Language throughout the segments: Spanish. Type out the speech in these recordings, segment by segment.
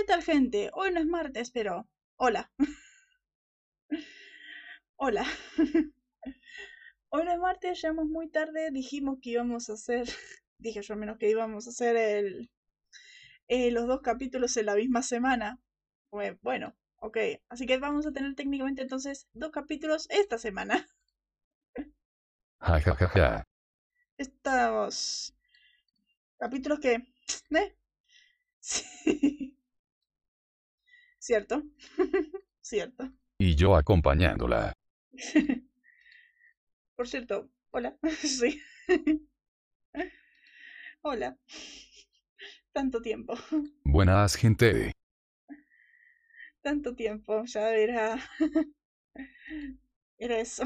¿Qué tal gente? Hoy no es martes, pero... Hola. Hola. Hoy no es martes, llegamos muy tarde, dijimos que íbamos a hacer... Dije yo al menos que íbamos a hacer el... eh, los dos capítulos en la misma semana. Bue- Bueno, ok. Así que vamos a tener técnicamente entonces dos capítulos esta semana. Estos capítulos que... ¿Eh? Sí. Cierto. Cierto. Y yo acompañándola. Por cierto, hola. Sí. Hola. Tanto tiempo. Buenas gente. Tanto tiempo. Ya era. Era eso.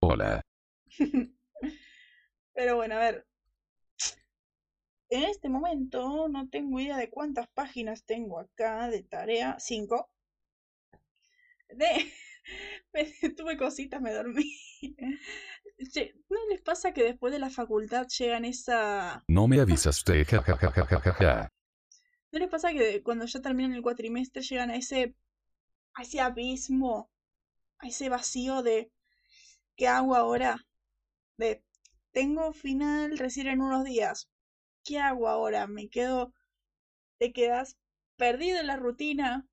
Hola. Pero bueno, a ver. En este momento no tengo idea de cuántas páginas tengo acá de tarea. Cinco. De... me- tuve cositas, me dormí. ¿No les pasa que después de la facultad llegan esa... No me avisaste. Ja ja ja ja ja ja ja. ¿No les pasa que cuando ya terminan el cuatrimestre llegan a ese... a ese abismo, a ese vacío de... ¿Qué hago ahora? De... Tengo final recién en unos días. ¿Qué hago ahora? Me quedo... Te quedas perdido en la rutina.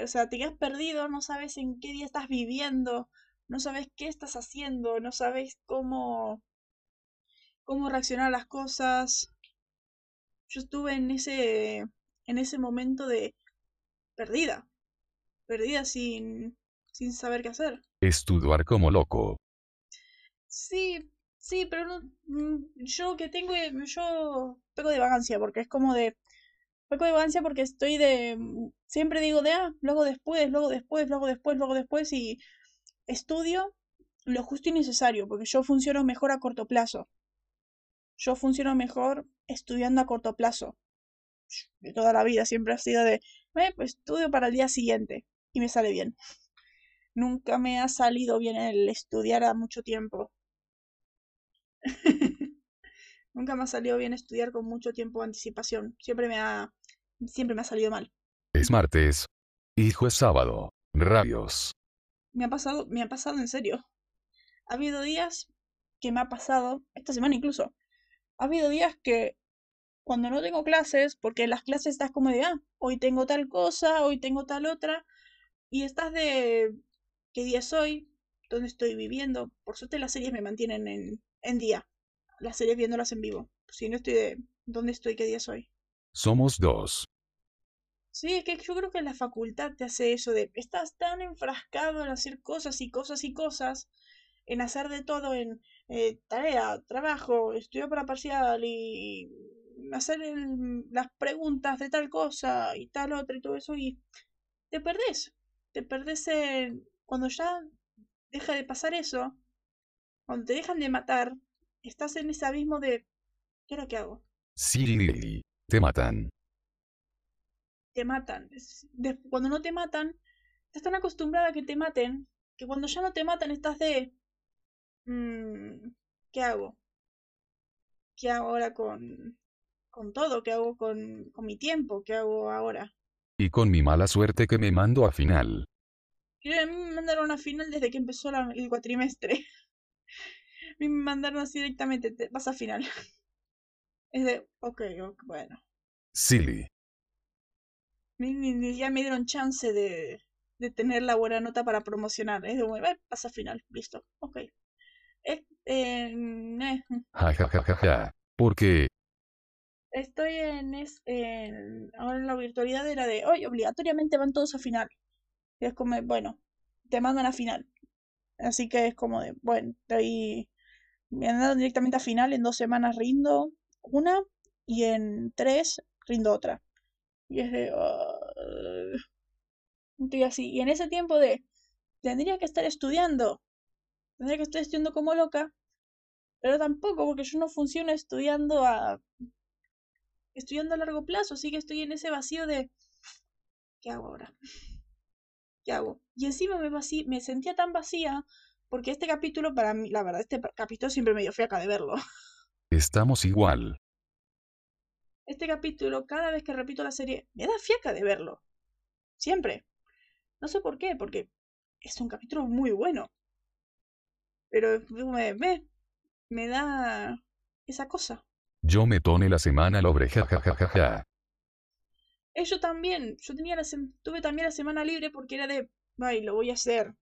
O sea, te quedas perdido, no sabes en qué día estás viviendo, no sabes qué estás haciendo, no sabes cómo... cómo reaccionar a las cosas. Yo estuve en ese... en ese momento de... perdida. Perdida sin... sin saber qué hacer. Estudiar como loco. Sí, sí, pero no, mm, yo que tengo, eh, yo peco de vagancia, porque es como de, peco de vagancia porque estoy de, mm, siempre digo de, ah, luego después, luego después, luego después, luego después, y estudio lo justo y necesario, porque yo funciono mejor a corto plazo. Yo funciono mejor estudiando a corto plazo. De toda la vida siempre ha sido de, "Eh, pues estudio para el día siguiente, y me sale bien. Nunca me ha salido bien el estudiar a mucho tiempo. Nunca me ha salido bien estudiar con mucho tiempo de anticipación. Siempre me ha, siempre me ha salido mal. Es martes. Hijo es sábado. Rayos. Me ha pasado, me ha pasado en serio. Ha habido días que me ha pasado, esta semana incluso, ha habido días que cuando no tengo clases, porque en las clases estás como de, ah, hoy tengo tal cosa, hoy tengo tal otra, y estás de, ¿qué día es hoy? ¿Dónde estoy viviendo? Por suerte las series me mantienen en, en día, las series viéndolas en vivo. Si no estoy de, ¿dónde estoy? ¿Qué día es hoy? Somos dos. Sí, es que yo creo que la facultad te hace eso de estás tan enfrascado en hacer cosas y cosas y cosas, en hacer de todo, en eh, tarea, trabajo, estudio para parcial y hacer el- las preguntas de tal cosa y tal otra y todo eso y te perdés, te perdés cuando ya deja de pasar eso, cuando te dejan de matar, estás en ese abismo de ¿qué ahora qué hago? Sí. Te matan. te matan. Es- cuando no te matan, estás tan acostumbrada a que te maten, que cuando ya no te matan estás de... mm, ¿qué hago? ¿Qué hago ahora con, con todo? ¿Qué hago con, con mi tiempo? ¿Qué hago ahora? Y con mi mala suerte que me mando a final. Y a mí me mandaron a final desde que empezó la- el cuatrimestre. Me mandaron así directamente, te, vas a final. Es de, ok, ok, bueno. Silly. Ni, ni- ni ya me dieron chance de, de tener la buena nota para promocionar. Es de, bueno, eh, pasa final, listo, ok. Eh, eh, eh, Ja ja ja ja ja. Porque, estoy en, es, en- ahora en la virtualidad era de, hoy obligatoriamente van todos a final. Y es como, bueno, te mandan a final. Así que es como de, bueno, de ahí me mandaron directamente a final, en dos semanas rindo una y en tres rindo otra. Y es de, "Ah". estoy así. Y en ese tiempo de, tendría que estar estudiando, tendría que estar estudiando como loca, pero tampoco, porque yo no funciono estudiando a, estudiando a largo plazo, así que estoy en ese vacío de, ¿qué hago ahora? ¿Qué hago? Y encima me, vací- me sentía tan vacía, porque este capítulo, para mí, la verdad, este capítulo siempre me dio fiaca de verlo. estamos igual. Este capítulo, cada vez que repito la serie, me da fiaca de verlo. Siempre. No sé por qué, porque es un capítulo muy bueno. Pero me, me, me da esa cosa. Yo me tone la semana lobre jajajajaja. Eso eh, también, yo tenía la tuve también la semana libre porque era de, ay, lo voy a hacer.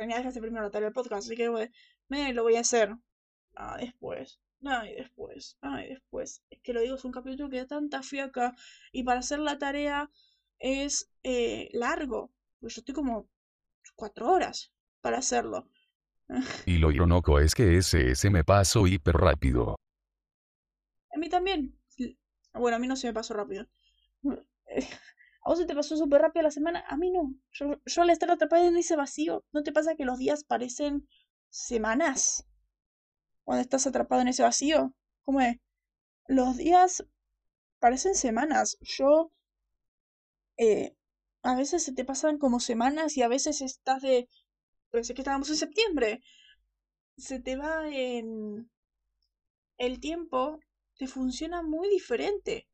Tenía que hacer primero la tarea del podcast, así que me lo voy a hacer. Ah, después. Ay, después. Ay, después. Es que lo digo, es un capítulo que da tanta fiaca. Y para hacer la tarea es eh, largo. Pues yo estoy como cuatro horas para hacerlo. Y lo irónico es que ese, ese me paso hiper rápido. A mí también. Bueno, a mí no se me pasó rápido. ¿A vos se te pasó súper rápido la semana? A mí no. Yo, yo al estar atrapada en ese vacío, ¿no te pasa que los días parecen semanas? Cuando estás atrapado en ese vacío. ¿Cómo es? Los días parecen semanas. Yo... Eh, a veces se te pasan como semanas y a veces estás de... Pensé que estábamos en septiembre. Se te va en... El tiempo te funciona muy diferente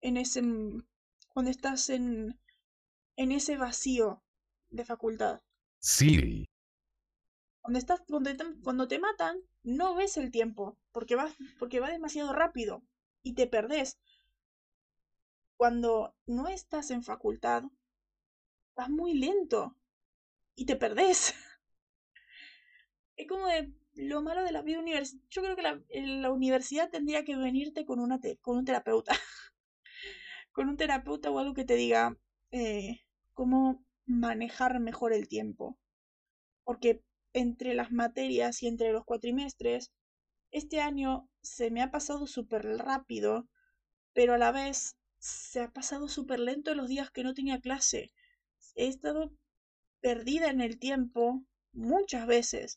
en ese cuando estás en, en ese vacío de facultad. Sí. Cuando, estás, cuando, te, cuando te matan, no ves el tiempo, porque va, porque va demasiado rápido y te perdés. Cuando no estás en facultad, vas muy lento y te perdés. Es como de lo malo de la vida universitaria. Yo creo que la, la universidad tendría que venirte con, una con un terapeuta. con un terapeuta o algo que te diga eh, cómo manejar mejor el tiempo. Porque entre las materias y entre los cuatrimestres, este año se me ha pasado súper rápido, pero a la vez se ha pasado súper lento los días que no tenía clase. He estado perdida en el tiempo muchas veces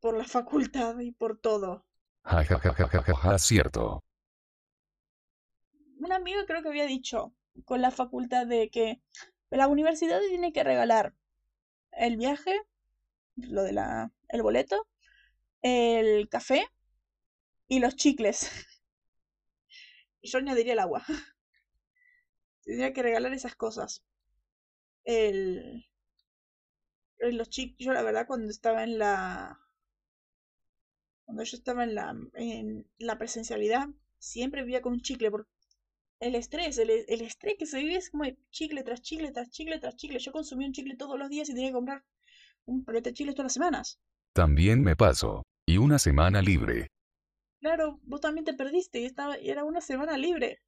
por la facultad y por todo. Ja, ja, ja, ja, ja, ja, cierto un amigo creo que había dicho con la facultad de que la universidad tiene que regalar el viaje, lo de la el boleto, el café y los chicles. Yo añadiría el agua. Tendría que regalar esas cosas. El, los chicles, yo la verdad cuando estaba en la cuando yo estaba en la en la presencialidad siempre vivía con un chicle porque el estrés, el, estrés que se vive es como chicle tras chicle, tras chicle, tras chicle. Yo consumí un chicle todos los días y tenía que comprar un palete de chicles todas las semanas. También me paso. Y una semana libre. Claro, vos también te perdiste y, estaba, y era una semana libre.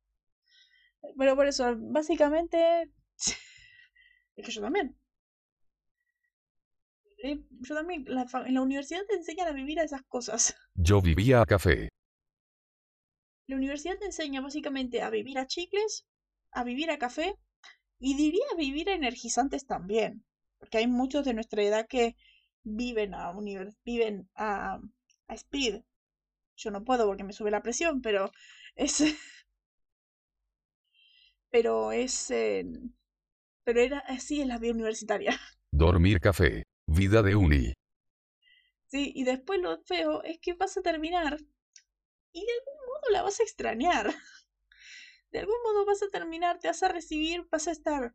Pero por eso, básicamente... es que yo también. Eh, yo también, en la universidad te enseñan a vivir a esas cosas. Yo vivía a café. La universidad te enseña básicamente a vivir a chicles, a vivir a café y diría vivir a energizantes también, porque hay muchos de nuestra edad que viven a, viven a, a speed. Yo no puedo porque me sube la presión, pero es... pero es... pero era así en la vida universitaria. Dormir café, vida de uni. Sí, y después lo feo es que vas a terminar y de algún la vas a extrañar. De algún modo vas a terminar, te vas a recibir, vas a estar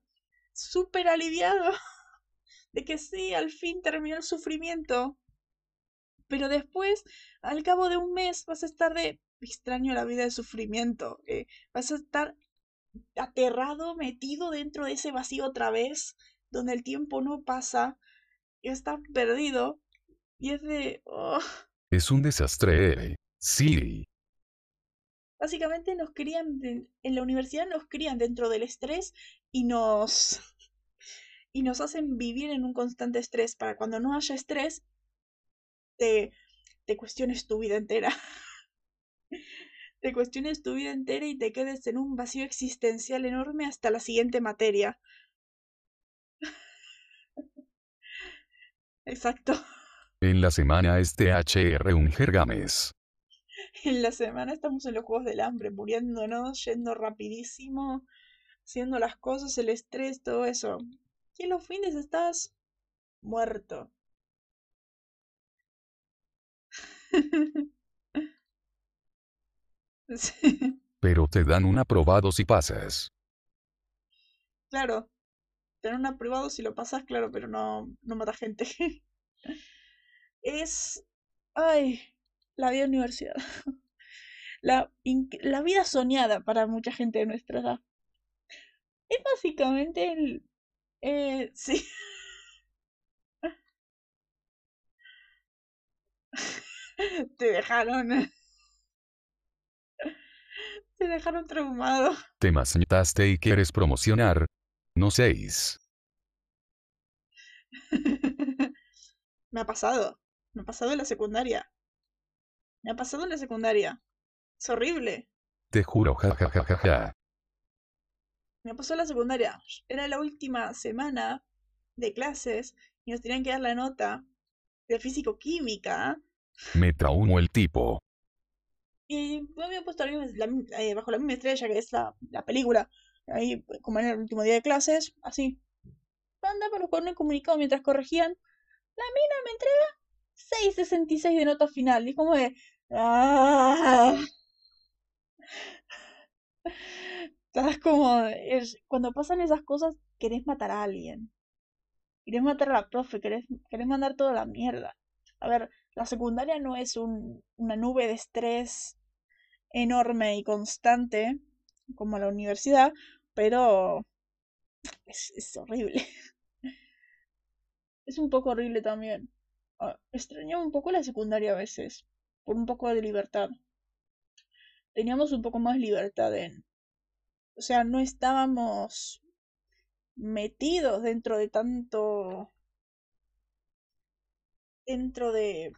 súper aliviado de que sí, al fin terminó el sufrimiento. Pero después, al cabo de un mes, vas a estar de extraño la vida de sufrimiento. Eh, vas a estar aterrado, metido dentro de ese vacío otra vez, donde el tiempo no pasa, y estás perdido. Y es de... Oh. Es un desastre. Sí. Básicamente nos crían, en la universidad nos crían dentro del estrés y nos, y nos hacen vivir en un constante estrés para cuando no haya estrés, te, te cuestiones tu vida entera. te cuestiones tu vida entera y te quedes en un vacío existencial enorme hasta la siguiente materia. Exacto. En la semana este HR un jergames. en la semana estamos en los Juegos del Hambre, muriéndonos, yendo rapidísimo, haciendo las cosas, el estrés, todo eso. Y en los fines estás muerto. Pero te dan un aprobado si pasas. Claro, tener un aprobado si lo pasas, claro, pero no, no mata gente. es. Ay, la vida universidad. La, la vida soñada para mucha gente de nuestra edad. Es básicamente el. Eh, sí. Te dejaron. Te dejaron traumado. Te masnitaste y quieres promocionar. No seis. Me ha pasado. Me ha pasado en la secundaria. Me ha pasado en la secundaria. Es horrible. Te juro, jajajaja. Me pasó en la secundaria. Era la última semana de clases y nos tenían que dar la nota de físico-química. Me traumó el tipo. Y me había puesto eh, bajo la misma estrella que es la, la película. Ahí, como en el último día de clases, así. Andaba con un comunicado mientras corregían. La mina me entrega 6.66 de nota final. Y como de. ¡Ah! Estás como. Es, cuando pasan esas cosas, querés matar a alguien. Querés matar a la profe, querés, querés mandar toda la mierda. A ver, la secundaria no es un, una nube de estrés enorme y constante como la universidad, pero es, es horrible. es un poco horrible también. Ah, extrañaba un poco la secundaria a veces, por un poco de libertad. Teníamos un poco más libertad en... O sea, no estábamos metidos dentro de tanto... dentro de...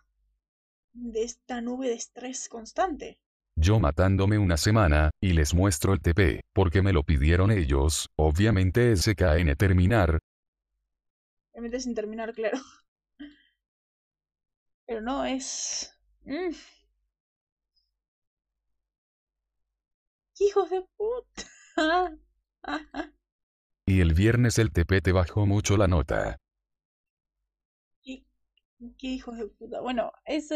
de esta nube de estrés constante. Yo matándome una semana, y les muestro el TP, porque me lo pidieron ellos, obviamente SKN terminar. Obviamente sin terminar, claro. Pero no, es... Mm. Hijos de puta. y el viernes el TP te bajó mucho la nota. ¿Qué, qué hijos de puta? Bueno, es...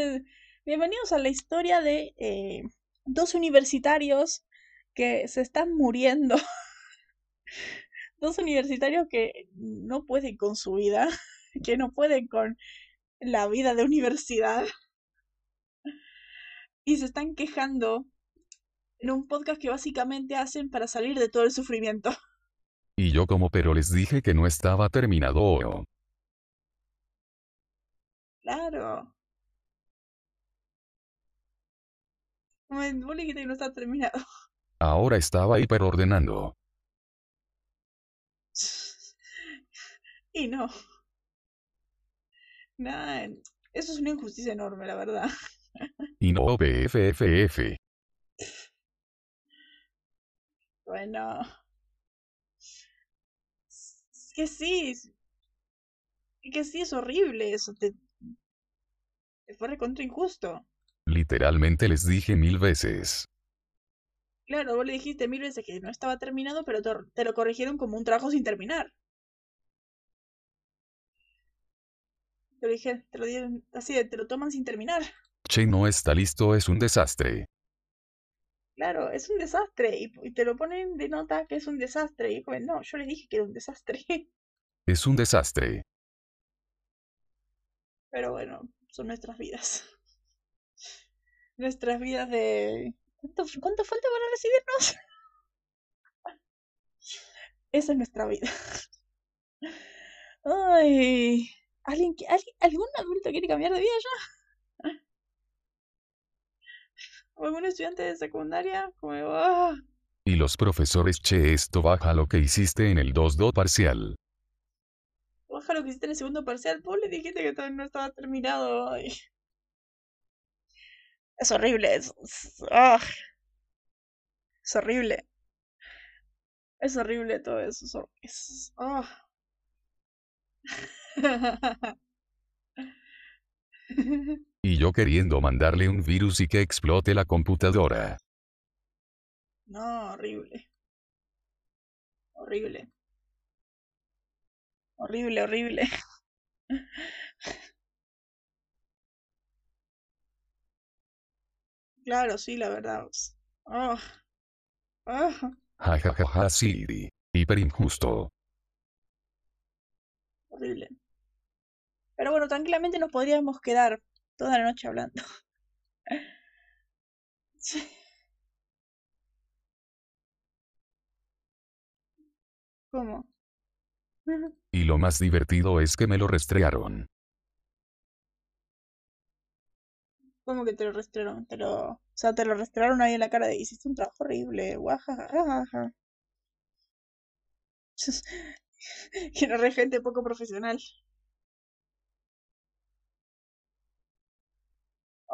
Bienvenidos a la historia de... Eh, dos universitarios que se están muriendo. dos universitarios que no pueden con su vida, que no pueden con la vida de universidad. Y se están quejando en un podcast que básicamente hacen para salir de todo el sufrimiento. Y yo como pero les dije que no estaba terminado. Claro. Dijiste que no está terminado. Ahora estaba hiperordenando. Y no. Nah, eso es una injusticia enorme, la verdad. Y no BFFF. Bueno. Es que sí. Es que sí, es horrible eso. Te, te fue recontra injusto. Literalmente les dije mil veces. Claro, vos le dijiste mil veces que no estaba terminado, pero te lo corrigieron como un trabajo sin terminar. Te lo dije, te lo dieron así, te lo toman sin terminar. Che, no está listo, es un desastre. Claro, es un desastre. Y, te lo ponen de nota que es un desastre. Y como, no, yo les dije que era un desastre. Es un desastre. Pero bueno, son nuestras vidas nuestras vidas de... ¿Cuánto, cuánto falta para recibirnos? Esa es nuestra vida. Ay, ¿alguien, alguien, ¿algún adulto quiere cambiar de vida ya? ¿O algún estudiante de secundaria? Como, ah. Y los profesores, che, esto baja lo que hiciste en el 2-2 parcial. Baja lo que hiciste en el segundo parcial. Vos le dijiste que todavía no estaba terminado. Ay. Es horrible. Es, ah. es, horrible. Es horrible todo eso. Es, ah. y yo queriendo mandarle un virus y que explote la computadora. No, horrible. Horrible. Horrible, horrible. Claro, sí, la verdad. Oh. Ah, Ja ja ja ja sí. Hiper injusto. horrible. Pero bueno, tranquilamente nos podríamos quedar toda la noche hablando. Sí. ¿Cómo? Y lo más divertido es que me lo restregaron. ¿Cómo que te lo restregaron? Te lo... O sea, te lo restregaron ahí en la cara de hiciste un trabajo horrible. Guajajajaja. Que no re gente poco profesional.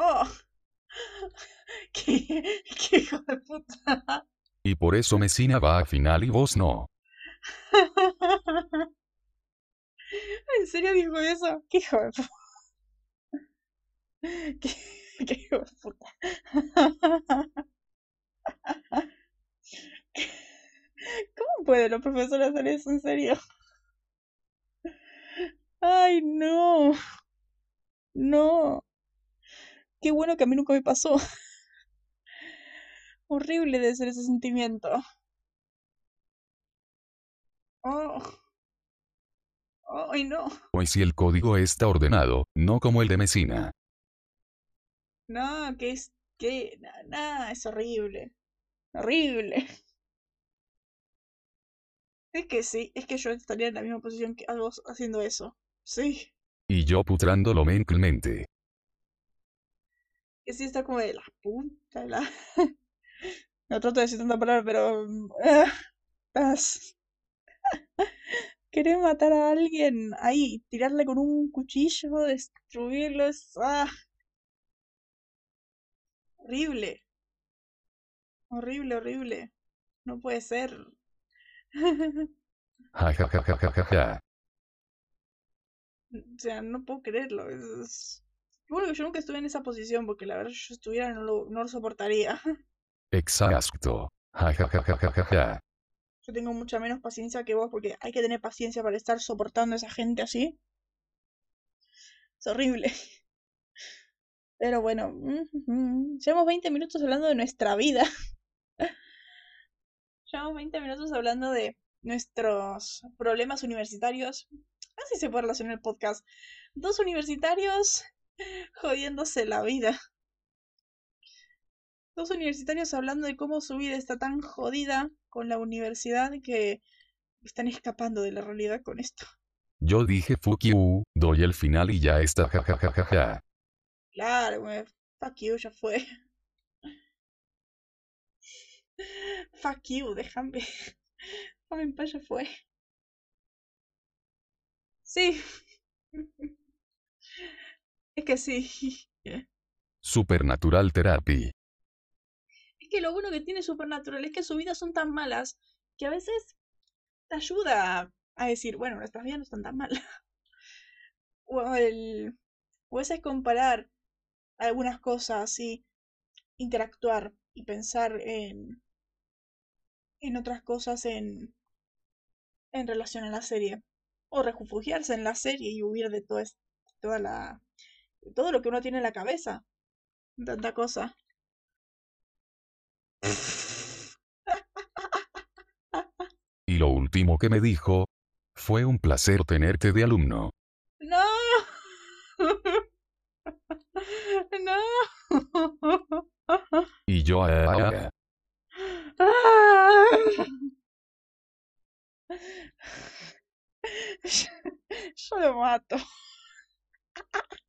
Oh, qué, qué hijo de puta. Y por eso Mesina va a final y vos no. ¿En serio dijo eso? ¿Qué hijo de puta? ¿Qué, qué hijo de puta? ¿Cómo pueden los profesores hacer eso en serio? Ay, no. No. Qué bueno que a mí nunca me pasó. Horrible de ser ese sentimiento. Oh. Ay, no. Y si el código está ordenado, no como el de Mesina. No, que es que nada, es horrible. Horrible. Es que sí, es que yo estaría en la misma posición que algo haciendo eso. Sí. Y yo putrándolo mentalmente. Que sí está como de la punta de la. No trato de decir tanta palabra, pero. ah, estás. Querer matar a alguien ahí, tirarle con un cuchillo, destruirlo, es. ¡Ah! Horrible. Horrible, horrible. No puede ser. O sea, no puedo creerlo. Es- Bueno, yo nunca estuve en esa posición, porque la verdad, si yo estuviera no lo, no lo soportaría. Exacto. Ja. Yo tengo mucha menos paciencia que vos, porque hay que tener paciencia para estar soportando a esa gente así. Es horrible. Pero bueno, llevamos 20 minutos hablando de nuestra vida. Llevamos 20 minutos hablando de nuestros problemas universitarios. Así se puede relacionar el podcast. Dos universitarios jodiéndose la vida. Dos universitarios hablando de cómo su vida está tan jodida con la universidad que están escapando de la realidad con esto. Yo dije fuck you, doy el final y ya está ja ja ja ja. Claro. Fuck you, ya fue. Fuck you, déjame. Déjame en paz, ya fue. Sí. Es que sí. Supernatural Therapy. Es que lo bueno que tiene Supernatural es que sus vidas son tan malas que a veces te ayuda a decir, bueno, nuestras vidas no están tan mal. O el. O ese es comparar algunas cosas y interactuar y pensar en. en otras cosas en. en relación a la serie. O refugiarse en la serie y huir de todo toda la. Todo lo que uno tiene en la cabeza. Tanta cosa. Y lo último que me dijo, fue un placer tenerte de alumno. ¡No! ¡No! Y yo ah, ah, ah. ¡Ah! Yo lo mato.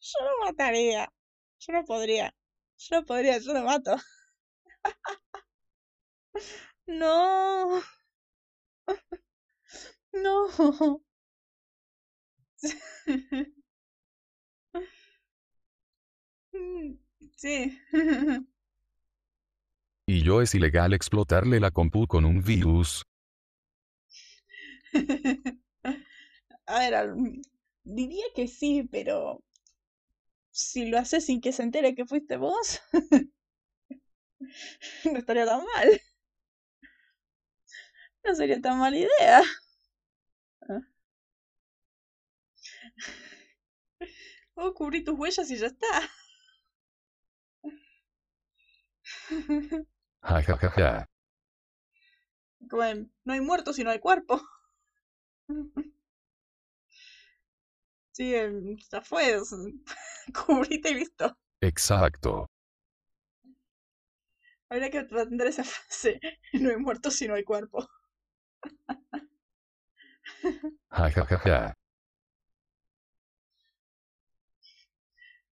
Yo lo mataría. Yo no podría. Yo no podría, yo lo mato. No. No. Sí. Y yo es ilegal explotarle la compu con un virus. A ver, diría que sí, pero si lo haces sin que se entere que fuiste vos, no estaría tan mal. No sería tan mala idea. O cubrí tus huellas y ya está. Ja ja ja ja. Como en, no hay muertos y no hay cuerpo. Sí, ya fue. Cubrite y listo. Exacto. Habría que atender esa frase. No hay muertos y no hay cuerpo. Ja ja ja ja.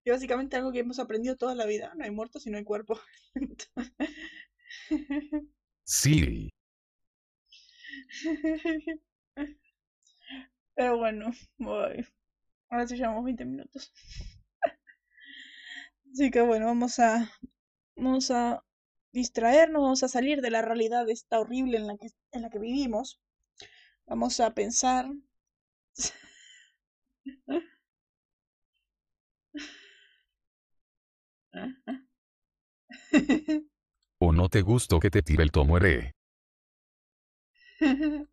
Y básicamente algo que hemos aprendido toda la vida. No hay muertos y no hay cuerpo. Sí. Pero bueno, voy. Ahora sí llevamos 20 minutos. Así que bueno, vamos a. Vamos a distraernos, vamos a salir de la realidad esta horrible en la que, en la que vivimos. Vamos a pensar. ¿O no te gustó que te tire el tomuere?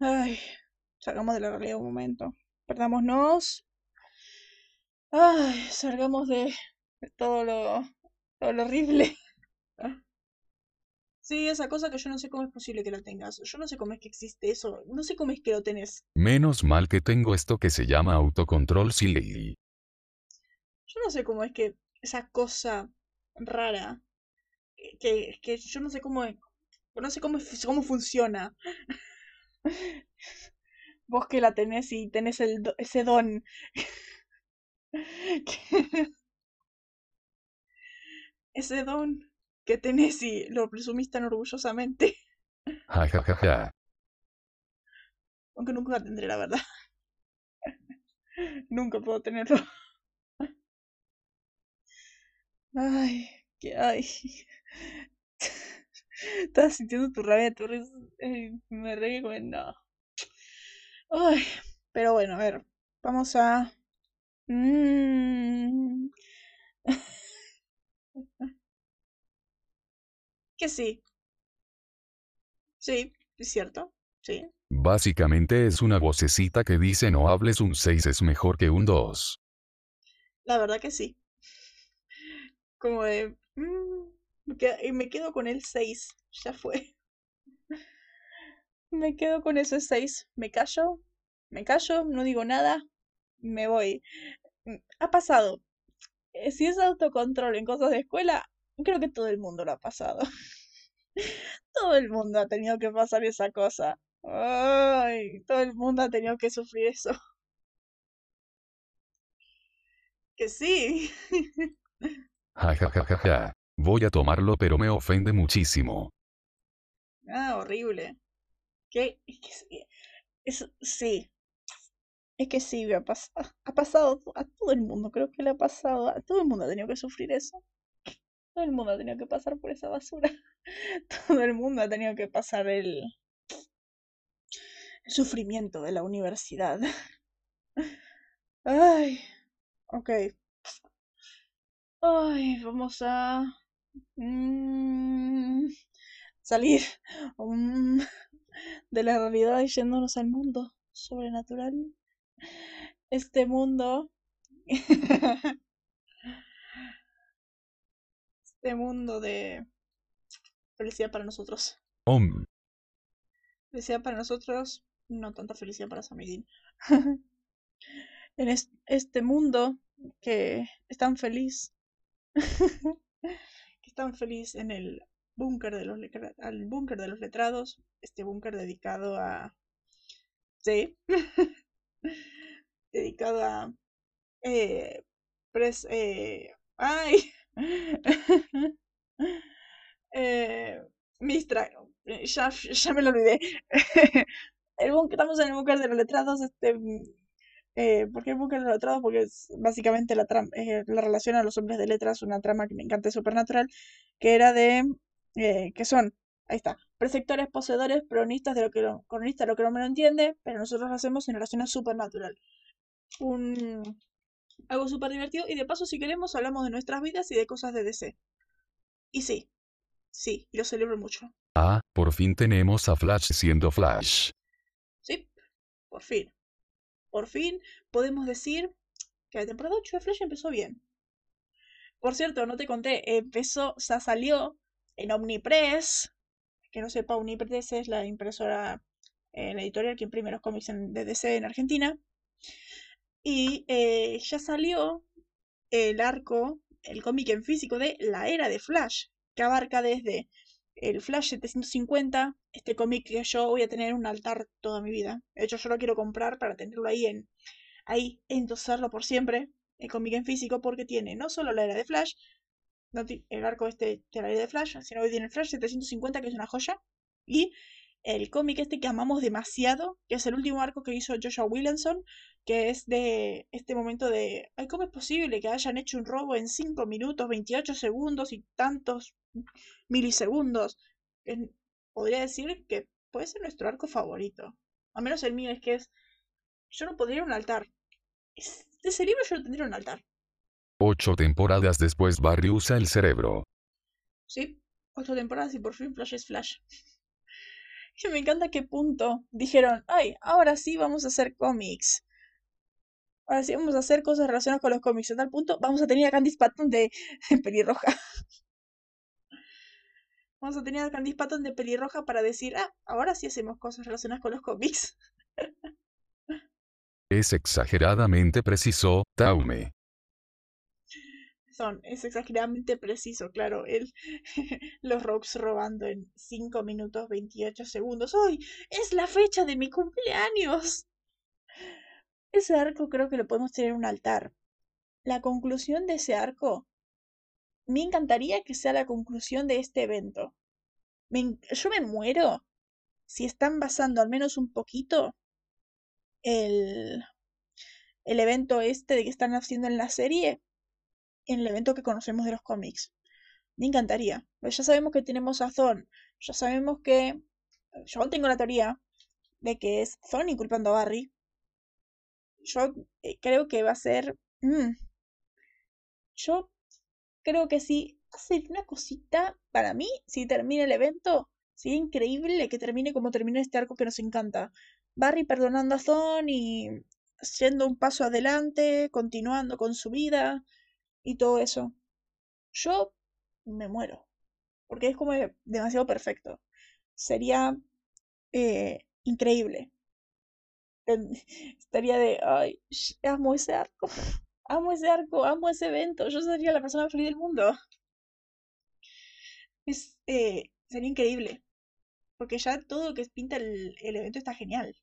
Ay, salgamos de la realidad un momento. Perdámonos. Ay, salgamos de, de todo lo, todo lo horrible. Sí, esa cosa que yo no sé cómo es posible que la tengas. Yo no sé cómo es que existe eso. No sé cómo es que lo tenés. Menos mal que tengo esto que se llama autocontrol Silly. Yo no sé cómo es que esa cosa rara, que, que, yo no sé cómo es, no sé cómo, cómo funciona. Vos que la tenés y tenés el, do- ese don. Que- ese don que tenés y lo presumís tan orgullosamente. Ja ja ja ja. Aunque nunca la tendré, la verdad. Nunca puedo tenerlo. Ay, que ay. Estaba sintiendo tu rabia, tu risa. Ay, me reí no. Ay, pero bueno, a ver. Vamos a. Mm, que sí. Sí, es cierto. Sí. Básicamente es una vocecita que dice no hables un 6 es mejor que un 2. La verdad que sí. Como de. mm, me y me quedo con el 6. Ya fue. Me quedo con ese 6. Me callo. Me callo, no digo nada. Me voy. Mm, Ha pasado. Eh, Si es autocontrol en cosas de escuela, creo que todo el mundo lo ha pasado. Todo el mundo ha tenido que pasar esa cosa. Ay, todo el mundo ha tenido que sufrir eso. Que sí. Ja ja ja ja ja. Voy a tomarlo pero me ofende muchísimo. Ah, horrible. ¿Qué? Es que sí. Es, sí. Es que sí, me ha pasado. Ha pasado a todo el mundo. Creo que le ha pasado. A todo el mundo ha tenido que sufrir eso. Todo el mundo ha tenido que pasar por esa basura. Todo el mundo ha tenido que pasar el, el sufrimiento de la universidad. Ay, ok. Ay, vamos a mm, salir mm, de la realidad y yéndonos al mundo sobrenatural. Este mundo. Este mundo de felicidad para nosotros. Om. Felicidad para nosotros, no tanta felicidad para Samidin. en es- este mundo que es tan feliz, que es tan feliz en el búnker de los al búnker de los letrados, este búnker dedicado a sí, dedicado a eh, pres- eh, ay eh. Eh, Ya, ya me lo olvidé. El búnker, estamos en el búnker de los letrados, este, eh, ¿por qué el búnker de los letrados? Porque es básicamente la, eh, la relación a los hombres de letras, una trama que me encanta de Supernatural, que era de, eh, que son, ahí está, preceptores, poseedores, cronistas de lo que lo, cronistas de lo que no me lo entiende, pero nosotros lo hacemos en relación a Supernatural. Un, algo súper divertido, y de paso, si queremos, hablamos de nuestras vidas y de cosas de DC. Y sí, sí, y lo celebro mucho. Ah, por fin tenemos a Flash siendo Flash. Sí, por fin. Por fin podemos decir que la temporada 8 de Flash empezó bien. Por cierto, no te conté, empezó, o sea, salió en Omnipress que no sepa, Unipress es la impresora, eh, la editorial que imprime los cómics en, de DC en Argentina. Y eh, ya salió el arco, el cómic en físico de La Era de Flash, que abarca desde el Flash 750, este cómic que yo voy a tener en un altar toda mi vida. De hecho, yo lo quiero comprar para tenerlo ahí en ahí endosarlo por siempre, el cómic en físico, porque tiene no solo la era de Flash, no el arco este de la era de Flash, sino que tiene el Flash 750, que es una joya, y el cómic este que amamos demasiado, que es el último arco que hizo Joshua Williamson, que es de este momento de, ay, ¿cómo es posible que hayan hecho un robo en 5 minutos, 28 segundos y tantos milisegundos? podría decir que puede ser nuestro arco favorito. Al menos el mío es que es, yo no podría un altar. Ese libro yo no tendría un altar. Ocho temporadas después Barry usa el cerebro. Sí, ocho temporadas y por fin Flash es Flash. Y me encanta qué punto dijeron, ay, ahora sí vamos a hacer cómics. Ahora sí vamos a hacer cosas relacionadas con los cómics. A tal punto vamos a tener a Candice Patton de, pelirroja. vamos a tener a Candice Patton de pelirroja para decir, ah, ahora sí hacemos cosas relacionadas con los cómics. es exageradamente preciso, Taume es exageradamente preciso, claro, él, los Rogues robando en 5 minutos 28 segundos. ¡Hoy es la fecha de mi cumpleaños! Ese arco creo que lo podemos tener en un altar. La conclusión de ese arco, me encantaría que sea la conclusión de este evento. yo me muero si están basando al menos un poquito el, el evento este de que están haciendo en la serie en el evento que conocemos de los cómics. Me encantaría. Pues ya sabemos que tenemos a Thorn. Ya sabemos que. Yo tengo la teoría de que es Thorn inculpando a Barry. Yo eh, creo que va a ser. Mm, yo creo que si hace una cosita para mí, si termina el evento, sería increíble que termine como termina este arco que nos encanta. Barry perdonando a Thorn y haciendo un paso adelante, continuando con su vida, y todo eso. Yo me muero, porque es como demasiado perfecto. Sería eh, increíble. Estaría de, ay, amo ese arco, amo ese arco, amo ese evento, yo sería la persona más feliz del mundo. Es, eh, sería increíble, porque ya todo lo que pinta el, el evento está genial.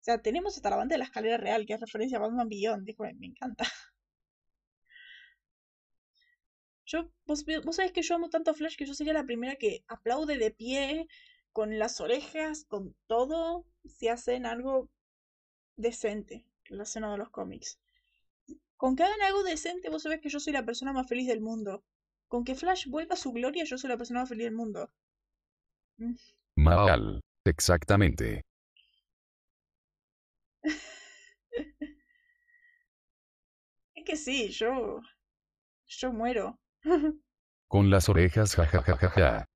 O sea, tenemos hasta la banda de la escalera real, que es referencia a Batman Beyond, dijo, me encanta. Yo, vos, vos sabés que yo amo tanto a Flash que yo sería la primera que aplaude de pie, con las orejas, con todo, si hacen algo decente relacionado a los cómics. Con que hagan algo decente, vos sabés que yo soy la persona más feliz del mundo. Con que Flash vuelva a su gloria, yo soy la persona más feliz del mundo. Mm. Mal. Exactamente. es que sí, yo. Yo muero. Con las orejas, jajajaja.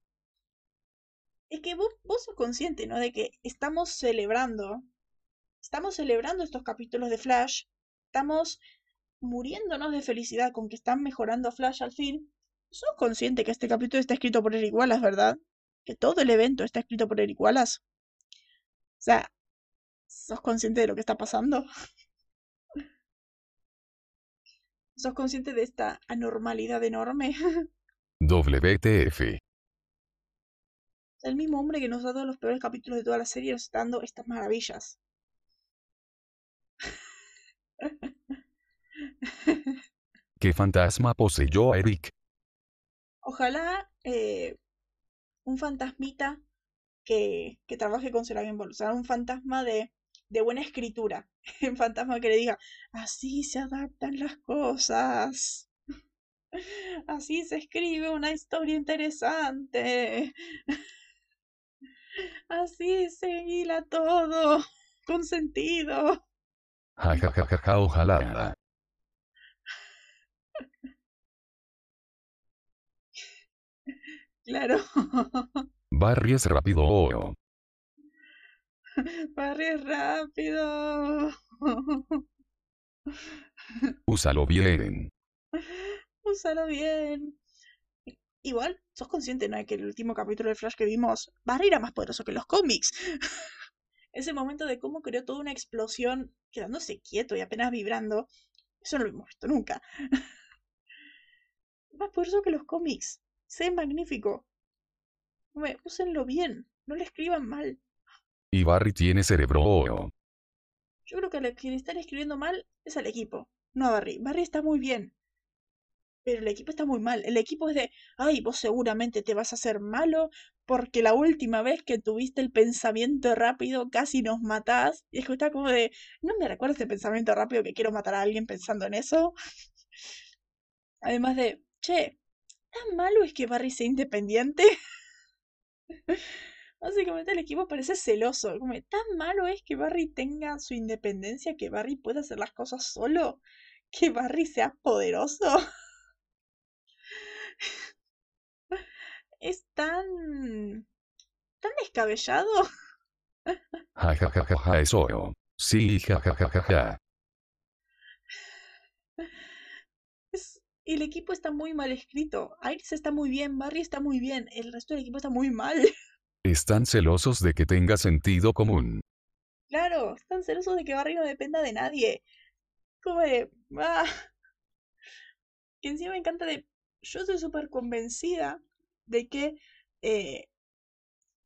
Es que vos, vos sos consciente, ¿no? De que estamos celebrando. Estamos celebrando estos capítulos de Flash. Estamos muriéndonos de felicidad con que están mejorando a Flash al fin. ¿Sos consciente que este capítulo está escrito por Eric Wallace, verdad? Que todo el evento está escrito por Eric Wallace. O sea, ¿sos consciente de lo que está pasando? ¿Sos consciente de esta anormalidad enorme? WTF. El mismo hombre que nos ha dado los peores capítulos de toda la serie nos está dando estas maravillas. ¿Qué fantasma poseyó a Eric? Ojalá eh, un fantasmita que, que trabaje con Seragen Ball. O sea, un fantasma de de buena escritura. Un fantasma que le diga, así se adaptan las cosas. Así se escribe una historia interesante. Así se hila todo con sentido. Ja, ja, ja, ja, ojalá. Claro. Barry es rápido. Barry rápido. Úsalo bien. Úsalo bien. igual, sos consciente, ¿no? De que el último capítulo de Flash que vimos, Barry era más poderoso que los cómics. Ese momento de cómo creó toda una explosión quedándose quieto y apenas vibrando, eso no lo hemos visto nunca. más poderoso que los cómics. Sé magnífico. Hombre, úsenlo bien, no le escriban mal. Y Barry tiene cerebro. Yo creo que a quien están escribiendo mal es al equipo, no a Barry. Barry está muy bien. Pero el equipo está muy mal. El equipo es de, ay, vos seguramente te vas a hacer malo porque la última vez que tuviste el pensamiento rápido casi nos matás. Y es que está como de, no me recuerdo ese pensamiento rápido que quiero matar a alguien pensando en eso. Además de, che, ¿tan malo es que Barry sea independiente? Básicamente el equipo parece celoso. Como, tan malo es que Barry tenga su independencia, que Barry pueda hacer las cosas solo, que Barry sea poderoso. es tan... tan descabellado. Ja, ja, ja, ja, ja, eso. Sí, ja, ja, ja, ja, ja. Es, el equipo está muy mal escrito. Iris está muy bien, Barry está muy bien, el resto del equipo está muy mal. Están celosos de que tenga sentido común. Claro, están celosos de que Barry no dependa de nadie. Como de... Ah. Que encima me encanta de... Yo estoy súper convencida de que... Eh,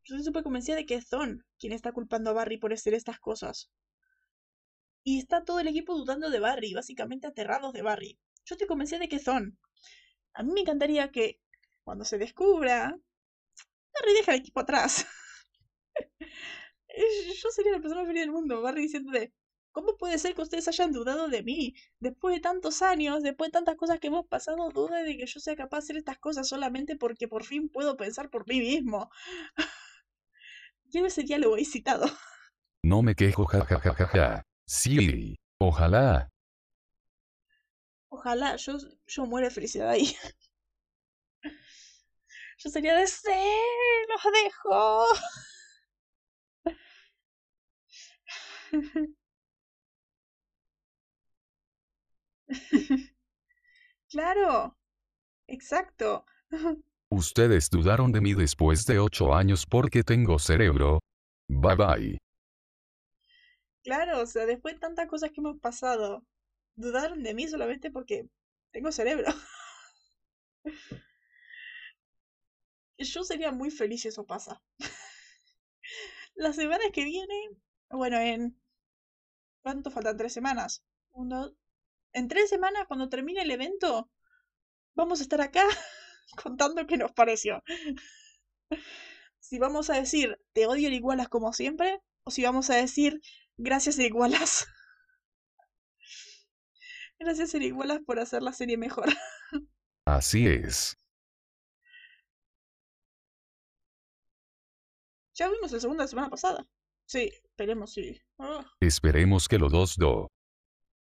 yo estoy súper convencida de que es Thon quien está culpando a Barry por hacer estas cosas. Y está todo el equipo dudando de Barry, básicamente aterrados de Barry. Yo estoy convencida de que son. A mí me encantaría que cuando se descubra, Barry deja el equipo atrás. Yo sería la persona más feliz del mundo, Barry diciéndole, ¿cómo puede ser que ustedes hayan dudado de mí? Después de tantos años, después de tantas cosas que hemos pasado, duda de que yo sea capaz de hacer estas cosas solamente porque por fin puedo pensar por mí mismo. Quiero ese diálogo he citado. No me quejo, jajajaja. Sí, ojalá. Ojalá yo, yo muera de felicidad ahí. Yo sería de sí, los dejo. Claro, exacto. Ustedes dudaron de mí después de ocho años porque tengo cerebro. Bye bye. Claro, o sea, después de tantas cosas que hemos pasado, dudaron de mí solamente porque tengo cerebro. Yo sería muy feliz si eso pasa. Las semanas que vienen, bueno, en... ¿Cuánto faltan? ¿Tres semanas? Uno... En tres semanas, cuando termine el evento, vamos a estar acá contando qué nos pareció. Si vamos a decir, te odio el igualas como siempre, o si vamos a decir, gracias el igualas. Gracias el igualas por hacer la serie mejor. Así es. Ya vimos el segundo la semana pasada. Sí, esperemos, sí. Ah, Esperemos que los dos do.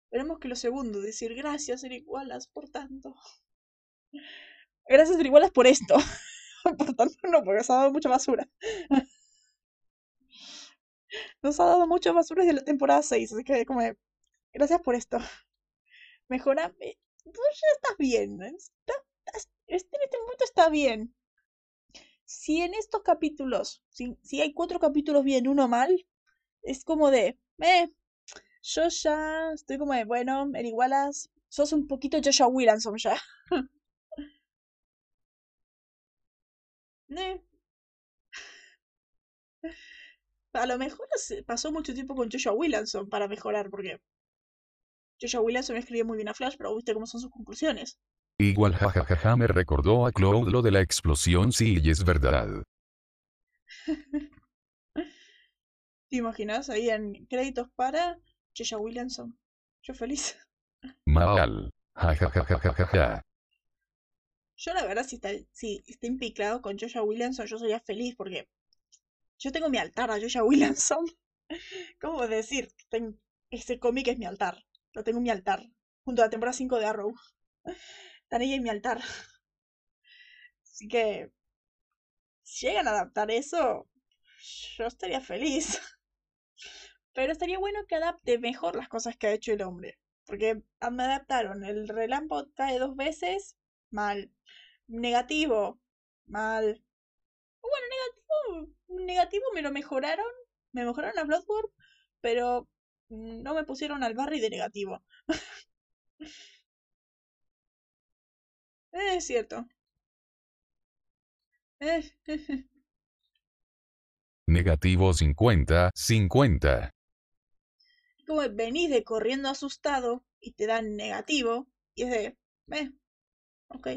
esperemos que lo segundo, decir gracias, Igualas, por tanto. Gracias, Igualas, por esto. por tanto, no, porque nos ha dado mucha basura. Nos ha dado mucha basura desde la temporada 6, así que como de, gracias por esto. Mejorame. Tú ya estás bien. Está, estás- este, en este momento está bien. Si en estos capítulos, si, si hay cuatro capítulos bien, uno mal, es como de, eh, yo ya estoy como de, bueno, el igualas, sos un poquito Joshua Williamson ya. Eh. A lo mejor pasó mucho tiempo con Joshua Williamson para mejorar, porque Joshua Williamson escribía muy bien a Flash, pero viste cómo son sus conclusiones. Igual jajajaja me recordó a Claude lo de la explosión sí y es verdad. ¿Te imaginas ahí en créditos para Joshua Williamson? Yo feliz. Mal. Jajajajajaja. Yo la verdad, si está, si está implicado con Joshua Williamson, yo sería feliz porque yo tengo mi altar a Joshua Williamson. ¿Cómo decir? Ten- ese cómic es mi altar. Lo tengo en mi altar. Junto a la temporada 5 de Arrow. Están ella en mi altar. Así que... Si llegan a adaptar eso, yo estaría feliz. Pero estaría bueno que adapte mejor las cosas que ha hecho el hombre. Porque me adaptaron. El relámpago cae dos veces. Mal. Negativo. Mal. Bueno, negativo, negativo me lo mejoraron. Me mejoraron a Bloodborne, pero no me pusieron al Barry de negativo. es cierto. Negativo 50, 50. Como venís de corriendo asustado y te dan negativo y es de, eh, ok.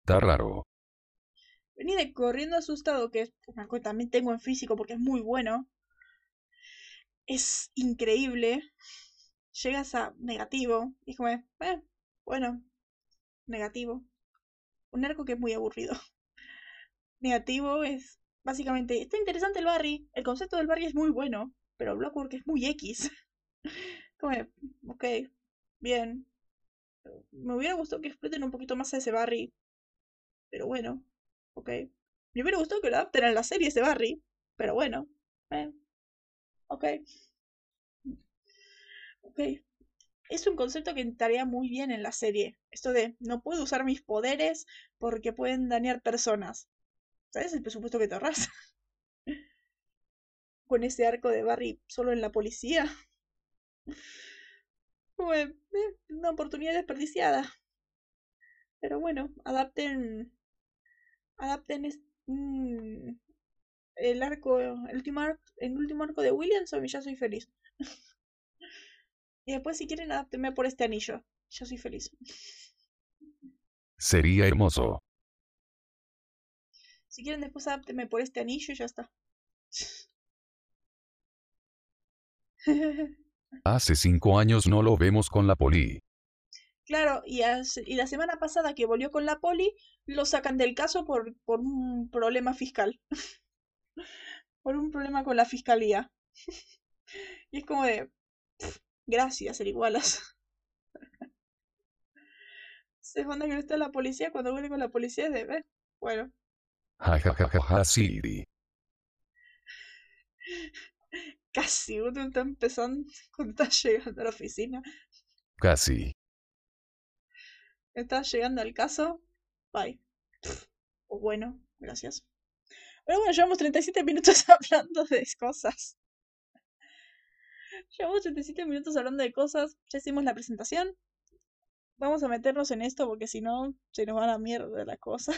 Está raro. Venís de corriendo asustado, que es una cosa que también tengo en físico porque es muy bueno. Es increíble. Llegas a negativo y es como, eh, bueno, negativo. Un arco que es muy aburrido. Negativo es básicamente, está interesante el Barry, el concepto del Barry es muy bueno, pero Blockwork es muy X. Como, ok, bien. Me hubiera gustado que exploten un poquito más a ese Barry, pero bueno, ok. Me hubiera gustado que lo adapten a la serie ese Barry, pero bueno, eh, ok. Ok, es un concepto que entraría muy bien en la serie. Esto de no puedo usar mis poderes porque pueden dañar personas. ¿Sabes el presupuesto que te ahorras? Con ese arco de Barry solo en la policía. Eh, una oportunidad desperdiciada. Pero bueno, adapten. Adapten mm, el arco, el último arco, el último arco de Williamson y ya soy feliz. Y después, si quieren, adáptenme por este anillo. Yo soy feliz. Sería hermoso. Si quieren, después adáptenme por este anillo y ya está. Hace cinco años no lo vemos con la poli. Claro, y, y la semana pasada que volvió con la poli, lo sacan del caso por, por un problema fiscal. por un problema con la fiscalía. y es como de... Gracias, el igualas. Se manda que no está la policía, cuando vuelve con la policía es de, eh, bueno. Ja, ja, ja, ja, sí. Casi, uno está empezando cuando estás llegando a la oficina. Casi. Estás llegando al caso, bye. O bueno, gracias. Pero bueno, llevamos 37 minutos hablando de cosas. Llevamos 87 minutos hablando de cosas. Ya hicimos la presentación. Vamos a meternos en esto porque si no, se nos va a la mierda la cosa.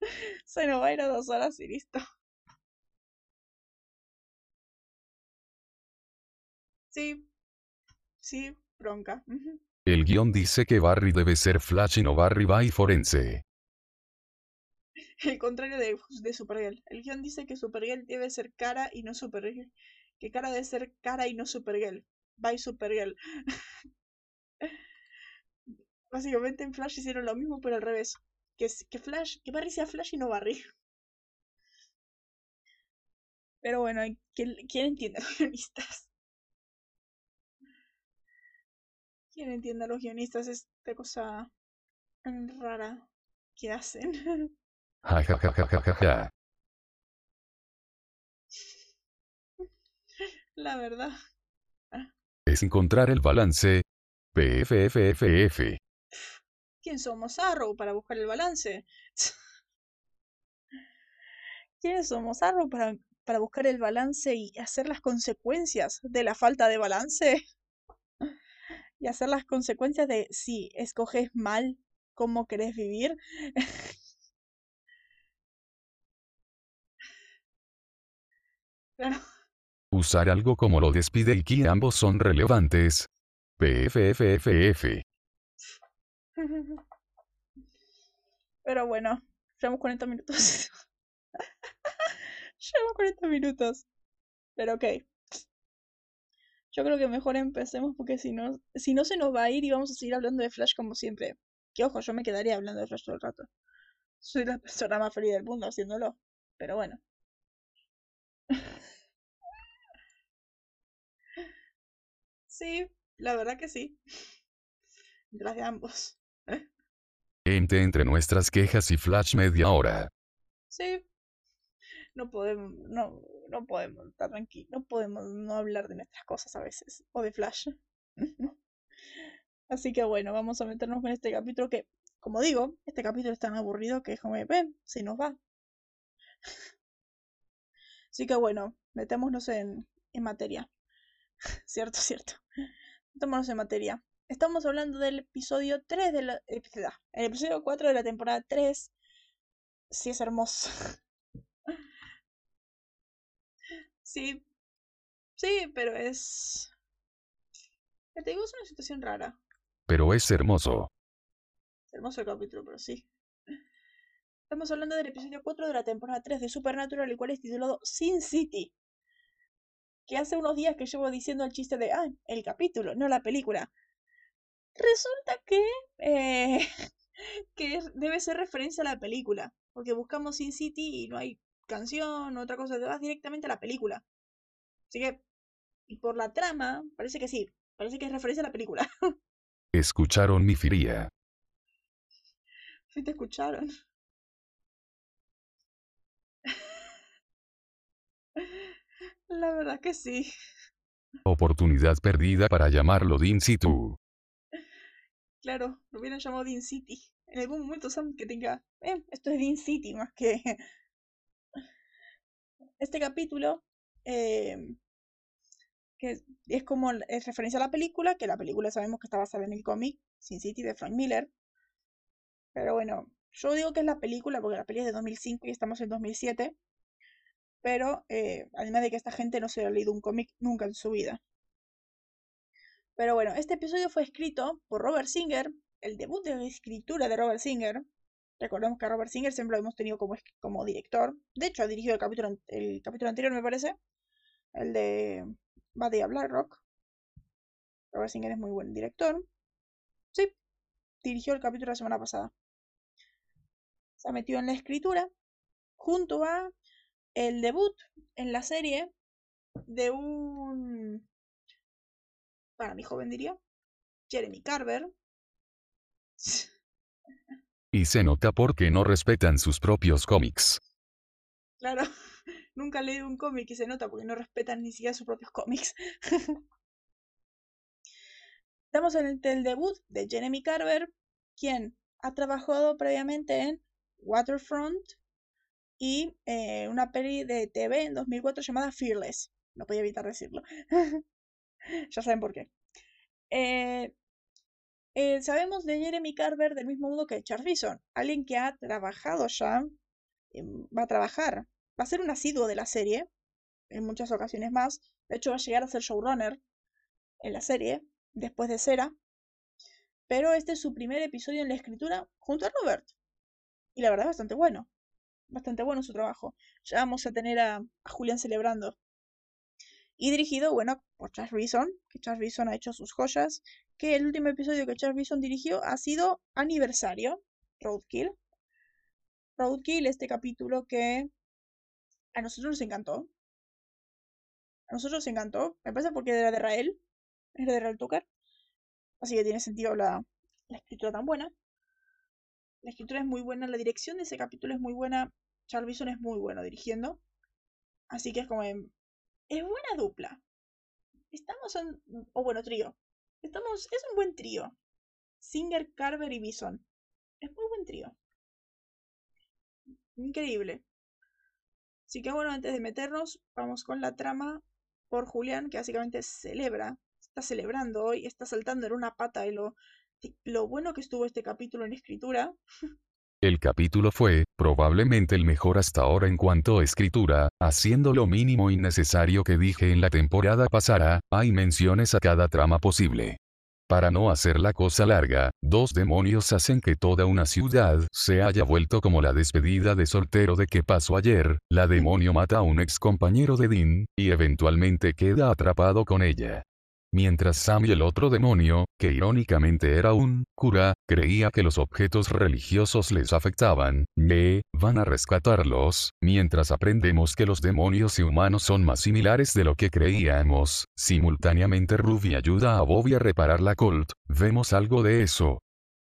se nos va a ir a dos horas y listo. Sí. Sí, bronca. El guion dice que Barry debe ser Flash y no Barry by Forense. El contrario de, de Supergirl. El guion dice que Supergirl debe ser cara y no Supergirl que cara de ser cara y no Supergirl. Bye Supergirl. Básicamente en Flash hicieron lo mismo, pero al revés. Que, Flash, que Barry sea Flash y no Barry. Pero bueno, ¿quién, quién entiende a los guionistas? ¿Quién entiende a los guionistas esta cosa rara que hacen? La verdad. Es encontrar el balance. PFFFF. ¿Quién somos Arrow para buscar el balance? ¿Quiénes somos Arrow para, para buscar el balance y hacer las consecuencias de la falta de balance? Y hacer las consecuencias de si escoges mal cómo querés vivir. claro. Usar algo como lo despide y que ambos son relevantes. PFFFF. Pero bueno, llevamos 40 minutos. llevamos 40 minutos. Pero ok. Yo creo que mejor empecemos porque si no, si no se nos va a ir y vamos a seguir hablando de Flash como siempre. Que ojo, yo me quedaría hablando de Flash todo el rato. Soy la persona más feliz del mundo haciéndolo. Pero bueno. Sí, la verdad que sí. Gracias a ambos. Ente entre nuestras quejas y Flash media hora. Sí. No podemos, no, no podemos estar tranquilos, no podemos no hablar de nuestras cosas a veces, o de Flash. Así que bueno, vamos a meternos en este capítulo que como digo, este capítulo es tan aburrido que como, ven, si nos va. Así que bueno, metémonos en, en materia. cierto, cierto. Metémonos en materia. Estamos hablando del episodio 3 de la... El episodio 4 de la temporada 3. Sí, es hermoso. sí. Sí, pero es... Te digo, es una situación rara. Pero es hermoso. Es hermoso el capítulo, pero sí. Estamos hablando del episodio 4 de la temporada 3 de Supernatural, el cual es titulado Sin City. Que hace unos días que llevo diciendo el chiste de, ah, el capítulo, no la película. Resulta que, eh, que debe ser referencia a la película. Porque buscamos Sin City y no hay canción o otra cosa, te vas directamente a la película. Así que, y por la trama, parece que sí, parece que es referencia a la película. Escucharon mi firía. Sí te escucharon. La verdad que sí. Oportunidad perdida para llamarlo Din Situ. Claro, lo hubieran llamado Din City. En algún momento Sam que tenga, eh, esto es Din City más que... Este capítulo, eh, que es como es referencia a la película, que la película sabemos que está basada en el cómic Sin City de Frank Miller. Pero bueno, yo digo que es la película porque la peli es de 2005 y estamos en 2007. Pero eh, además de que esta gente no se ha leído un cómic nunca en su vida. Pero bueno, este episodio fue escrito por Robert Singer, el debut de escritura de Robert Singer. Recordemos que a Robert Singer siempre lo hemos tenido como, director. De hecho, ha dirigido el capítulo, el capítulo anterior, me parece. El de Buddy Blackrock. Robert Singer es muy buen director. Sí, dirigió el capítulo la semana pasada se ha metido en la escritura junto a el debut en la serie de un, para mi joven diría, Jeremy Carver. Y se nota porque no respetan sus propios cómics. Claro, nunca he leído un cómic y se nota porque no respetan ni siquiera sus propios cómics. Estamos en el debut de Jeremy Carver, quien ha trabajado previamente en Waterfront y eh, una peli de TV en 2004 llamada Fearless. No podía evitar decirlo. ya saben por qué. Eh, eh, sabemos de Jeremy Carver del mismo modo que Charles Bison, alguien que ha trabajado ya, va a trabajar, va a ser un asiduo de la serie, en muchas ocasiones más. De hecho, va a llegar a ser showrunner en la serie, después de Cera. Pero este es su primer episodio en la escritura junto a Robert. Y la verdad es bastante bueno. Bastante bueno su trabajo. Ya vamos a tener a, Julián celebrando. Y dirigido, bueno, por Charles Reason, que Charles Reason ha hecho sus joyas. Que el último episodio que Charles Reason dirigió ha sido Aniversario, Roadkill. Roadkill, este capítulo que a nosotros nos encantó. A nosotros nos encantó. Me parece porque era de Rael. Era de Rael Tucker. Así que tiene sentido la, la escritura tan buena. La escritura es muy buena, la dirección de ese capítulo es muy buena. Charles Bison es muy bueno dirigiendo. Así que es como. es buena dupla. Estamos en. O bueno, trío. Estamos. Es un buen trío. Singer, Carver y Bison. Es muy buen trío. Increíble. Así que bueno, antes de meternos, vamos con la trama por Julián, que básicamente celebra, está celebrando hoy, está saltando en una pata de lo lo bueno que estuvo este capítulo en escritura. El capítulo fue, probablemente el mejor hasta ahora en cuanto a escritura, haciendo lo mínimo innecesario que dije en la temporada pasada, hay menciones a cada trama posible. Para no hacer la cosa larga, dos demonios hacen que toda una ciudad se haya vuelto como la despedida de soltero de que pasó ayer, la demonio mata a un ex compañero de Dean, y eventualmente queda atrapado con ella. Mientras Sam y el otro demonio, que irónicamente era un cura, creía que los objetos religiosos les afectaban, me van a rescatarlos, mientras aprendemos que los demonios y humanos son más similares de lo que creíamos. Simultáneamente Ruby ayuda a Bobby a reparar la Colt, vemos algo de eso.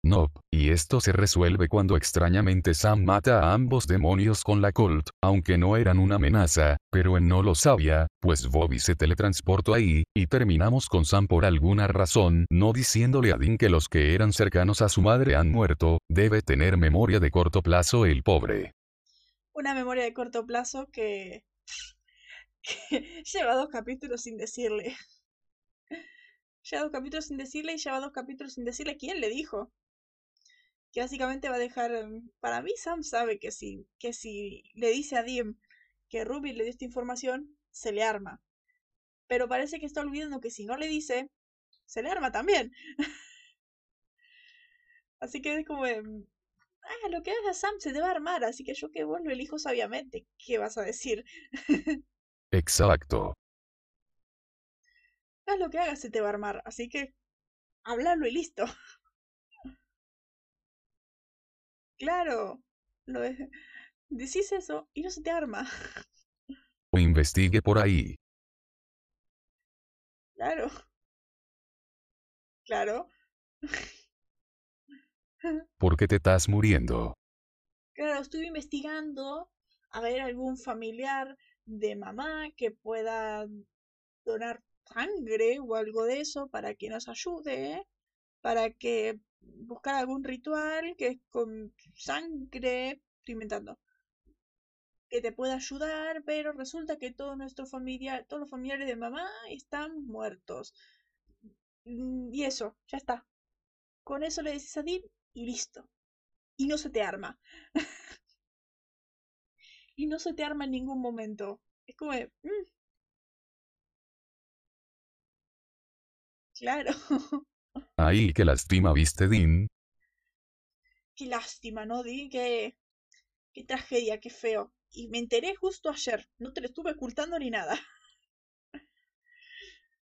No, y esto se resuelve cuando extrañamente Sam mata a ambos demonios con la Colt, aunque no eran una amenaza, pero él no lo sabía, pues Bobby se teletransportó ahí, y terminamos con Sam por alguna razón, no diciéndole a Dean que los que eran cercanos a su madre han muerto, debe tener memoria de corto plazo el pobre. Una memoria de corto plazo que, que lleva dos capítulos sin decirle. Lleva dos capítulos sin decirle y lleva dos capítulos sin decirle quién le dijo que básicamente va a dejar, em, para mí Sam sabe que si, que si le dice a Dim que Ruby le dio esta información, se le arma. Pero parece que está olvidando que si no le dice, se le arma también. así que es como, ah, lo que haga Sam se te va a armar, así que yo que vos lo elijo sabiamente, ¿qué vas a decir? Exacto. Haz lo que hagas se te va a armar, así que hablarlo y listo. Claro, lo decís eso y no se te arma. O investigue por ahí. Claro. Claro. ¿Por qué te estás muriendo? Claro, estuve investigando a ver algún familiar de mamá que pueda donar sangre o algo de eso para que nos ayude, para que buscar algún ritual que es con sangre, estoy inventando, que te pueda ayudar, pero resulta que todo nuestro familia, todos los familiares de mamá están muertos. Mm, y eso, ya está. Con eso le decís a Dean y listo. Y no se te arma. y no se te arma en ningún momento. Es como mm". Claro. Ay, qué lástima, ¿viste, Dean? Qué lástima, ¿no, Dean? Qué, qué tragedia, qué feo. Y me enteré justo ayer. No te lo estuve ocultando ni nada.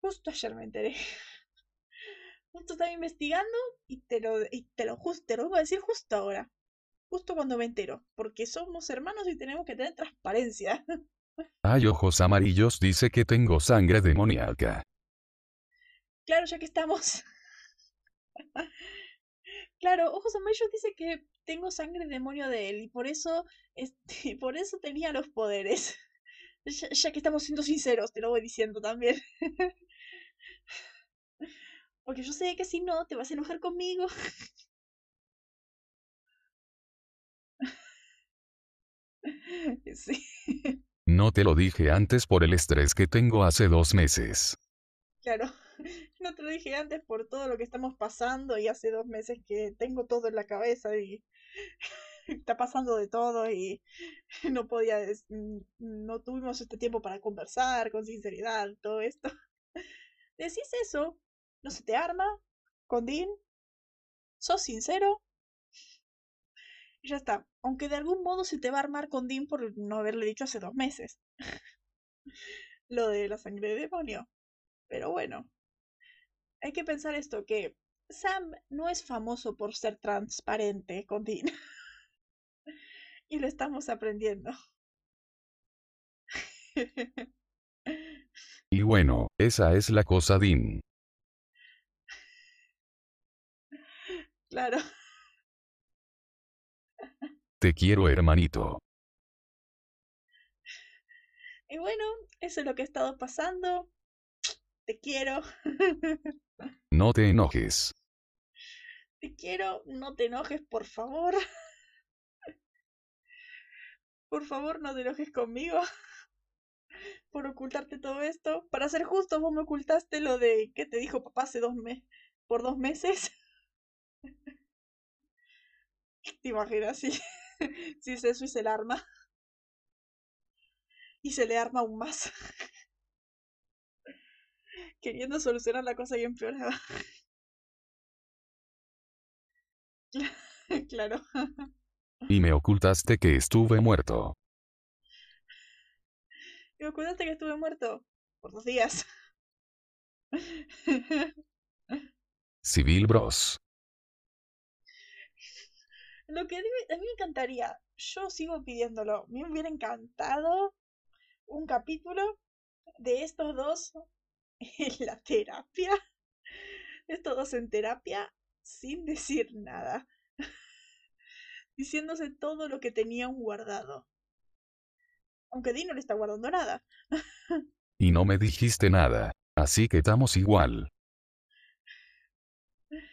Justo ayer me enteré. Justo estaba investigando y te lo, y te lo, te lo voy a decir justo ahora. Justo cuando me entero. Porque somos hermanos y tenemos que tener transparencia. Ay, ojos amarillos dice que tengo sangre demoníaca. Claro, ya que estamos. Claro, Ojos Amarillos dice que tengo sangre demonio de él y por eso, este, por eso tenía los poderes. Ya, que estamos siendo sinceros, te lo voy diciendo también. Porque yo sé que si no, te vas a enojar conmigo. Sí. No te lo dije antes por el estrés que tengo hace dos meses. Claro. No te lo dije antes por todo lo que estamos pasando y hace dos meses que tengo todo en la cabeza y está pasando de todo y no podía, no tuvimos este tiempo para conversar con sinceridad, todo esto. Decís eso, no se te arma, con Dean, sos sincero y ya está. Aunque de algún modo se te va a armar con Dean por no haberle dicho hace dos meses. Lo de la sangre de demonio. Pero bueno, hay que pensar esto, que Sam no es famoso por ser transparente con Dean. y lo estamos aprendiendo. y bueno, esa es la cosa, Dean. Claro. Te quiero, hermanito. Y bueno, eso es lo que ha estado pasando. Te quiero. No te enojes. Te quiero, no te enojes, por favor. Por favor, no te enojes conmigo. Por ocultarte todo esto. Para ser justo, vos me ocultaste lo de que te dijo papá hace dos meses. Por dos meses. ¿Te imaginas si, si es eso y se le arma? Y se le arma aún más queriendo solucionar la cosa y empeoraba. claro. Y me ocultaste que estuve muerto. Me ocultaste que estuve muerto por dos días. Civil Bros. Lo que a mí me encantaría, yo sigo pidiéndolo, me hubiera encantado un capítulo de estos dos en la terapia, estos en terapia, sin decir nada, diciéndose todo lo que tenían guardado. Aunque Dean no le está guardando nada. Y no me dijiste nada, así que estamos igual.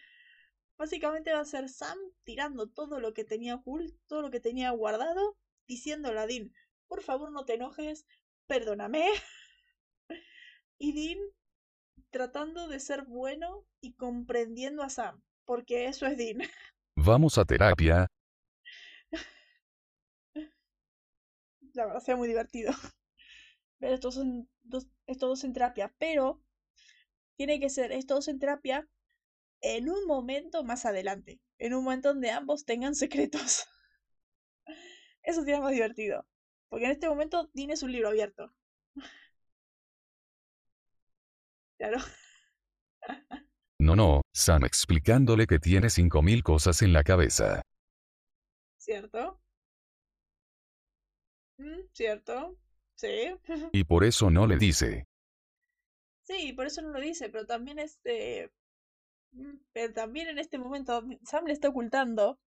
Básicamente va a ser Sam tirando todo lo que tenía oculto, todo lo que tenía guardado, diciéndole a Dean, por favor no te enojes, perdóname. Y Dean tratando de ser bueno y comprendiendo a Sam, porque eso es Dean. Vamos a terapia. La verdad sea muy divertido. Ver estos son dos, estos dos en terapia, pero tiene que ser estos dos en terapia en un momento más adelante, en un momento donde ambos tengan secretos. Eso sería más divertido, porque en este momento tienes un libro abierto. Claro. No, no, Sam explicándole que tiene 5000 cosas en la cabeza. ¿Cierto? Mm, ¿Cierto? Sí. Y por eso no le dice. Sí, por eso no lo dice, pero también este. mm, Pero también en este momento Sam le está ocultando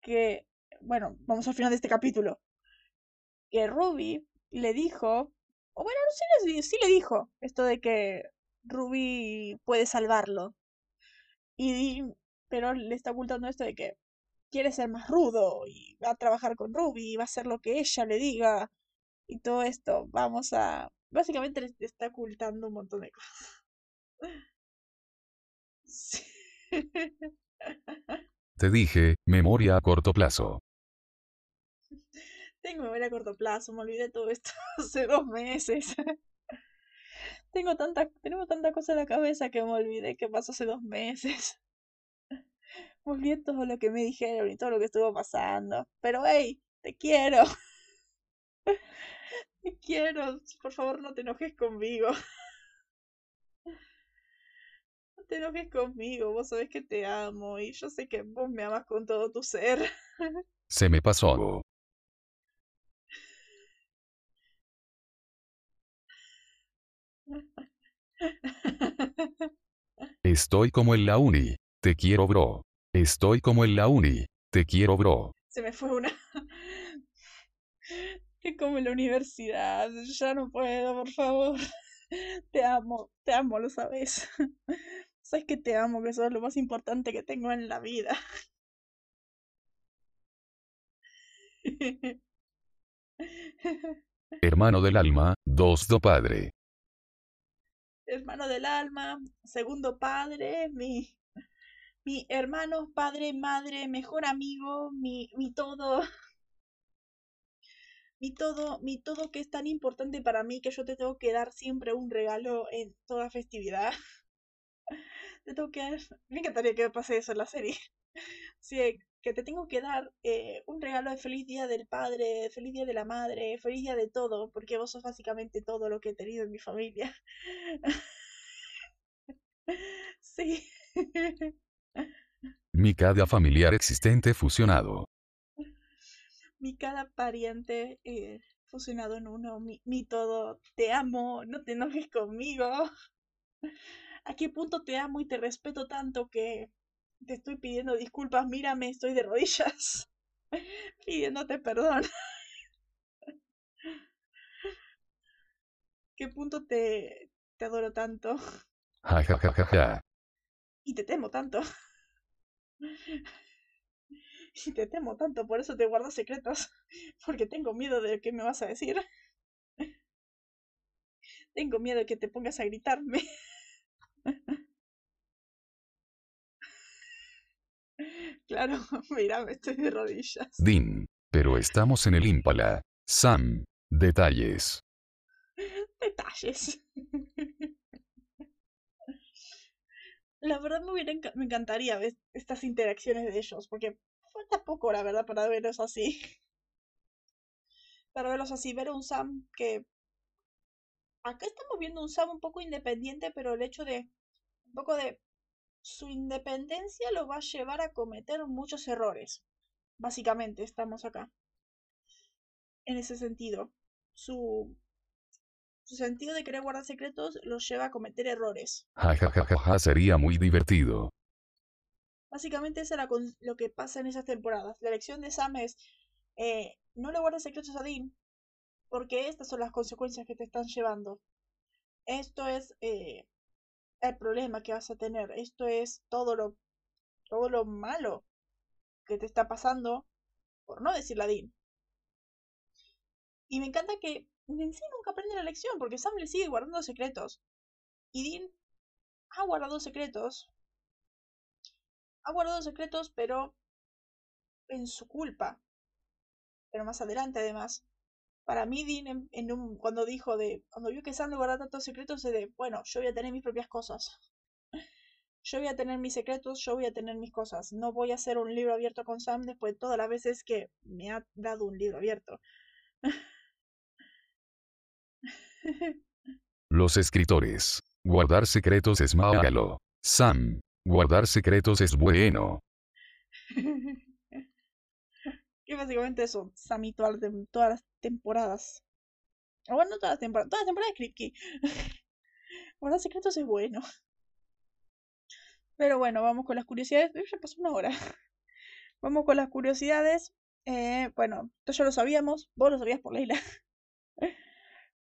que. Bueno, vamos al final de este capítulo. Que Ruby le dijo. O bueno, no sí, le- sí le dijo esto de que Ruby puede salvarlo. Y pero le está ocultando esto de que quiere ser más rudo y va a trabajar con Ruby y va a hacer lo que ella le diga y todo esto. Vamos a... Básicamente le está ocultando un montón de cosas. Sí. Te dije, memoria a corto plazo. Tengo memoria a corto plazo, me olvidé todo esto hace dos meses. Tengo tanta, tenemos tanta cosa en la cabeza que me olvidé que pasó hace dos meses. Me olvidé todo lo que me dijeron y todo lo que estuvo pasando. Pero hey, te quiero. Te quiero. Por favor, no te enojes conmigo. No te enojes conmigo. Vos sabés que te amo y yo sé que vos me amas con todo tu ser. Se me pasó. Estoy como en la uni. Te quiero, bro. Estoy como en la uni. Te quiero, bro. Se me fue una. Es como en la universidad. Ya no puedo, por favor. Te amo, te amo, lo sabes. Sabes que te amo, que sos lo más importante que tengo en la vida. Hermano del alma, dos do padre. Hermano del alma, segundo padre, mi, mi hermano, padre, madre, mejor amigo, mi, mi todo. Mi todo, mi todo que es tan importante para mí que yo te tengo que dar siempre un regalo en toda festividad. Te tengo que dar. Me encantaría que pase eso en la serie. Sí, que te tengo que dar eh, un regalo de feliz día del padre, feliz día de la madre, feliz día de todo, porque vos sos básicamente todo lo que he tenido en mi familia. Sí. Mi cada familiar existente fusionado. Mi cada pariente eh, fusionado en uno, mi, mi todo, te amo, no te enojes conmigo. ¿A qué punto te amo y te respeto tanto que te estoy pidiendo disculpas? Mírame, estoy de rodillas pidiéndote perdón. ¿Qué punto te, te adoro tanto y te temo tanto? Y te temo tanto, por eso te guardo secretos, porque tengo miedo de qué me vas a decir. Tengo miedo de que te pongas a gritarme. Claro, mira, me estoy de rodillas. Din. Pero estamos en el Impala. Sam. Detalles. Detalles. La verdad me, hubiera me encantaría ver estas interacciones de ellos, porque falta poco, la verdad, para verlos así. Para verlos así, ver un Sam que... Acá estamos viendo un Sam un poco independiente, pero el hecho de... Un poco de... Su independencia lo va a llevar a cometer muchos errores. Básicamente, estamos acá. En ese sentido. Su... Su sentido de querer guardar secretos los lleva a cometer errores. Ja ja ja ja ja. Sería muy divertido. Básicamente eso era lo que pasa en esas temporadas. La elección de Sam es, eh, no le guardes secretos a Dean, porque estas son las consecuencias que te están llevando. Esto es eh, el problema que vas a tener. Esto es todo lo, todo lo malo que te está pasando, por no decir Dean. Y me encanta que en nunca aprende la lección, porque Sam le sigue guardando secretos. Y Dean ha guardado secretos. Ha guardado secretos, pero en su culpa. Pero más adelante, además. Para mí, Dean, en, un, cuando dijo de. Cuando vio que Sam le guardaba tantos secretos, de. Bueno, yo voy a tener mis propias cosas. Yo voy a tener mis secretos, yo voy a tener mis cosas. No voy a hacer un libro abierto con Sam después de todas las veces que me ha dado un libro abierto. Los escritores. Guardar secretos es malo. Sam. Guardar secretos es bueno. básicamente eso, Sam y todas, todas las temporadas. Bueno, no todas las temporadas, todas las temporadas de Kripke. Guardar secretos es bueno. Pero bueno, vamos con las curiosidades. Ya pasó una hora. Vamos con las curiosidades. Eh, bueno, esto ya lo sabíamos. Vos lo sabías por Leila.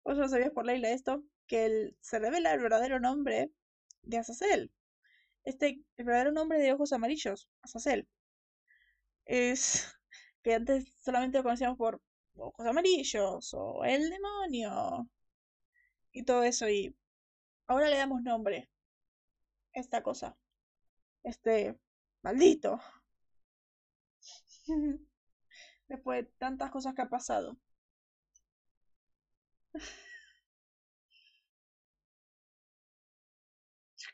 Vos lo sabías por Leila esto. Que se revela el verdadero nombre de Azazel. Este, el verdadero nombre de ojos amarillos, Azazel. Es que antes solamente lo conocíamos por ojos amarillos o el demonio y todo eso. Y ahora le damos nombre a esta cosa. Este maldito. Después de tantas cosas que ha pasado.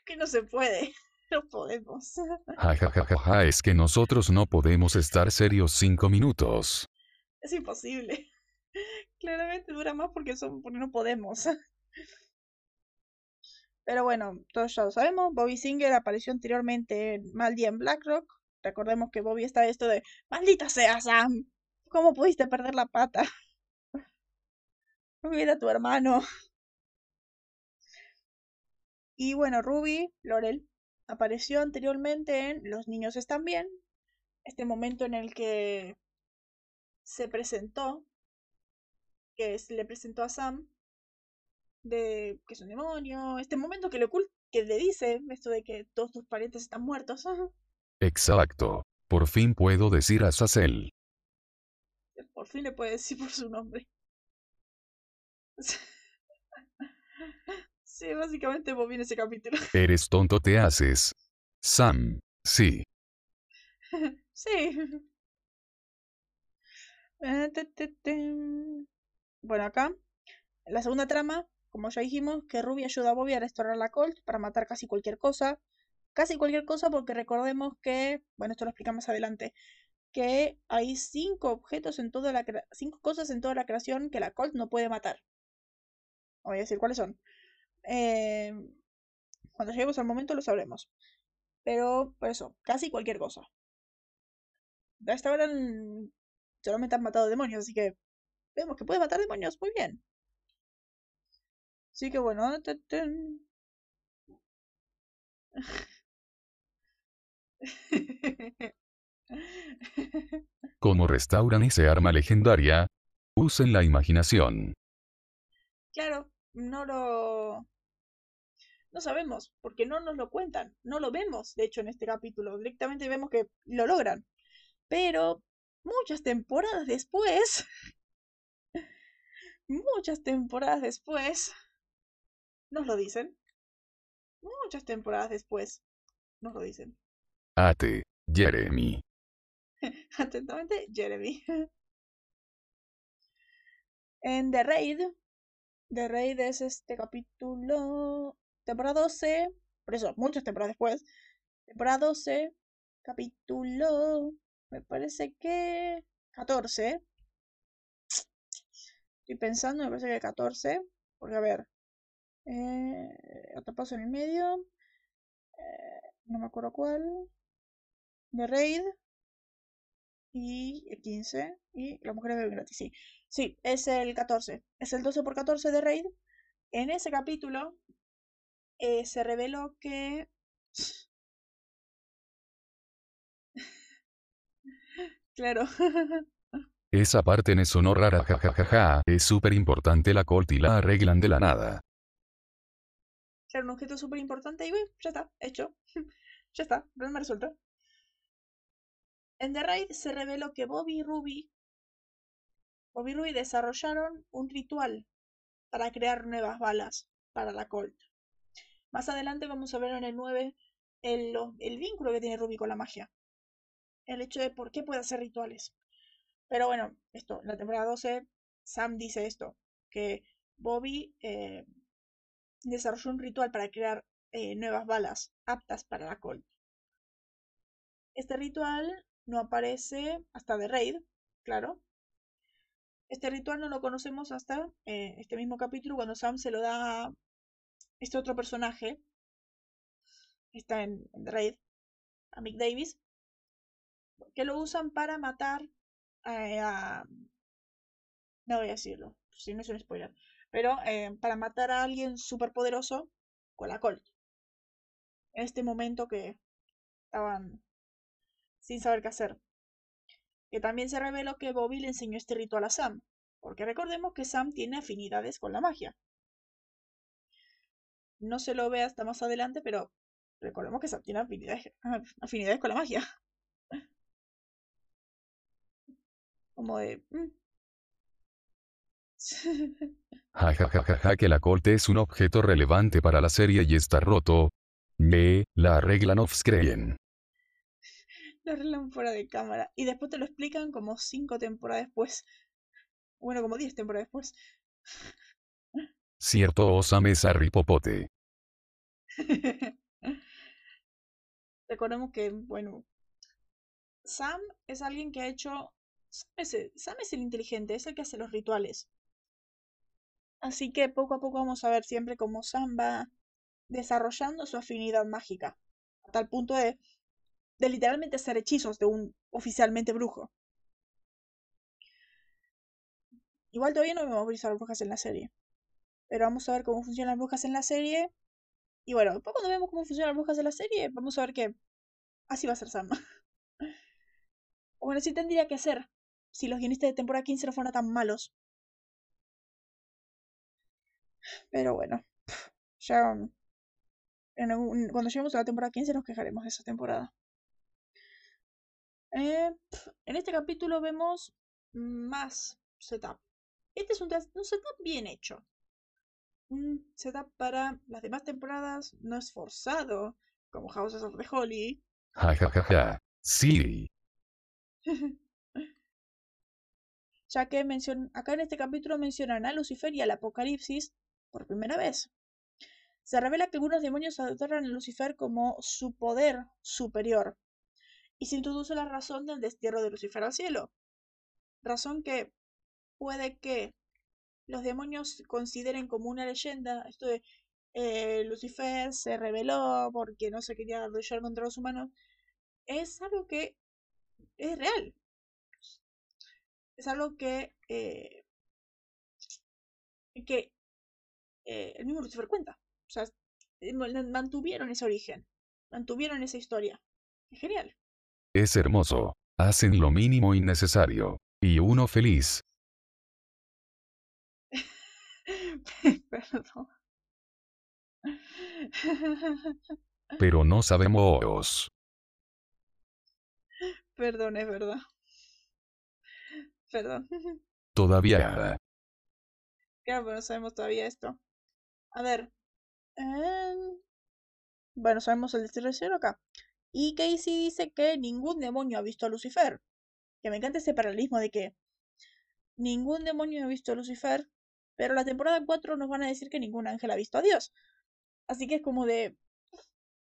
que no se puede. No podemos. Ja, es que nosotros no podemos estar serios cinco minutos. Es imposible. Claramente dura más porque, son, porque no podemos. Pero bueno, todos ya lo sabemos. Bobby Singer apareció anteriormente en Mal Día en Blackrock. Recordemos que Bobby está esto de ¡Maldita sea Sam! ¿Cómo pudiste perder la pata? Mira tu hermano. Y bueno, Ruby, Laurel, apareció anteriormente en Los niños están bien. Este momento en el que se presentó, que le presentó a Sam, de que es un demonio. Este momento que le, que le dice esto de que todos tus parientes están muertos. Exacto. Por fin puedo decir a Sacel. Por fin le puede decir por su nombre. Sí, básicamente vos ese capítulo. Eres tonto te haces. Sam, sí. sí. Eh, bueno, acá, la segunda trama, como ya dijimos, que Ruby ayuda a Bobby a restaurar la Colt para matar casi cualquier cosa. Casi cualquier cosa porque recordemos que, bueno, esto lo explicamos más adelante, que hay cinco objetos en toda la cinco cosas en toda la creación que la Colt no puede matar. Voy a decir cuáles son. Eh, cuando lleguemos al momento lo sabremos. Pero, por eso, casi cualquier cosa. A esta hora solamente han matado demonios, así que vemos que puede matar demonios muy bien. Así que bueno. Como restauran ese arma legendaria, usen la imaginación. Claro, no lo no sabemos, porque no nos lo cuentan, no lo vemos, de hecho, en este capítulo. Directamente vemos que lo logran. Pero muchas temporadas después, muchas temporadas después, nos lo dicen. Muchas temporadas después, nos lo dicen. Ate, Jeremy. Atentamente, Jeremy. En The Raid, The Raid es este capítulo temporada 12, por eso, muchas temporadas después, temporada 12, capítulo, me parece que 14. Estoy pensando, me parece que 14, porque a ver, eh, otro paso en el medio, eh, no me acuerdo cuál, de Raid, y el 15, y las mujeres beben gratis, sí. Sí, es el 14, es el 12 por 14 de Raid. En ese capítulo eh, se reveló que Claro. Esa parte me sonó rara jajajaja, es súper importante la Colt y la arreglan de la nada. Claro, un objeto súper importante y bueno, ya está, hecho. ya está, problema resuelto. En The Raid se reveló que Bobby y Ruby, Bobby y Ruby desarrollaron un ritual para crear nuevas balas para la Colt. Más adelante vamos a ver en el 9 el, lo- el vínculo que tiene Ruby con la magia. El hecho de por qué puede hacer rituales. Pero bueno, esto, en la temporada 12, Sam dice esto, que Bobby eh, desarrolló un ritual para crear eh, nuevas balas aptas para la Colt. Este ritual no aparece hasta The Raid, claro. Este ritual no lo conocemos hasta eh, este mismo capítulo cuando Sam se lo da este otro personaje. Está en, en Raid, a Mick Davis, que lo usan para matar a... No voy a decirlo, si no es un spoiler. Pero eh, para matar a alguien súper poderoso con la Colt. En este momento que estaban sin saber qué hacer. Que también se reveló que Bobby le enseñó este ritual a Sam. Porque recordemos que Sam tiene afinidades con la magia. No se lo ve hasta más adelante, pero recordemos que Sam tiene afinidades, afinidades con la magia. Como de... mm. Jajajaja que la Colt es un objeto relevante para la serie y está roto. Me, la arreglan off-screen. lo arreglan fuera de cámara. Y después te lo explican como cinco temporadas después. Bueno, como 10 temporadas después. Cierto Osam es Harry Popote. Recordemos que, bueno, Sam es alguien que ha hecho... Sam es, el, inteligente, es el que hace los rituales. Así que poco a poco vamos a ver siempre cómo Sam va desarrollando su afinidad mágica. A tal punto de, de literalmente hacer hechizos de un oficialmente brujo. Igual todavía no vemos brujas en la serie. Pero vamos a ver cómo funcionan las brujas en la serie. Y bueno, después cuando vemos cómo funcionan las brujas en la serie, vamos a ver que así va a ser Sam. bueno, sí tendría que ser. Si los guionistas de temporada 15 no fueran tan malos. Pero bueno, ya cuando lleguemos a la temporada 15 nos quejaremos de esa temporada. Eh, en este capítulo vemos más setup. Este es un, un setup bien hecho. Un setup para las demás temporadas no es forzado, como Houses of the Holy. Jajajaja. Sí. ya que mencion- acá en este capítulo mencionan a Lucifer y al Apocalipsis por primera vez. Se revela que algunos demonios adoran a Lucifer como su poder superior y se introduce la razón del destierro de Lucifer al cielo. Razón que puede que los demonios consideren como una leyenda esto de eh, Lucifer se rebeló porque no se quería luchar contra los humanos. Es algo que es real. Es algo que, eh, que eh, el mismo Lucifer cuenta. O sea, man- mantuvieron ese origen, mantuvieron esa historia. Es genial. Es hermoso. Hacen lo mínimo innecesario. Y uno feliz. Perdón. Pero no sabemos. Perdón, es verdad. Perdón. Todavía. Claro, pero no sabemos todavía esto. A ver. em, Bueno, sabemos el destino acá. Y Casey dice que ningún demonio ha visto a Lucifer. Que me encanta ese paralelismo de que ningún demonio ha visto a Lucifer, pero la temporada 4 nos van a decir que ningún ángel ha visto a Dios. Así que es como de...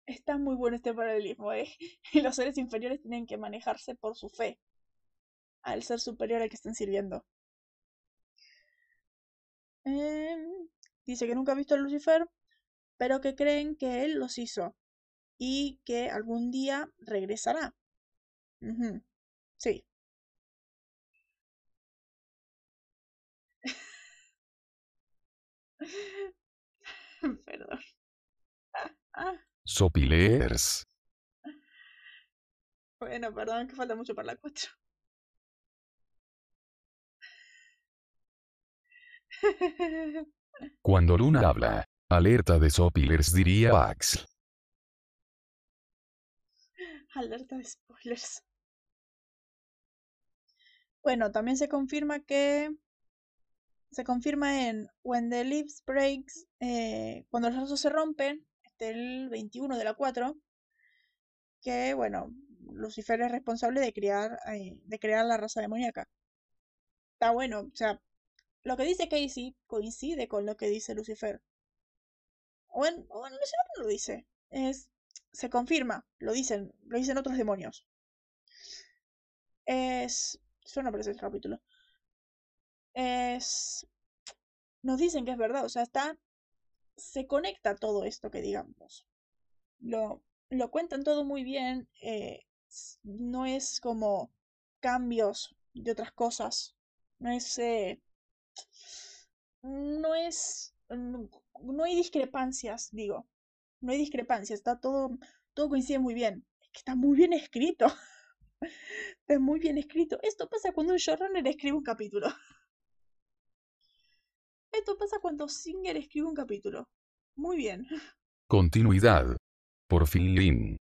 Está muy bueno este paralelismo, ¿eh? Y los seres inferiores tienen que manejarse por su fe al ser superior al que están sirviendo. Em, dice que nunca ha visto a Lucifer, pero que creen que él los hizo y que algún día regresará. Sí. Perdón. Sopilers. Bueno, perdón, que falta mucho para la 4. Cuando Luna habla, alerta de Sopilers diría Axel. Alerta de spoilers. Bueno, también se confirma que se confirma en When the Leaves Breaks, eh, cuando los lazos se rompen, este el 21 de la 4, que, bueno, Lucifer es responsable de crear, eh, de crear la raza demoníaca. Está bueno, o sea, lo que dice Casey coincide con lo que dice Lucifer. O en, Lucifer no lo dice. Es, se confirma, lo dicen, lo dicen otros demonios. Es. Eso no aparece este capítulo. Es. Nos dicen que es verdad, o sea, está. Se conecta todo esto que digamos. Lo, lo cuentan todo muy bien. Eh, no es como cambios de otras cosas. No es. Eh, no es. No hay discrepancias, digo. No hay discrepancias. Está todo. Todo coincide muy bien. Es que está muy bien escrito. Es muy bien escrito. Esto pasa cuando un showrunner escribe un capítulo. Esto pasa cuando Singer escribe un capítulo. Muy bien. Continuidad. Por fin, Lin.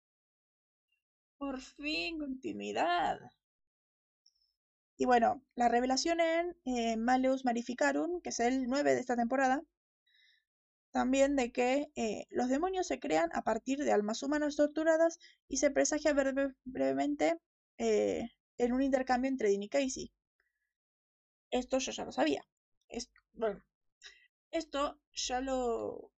Por fin, continuidad. Y bueno, la revelación en eh, Maleus Marificarum, que es el 9 de esta temporada, también de que eh, los demonios se crean a partir de almas humanas torturadas y se presagia brevemente eh, en un intercambio entre Dean y Casey. Esto yo ya lo sabía. bueno, esto ya lo,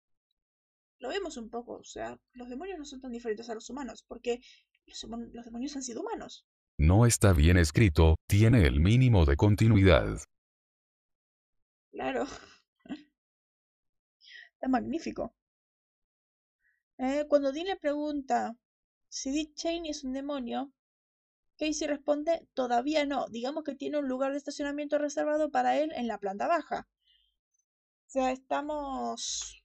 lo vemos un poco. O sea, los demonios no son tan diferentes a los humanos, porque los, los demonios han sido humanos. No está bien escrito, tiene el mínimo de continuidad. Claro. Está magnífico. Eh, cuando Dean le pregunta si Dick Cheney es un demonio, Casey responde, todavía no, digamos que tiene un lugar de estacionamiento reservado para él en la planta baja. O sea, estamos...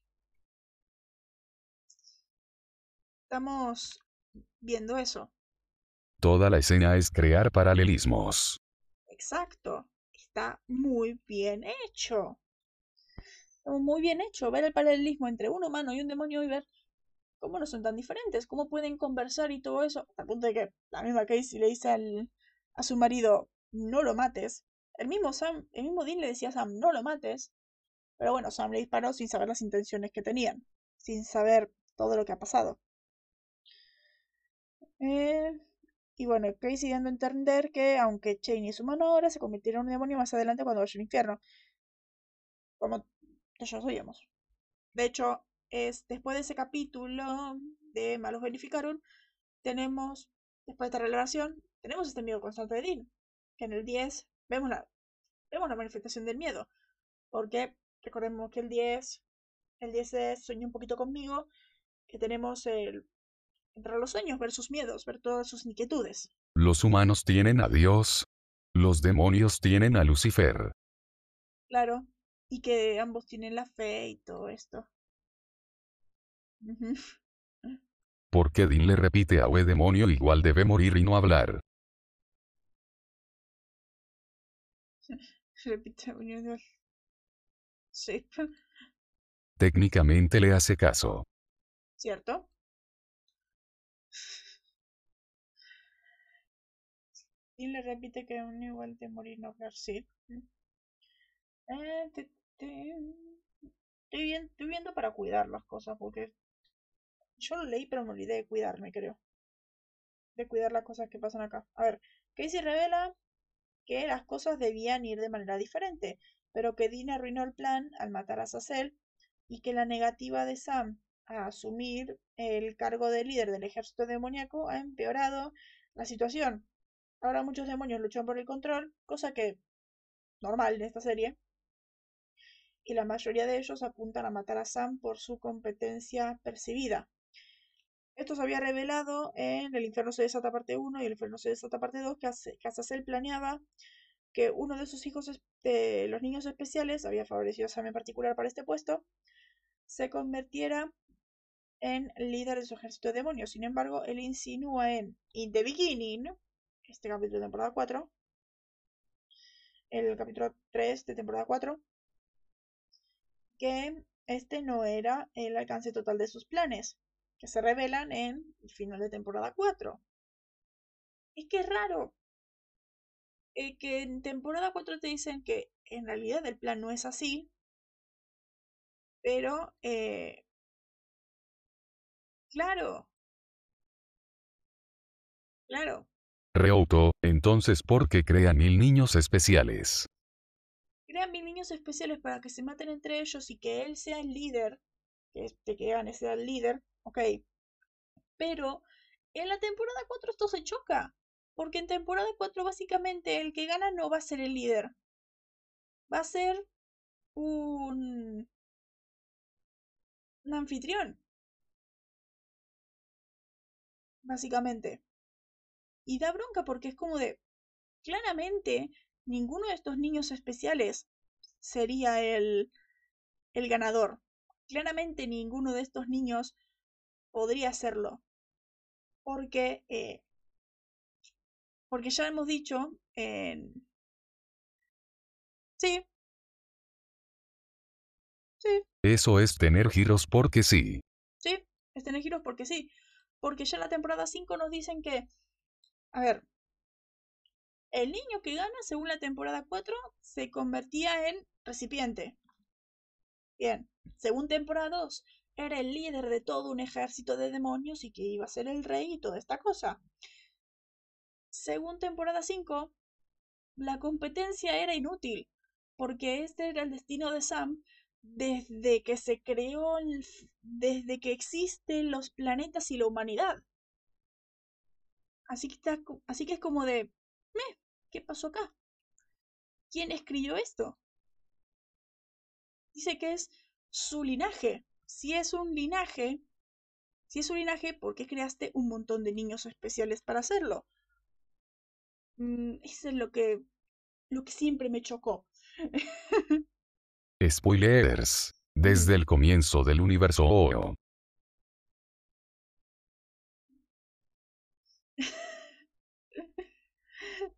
Estamos viendo eso. Toda la escena es crear paralelismos. Exacto. Está muy bien hecho. Muy bien hecho. Ver el paralelismo entre un humano y un demonio y ver cómo no son tan diferentes, cómo pueden conversar y todo eso. Hasta el punto de que la misma Casey le dice al, a su marido, no lo mates. El mismo Sam, el mismo Dean le decía a Sam, no lo mates. Pero bueno, Sam le disparó sin saber las intenciones que tenían, sin saber todo lo que ha pasado. Eh, y bueno, Casey dando a entender que aunque Cheney es humano ahora, se convirtiera en un demonio más adelante cuando vaya al infierno. Como ya sabíamos. De hecho, es después de ese capítulo de Malos Verificaron, tenemos, después de esta revelación, tenemos este miedo constante de Dean. Que en el 10 vemos la, vemos la manifestación del miedo. Porque recordemos que el 10, el 10 es Sueño un poquito conmigo, que tenemos el entrar a los sueños, ver sus miedos, ver todas sus inquietudes. Los humanos tienen a Dios. Los demonios tienen a Lucifer. Claro, y que ambos tienen la fe y todo esto. ¿Por qué Dean le repite a We demonio igual debe morir y no hablar? repite Sí. Técnicamente le hace caso. ¿Cierto? Y le repite que un igual de morir no sí. Eh, estoy, estoy viendo para cuidar las cosas porque yo lo leí pero me olvidé de cuidarme, creo. De cuidar las cosas que pasan acá. A ver, Casey revela que las cosas debían ir de manera diferente, pero que Dean arruinó el plan al matar a Sacel y que la negativa de Sam a asumir el cargo de líder del ejército demoníaco ha empeorado la situación. Ahora muchos demonios luchan por el control, cosa que normal en esta serie, y la mayoría de ellos apuntan a matar a Sam por su competencia percibida. Esto se había revelado en El infierno se desata parte 1 y El infierno se desata parte 2, que, planeaba que uno de sus hijos los niños especiales, había favorecido a Sam en particular para este puesto, se convirtiera en líder de su ejército de demonios. Sin embargo, él insinúa en In the Beginning, este capítulo de temporada 4, el capítulo 3 de temporada 4, que este no era el alcance total de sus planes, que se revelan en el final de temporada 4. Es que es raro. Eh, que en temporada 4 te dicen que en realidad el plan no es así, pero eh, claro, claro, Reouto, entonces ¿por qué crea mil niños especiales? crean mil niños especiales para que se maten entre ellos y que él sea el líder, que este que gane sea el líder, ok. Pero en la temporada 4 esto se choca, porque en temporada 4 básicamente el que gana no va a ser el líder, va a ser un, un anfitrión, básicamente. Y da bronca porque es como de, claramente ninguno de estos niños especiales sería el, el ganador. Claramente ninguno de estos niños podría serlo. Porque, eh, porque ya hemos dicho en... Sí. Sí, Eso es tener giros porque sí. sí, es tener giros porque sí. Porque ya en la temporada 5 nos dicen que, a ver, el niño que gana, según la temporada 4, se convertía en recipiente. Bien, según temporada 2, era el líder de todo un ejército de demonios y que iba a ser el rey y toda esta cosa. Según temporada 5, la competencia era inútil, porque este era el destino de Sam desde que se creó, desde que existen los planetas y la humanidad. Así que, está así que es como de, "Meh, ¿qué pasó acá? ¿Quién escribió esto? Dice que es su linaje. Si es un linaje, si es un linaje, ¿por qué creaste un montón de niños especiales para hacerlo? Mm, eso es lo que, lo que siempre me chocó. Spoilers. Desde el comienzo del universo OO.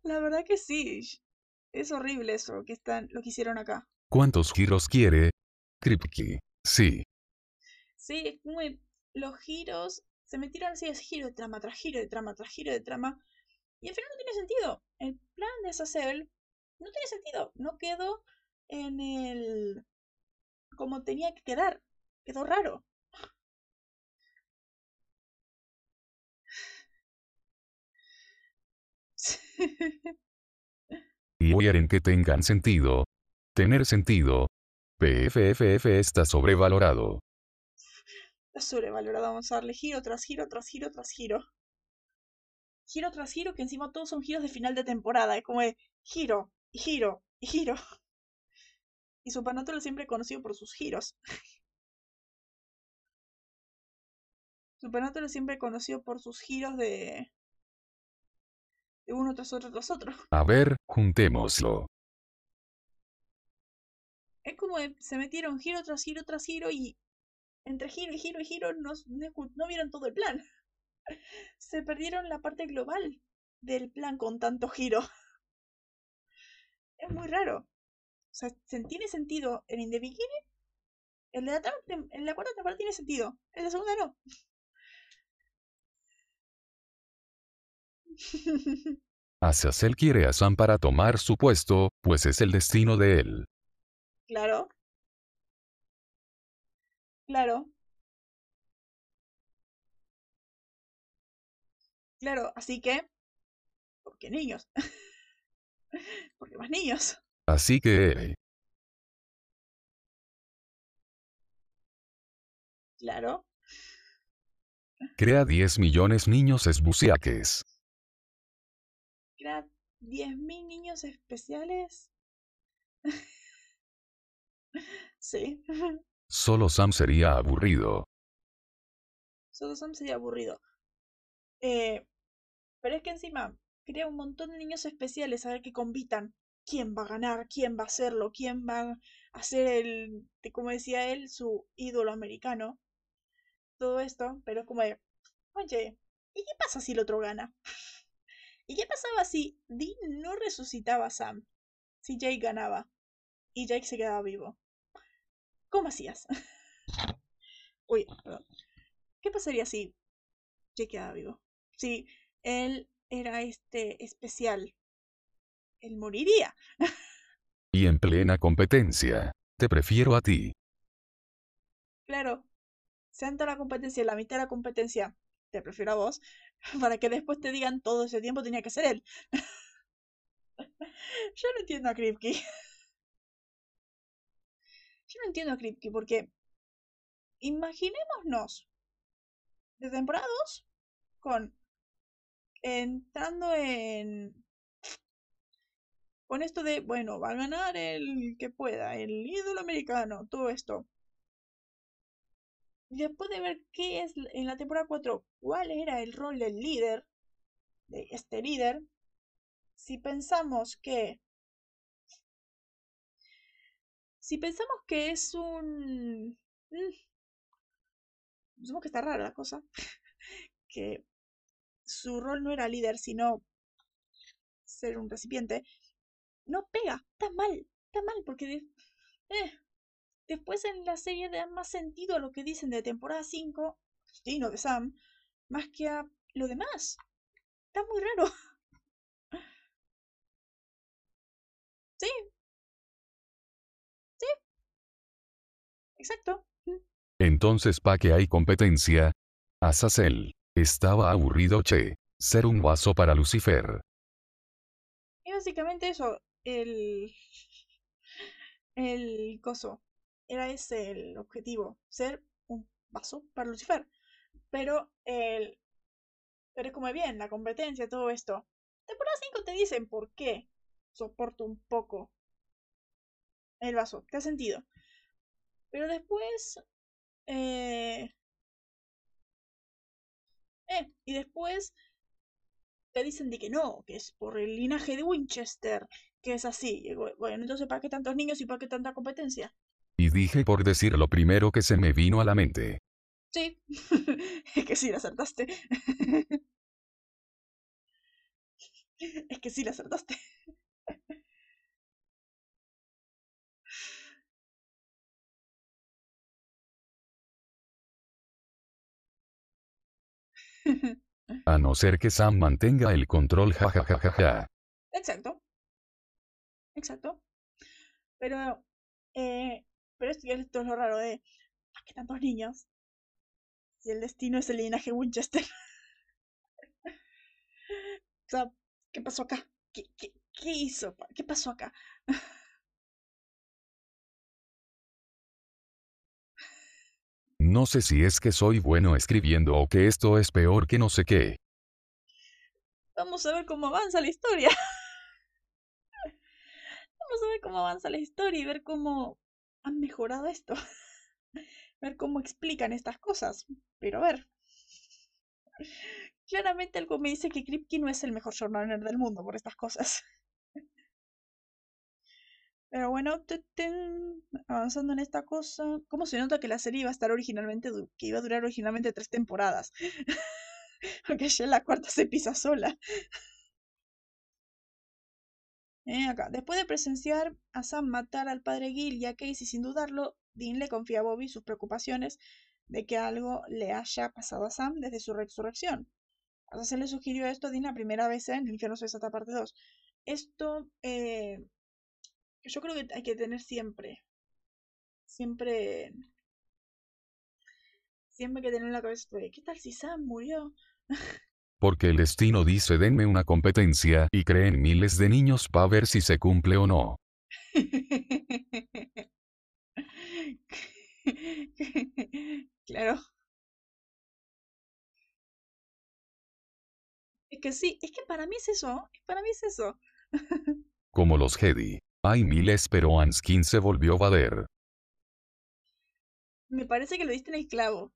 La verdad que sí. Es horrible eso que están, lo que hicieron acá. ¿Cuántos giros quiere? Kripke. Sí. Sí, es muy. Los giros se metieron así, es giro de trama tras giro de trama tras giro de trama. Y al final no tiene sentido. El plan de Sacel no tiene sentido. No quedó en el. como tenía que quedar. Quedó raro. Y quieren que tengan sentido. Tener sentido. PFFF está sobrevalorado. Está sobrevalorado. Vamos a darle giro tras giro tras giro tras giro. Giro tras giro, que encima todos son giros de final de temporada. Es como de giro, giro, y giro. Y Supernatural siempre conocido por sus giros. Supernatural siempre conocido por sus giros de. de uno tras otro tras otro. A ver, juntémoslo. Es como de, se metieron giro tras giro tras giro y entre giro y giro y giro no, no, no vieron todo el plan. Se perdieron la parte global del plan con tanto giro. Es muy raro. O sea, se- tiene sentido en In the Beginning. En la, en la cuarta temporada tiene sentido. En la segunda no. Azazel quiere a Sam para tomar su puesto, pues es el destino de él. claro. Claro. Claro, así que. ¿Por qué niños? Porque más niños. Así que... Claro. Crea 10 millones niños esbuciaques. Era 10.000 niños especiales. sí. Solo Sam sería aburrido. Solo Sam sería aburrido. Eh, pero es que encima crea un montón de niños especiales a ver que compitan. ¿Quién va a ganar? ¿Quién va a hacerlo? ¿Quién va a ser el, como decía él, su ídolo americano? Todo esto, pero es como de, oye, ¿y qué pasa si el otro gana? ¿Y qué pasaba si Dean no resucitaba a Sam? Si Jake ganaba y Jake se quedaba vivo. ¿Cómo hacías? Uy, perdón. ¿Qué pasaría si Jake quedaba vivo? Si él era este especial. Él moriría. Y en plena competencia. Te prefiero a ti. Claro. Santa la competencia la mitad de la competencia. Te prefiero a vos. Para que después te digan todo ese tiempo tenía que ser él. Yo no entiendo a Kripke. Yo no entiendo a Kripke porque imaginémonos de temporada 2 con entrando en con esto de bueno va a ganar el que pueda el ídolo americano todo esto. Después de ver qué es en la temporada 4 cuál era el rol del líder de este líder si pensamos que si pensamos que es un mm, Pensamos que está rara la cosa que su rol no era líder sino ser un recipiente no pega está mal está mal porque eh, después en la serie da más sentido a lo que dicen de temporada 5 Dino de Sam más que a lo demás está muy raro Sí. Sí. Exacto. Entonces, ¿pa' que hay competencia? Azazel. Estaba aburrido, che. Ser un vaso para Lucifer. Y básicamente eso, el. El coso. Era ese el objetivo. Ser un vaso para Lucifer. Pero el. Pero es como bien, la competencia, todo esto. Temporada 5 te dicen por qué soporto un poco el vaso. ¿Qué ha sentido? Pero después... Eh, eh, y después te dicen de que no, que es por el linaje de Winchester, que es así. Bueno, entonces ¿para qué tantos niños y para qué tanta competencia? Y dije por decir lo primero que se me vino a la mente. Sí, es que sí la acertaste. es que sí la acertaste. A no ser que Sam mantenga el control, jajajaja. Exacto. Exacto. Pero, eh, pero esto, esto es lo raro de, ¿para qué tantos niños? Si el destino es el linaje Winchester. o ¿qué pasó acá? ¿Qué, qué, qué hizo? ¿Qué pasó acá? No sé si es que soy bueno escribiendo o que esto es peor que no sé qué. Vamos a ver cómo avanza la historia. Vamos a ver cómo avanza la historia y ver cómo han mejorado esto. ver cómo explican estas cosas. Pero a ver. Claramente algo me dice que Kripke no es el mejor showrunner del mundo por estas cosas. Pero bueno, avanzando en esta cosa, ¿cómo se nota que la serie iba a estar originalmente, que iba a durar originalmente tres temporadas? Porque ya la cuarta se pisa sola. Eh, acá. Después de presenciar a Sam matar al padre Gil y a Casey sin dudarlo, Dean le confía a Bobby sus preocupaciones de que algo le haya pasado a Sam desde su resurrección. O se le sugirió esto a Dean la primera vez en El infierno se parte 2. Esto eh, yo creo que hay que tener siempre, siempre, siempre hay que tener en la cabeza de, ¿qué tal si Sam murió? Porque el destino dice denme una competencia y creen miles de niños para ver si se cumple o no. claro. Es que sí, es que para mí es eso, para mí es eso. Como los Jedi. Hay miles pero Anskin se volvió Vader. Me parece que lo diste en el clavo.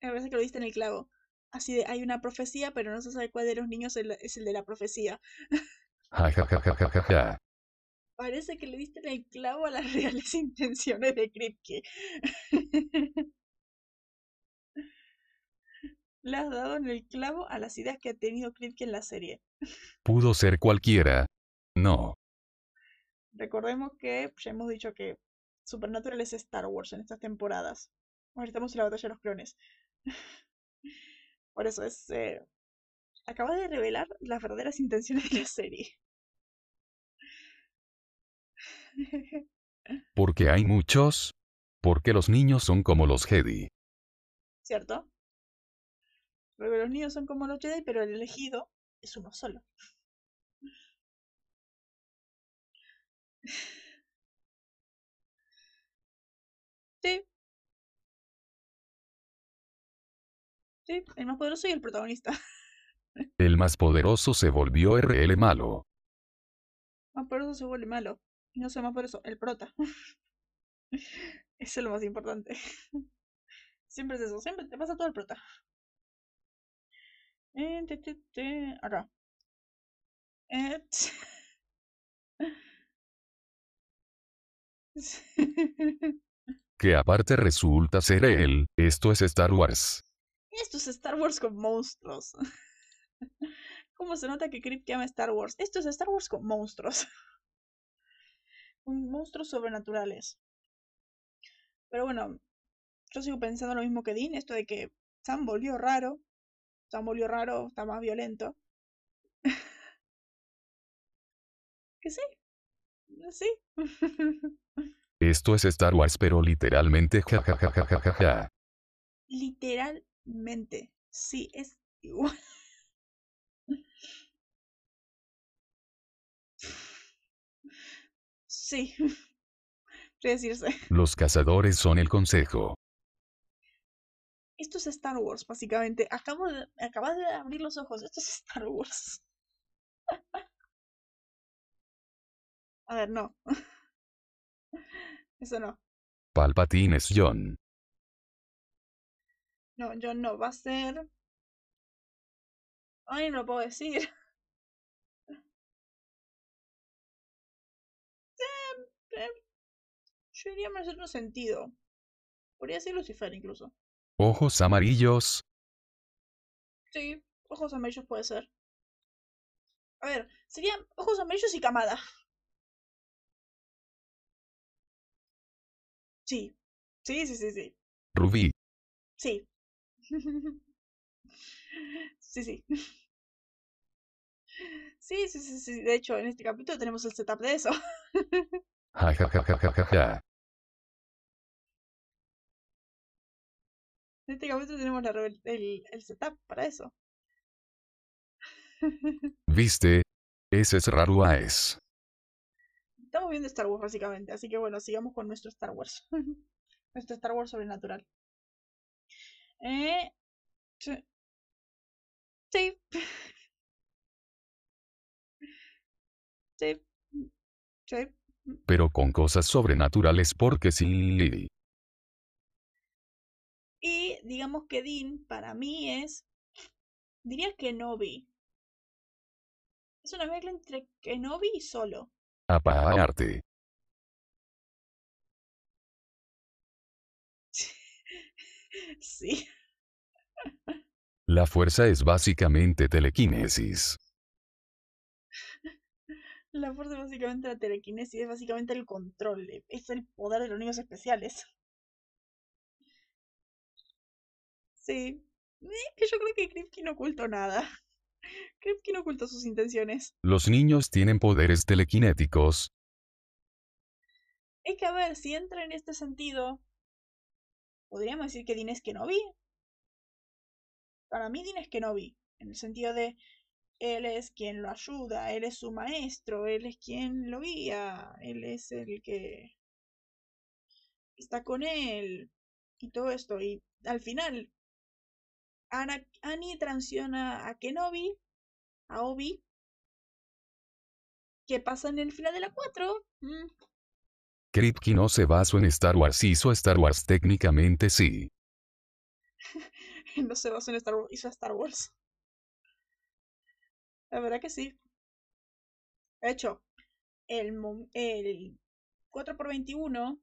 Me parece que lo diste en el clavo. Así de, hay una profecía, pero no se sabe cuál de los niños es el de la profecía. Parece que le diste en el clavo a las reales intenciones de Kripke. le has dado en el clavo a las ideas que ha tenido Kripke en la serie. Pudo ser cualquiera. No. Recordemos que ya hemos dicho que Supernatural es Star Wars en estas temporadas. Ahora estamos en la batalla de los clones. Por eso es. Eh, acaba de revelar las verdaderas intenciones de la serie. Porque hay muchos. Porque los niños son como los Jedi. ¿Cierto? Porque los niños son como los Jedi, pero el elegido es uno solo. Sí. Sí, el más poderoso y el protagonista. El más poderoso se volvió RL malo. Más poderoso se vuelve malo. Y no soy más poderoso, el prota. Eso es lo más importante. Siempre es eso, siempre te pasa todo el prota. Eh, te, Que aparte resulta ser él, esto es Star Wars. Esto es Star Wars con monstruos. ¿Cómo se nota que Krip ama Star Wars? Esto es Star Wars con monstruos. Monstruos sobrenaturales. Pero bueno, yo sigo pensando lo mismo que Dean, esto de que Sam volvió raro. Sam volvió raro, está más violento. que sí. Sí. Esto es Star Wars, pero literalmente ja ja ja ja ja ja ja. Literalmente. Sí, es igual. Sí. ¿Qué decirse? Los cazadores son el consejo. Esto es Star Wars, básicamente. Acabo de, acabas de abrir los ojos. Esto es Star Wars. A ver, no. Eso no. Palpatine es John. No, John no. Va a ser. Ay, no lo puedo decir. Yo diría más otro sentido. Podría ser Lucifer incluso. Ojos amarillos. Sí, ojos amarillos puede ser. A ver, serían ojos amarillos y camada. Sí. Sí, sí, sí, sí. Rubí. Sí. Sí, sí. Sí, sí, sí, sí. De hecho, en este capítulo tenemos el setup de eso. Ja ja ja ja ja. En este capítulo tenemos la el, el setup para eso. ¿Viste? Ese es raro es. Estamos viendo Star Wars básicamente, así que bueno, sigamos con nuestro Star Wars. nuestro Star Wars sobrenatural. Eh, sí. Sí. Sí. Sí. Pero con cosas sobrenaturales porque sí. Y digamos que Dean para mí es, diría Kenobi. Es una mezcla entre Kenobi y Solo. Aparte. Sí. La fuerza es básicamente telequinesis. La fuerza es básicamente la telequinesis, es básicamente el control, eh, es el poder de los niños especiales. Sí. Eh, que yo creo que Kripke no ocultó nada. Kripke no ocultó sus intenciones. Los niños tienen poderes telequinéticos. Es que a ver, si entra en este sentido, podríamos decir que Dean es Kenobi. Para mí Dean es Kenobi, en el sentido de él es quien lo ayuda, él es su maestro, él es quien lo guía, él es el que está con él y todo esto. Y al final, Ana, Annie transiciona a Kenobi, a Obi. ¿Qué pasa en el final de la 4? Mm, Kripke no se basó en Star Wars, hizo Star Wars técnicamente sí. no se basó en Star Wars, hizo Star Wars. La verdad que sí. De hecho, el, el 4x21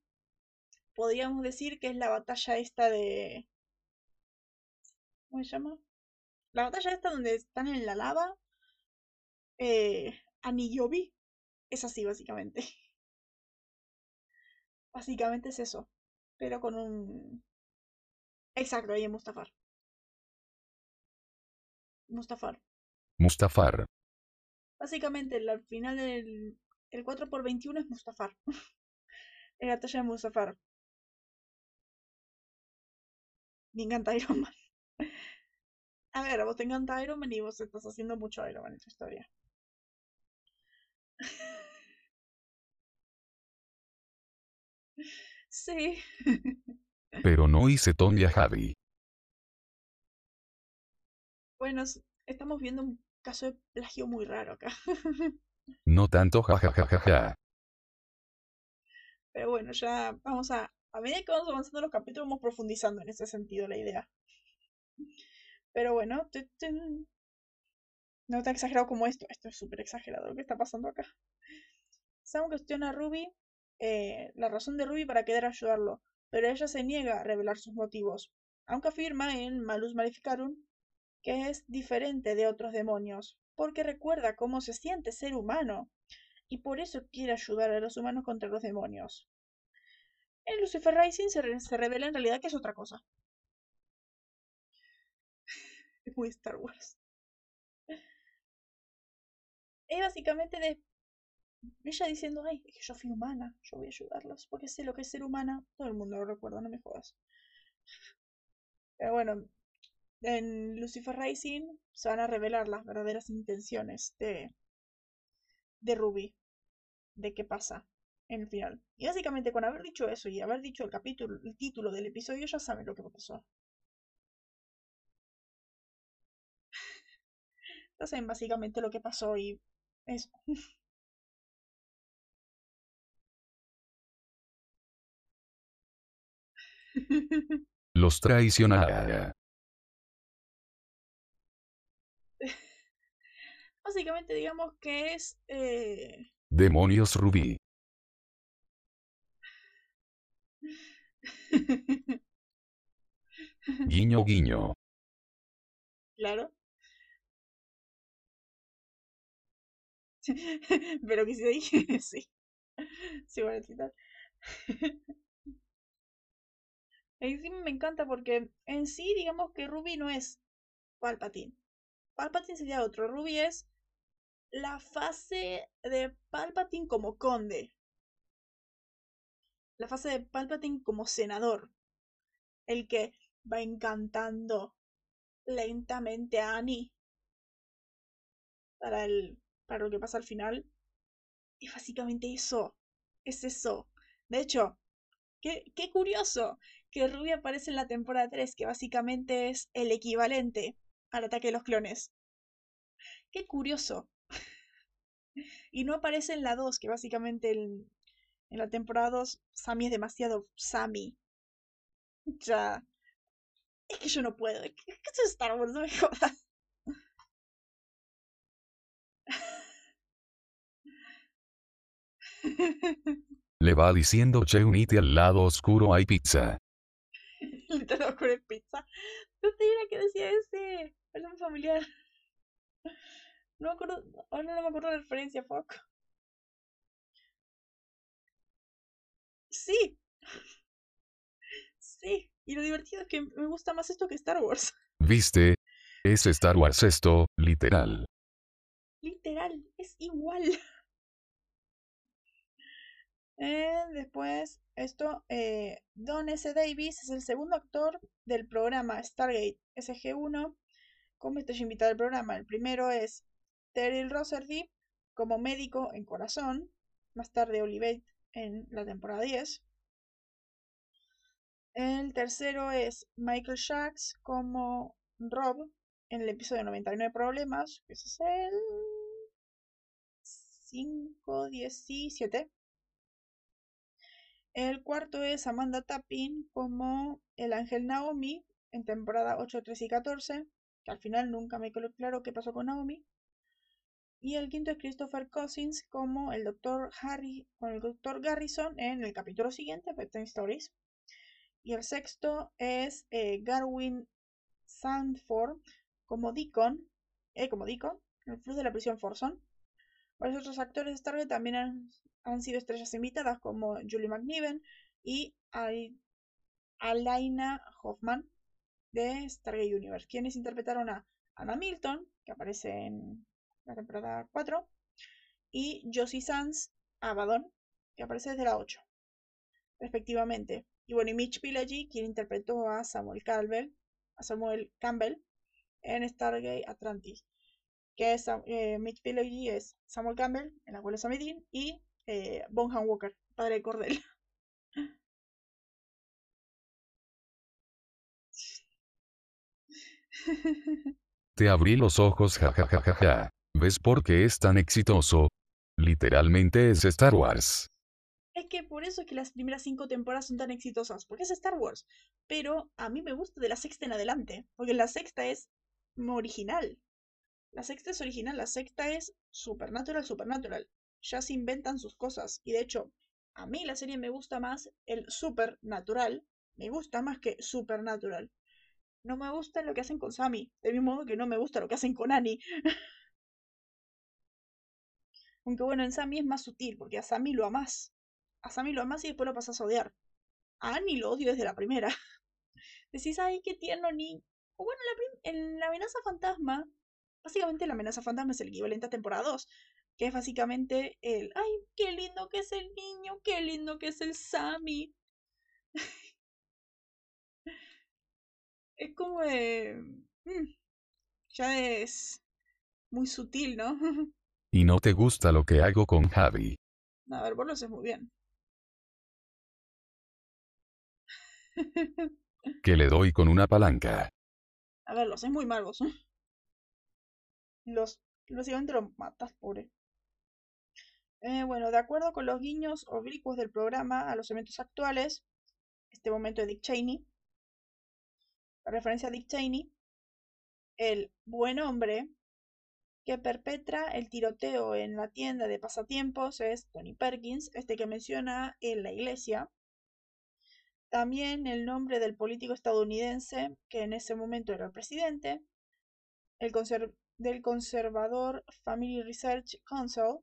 podríamos decir que es la batalla esta de... ¿Cómo se llama? La batalla esta donde están en la lava. Eh, Annie y Obi. Es así, básicamente. Básicamente es eso. Pero con un. Exacto, ahí en Mustafar. Mustafar. Mustafar. Básicamente, al final del el 4x21 es Mustafar. el batalla de Mustafar. Me encanta Iron Man. A ver, a vos te encanta Iron Man y vos estás haciendo mucho Iron Man en tu historia. Sí. Pero no hice Tonya Javi. Bueno, estamos viendo un caso de plagio muy raro acá. No tanto jajajaja. Pero bueno, ya vamos a. A medida que vamos avanzando los capítulos, vamos profundizando en ese sentido la idea. Pero bueno, no tan exagerado como esto. Esto es súper exagerado lo que está pasando acá. Sam cuestiona a Ruby eh, la razón de Ruby para querer ayudarlo, pero ella se niega a revelar sus motivos, aunque afirma en Malus Maleficarum que es diferente de otros demonios, porque recuerda cómo se siente ser humano, y por eso quiere ayudar a los humanos contra los demonios. En Lucifer Rising se, se revela en realidad que es otra cosa. Muy Star Wars. Es básicamente de ella diciendo, ay, es que yo fui humana, yo voy a ayudarlos, porque sé lo que es ser humana. Todo el mundo lo recuerda, no me jodas. Pero bueno, en Lucifer Rising se van a revelar las verdaderas intenciones de, de Ruby, de qué pasa en el final. Y básicamente con haber dicho eso y haber dicho el capítulo, el título del episodio, ya saben lo que pasó. Saben básicamente lo que pasó y eso. Los traicionará. Básicamente digamos que es... Eh... Demonios Rubí. guiño, guiño. Claro. Pero que se dije, sí. Sí, voy a citar. Encima me encanta porque en sí, digamos que Ruby no es Palpatine. Palpatine sería otro. Ruby es la fase de Palpatine como conde. La fase de Palpatine como senador. El que va encantando lentamente a Annie para, el, para lo que pasa al final. Es básicamente eso. Es eso. De hecho, qué, qué curioso que Ruby aparece en la temporada 3, que básicamente es el equivalente al ataque de los clones. Qué curioso. y no aparece en la 2, que básicamente en la temporada 2 Sammy es demasiado Sammy. Ya. Es que yo no puedo. Es es Star Wars. Le va diciendo Che unite al lado oscuro hay pizza. Literal con pizza. No te era que decía ese. Es familiar. No me acuerdo. Ahora no me acuerdo la referencia, fuck. Sí. Sí. Y lo divertido es que me gusta más esto que Star Wars. ¿Viste? Es Star Wars esto, literal. Literal, es igual. Eh, después, esto, eh, Don S. Davis es el segundo actor del programa Stargate SG-1 como estoy invitado al programa. El primero es Terry Roserdeep como médico en Corazón, más tarde Olivate en la temporada 10. El tercero es Michael Shax como Rob en el episodio 99 Problemas, que es el 517. El cuarto es Amanda Tapping como el ángel Naomi en temporada 8, 13 y 14, que al final nunca me quedó claro qué pasó con Naomi. Y el quinto es Christopher Cousins como el doctor Harry, con el doctor Garrison en el capítulo siguiente, Bedtime Stories. Y el sexto es eh, Garwin Sandford como Deacon, eh, como Deacon, el flujo de la prisión Forson. Los otros actores de Stargate también han han sido estrellas invitadas como Julie McNiven y Alaina Hoffman de Stargate Universe, quienes interpretaron a Anna Milton, que aparece en la temporada 4, y Josie Sands, Abaddon, que aparece desde la 8, respectivamente. Y bueno, y Mitch Pileggi, quien interpretó a Samuel Campbell, a Samuel Campbell en Stargate Atlantis. Que es eh, Mitch Pileggi es Samuel Campbell en la cual es y eh, Bonham Walker, padre de Cordell. Te abrí los ojos, jajajaja. ¿Ves por qué es tan exitoso? Literalmente es Star Wars. Es que por eso es que las primeras cinco temporadas son tan exitosas, porque es Star Wars. Pero a mí me gusta de la sexta en adelante, porque la sexta es original. La sexta es original, la sexta es supernatural, supernatural. Ya se inventan sus cosas. Y de hecho, a mí la serie me gusta más el supernatural. Me gusta más que supernatural no me gusta lo que hacen con Sammy, de mismo modo que no me gusta lo que hacen con Annie. Aunque bueno, en Sammy es más sutil, porque a Sammy lo amas. A Sammy lo amas y después lo pasas a odiar. A Annie lo odio desde la primera. Decís, ay, qué tierno ni. O bueno, en la amenaza fantasma, básicamente la amenaza fantasma es el equivalente a temporada 2, que es básicamente el, ay, qué lindo que es el niño, qué lindo que es el Sammy. es como de... Mm, ya es muy sutil, ¿no? y no te gusta lo que hago con Javi. A ver, vos lo haces muy bien. que le doy con una palanca. A ver, lo haces muy mal vos. Los, básicamente lo matas, pobre. Eh, bueno, de acuerdo con los guiños oblicuos del programa a los eventos actuales, este momento de Dick Cheney, referencia a Dick Cheney, el buen hombre que perpetra el tiroteo en la tienda de pasatiempos es Tony Perkins, este que menciona en la iglesia. También el nombre del político estadounidense, que en ese momento era el presidente, el del conservador Family Research Council,